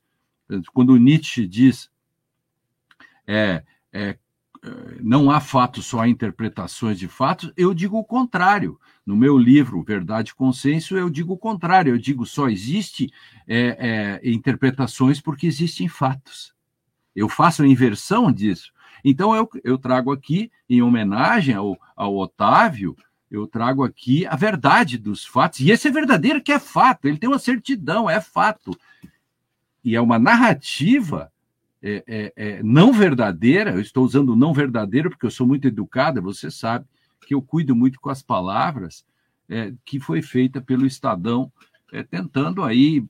Quando Nietzsche diz é, é, não há fatos, só há interpretações de fatos, eu digo o contrário. No meu livro, Verdade e Consenso, eu digo o contrário. Eu digo só existe é, é, interpretações porque existem fatos. Eu faço a inversão disso. Então, eu, eu trago aqui, em homenagem ao, ao Otávio, eu trago aqui a verdade dos fatos. E esse é verdadeiro que é fato. Ele tem uma certidão, é fato. E é uma narrativa é, é, é, não verdadeira, eu estou usando não verdadeiro porque eu sou muito educada, você sabe que eu cuido muito com as palavras, é, que foi feita pelo Estadão, é, tentando aí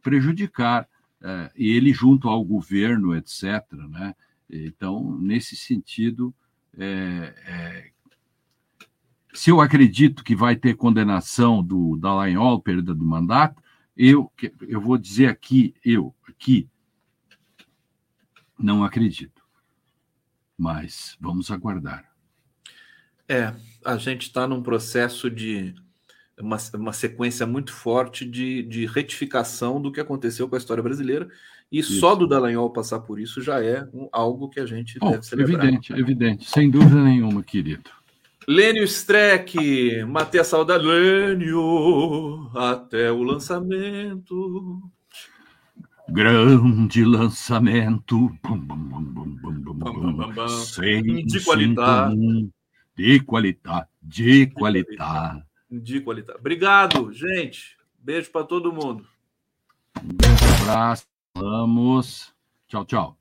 prejudicar ele junto ao governo, etc. Né? Então, nesse sentido, se eu acredito que vai ter condenação do Dallagnol, perda do mandato, eu, eu vou dizer aqui, eu, aqui, não acredito. Mas vamos aguardar. É, a gente está num processo de uma, uma sequência muito forte de, de retificação do que aconteceu com a história brasileira. E isso. só do Dallagnol passar por isso já é um, algo que a gente oh, deve celebrar. Evidente, evidente, sem dúvida nenhuma, querido. Lênio Streck, matei a saudade. Lênio, até o lançamento. Grande lançamento. de qualidade. De qualidade. De qualidade. De qualidade. Obrigado, gente. Beijo para todo mundo. Um abraço. Vamos. Tchau, tchau.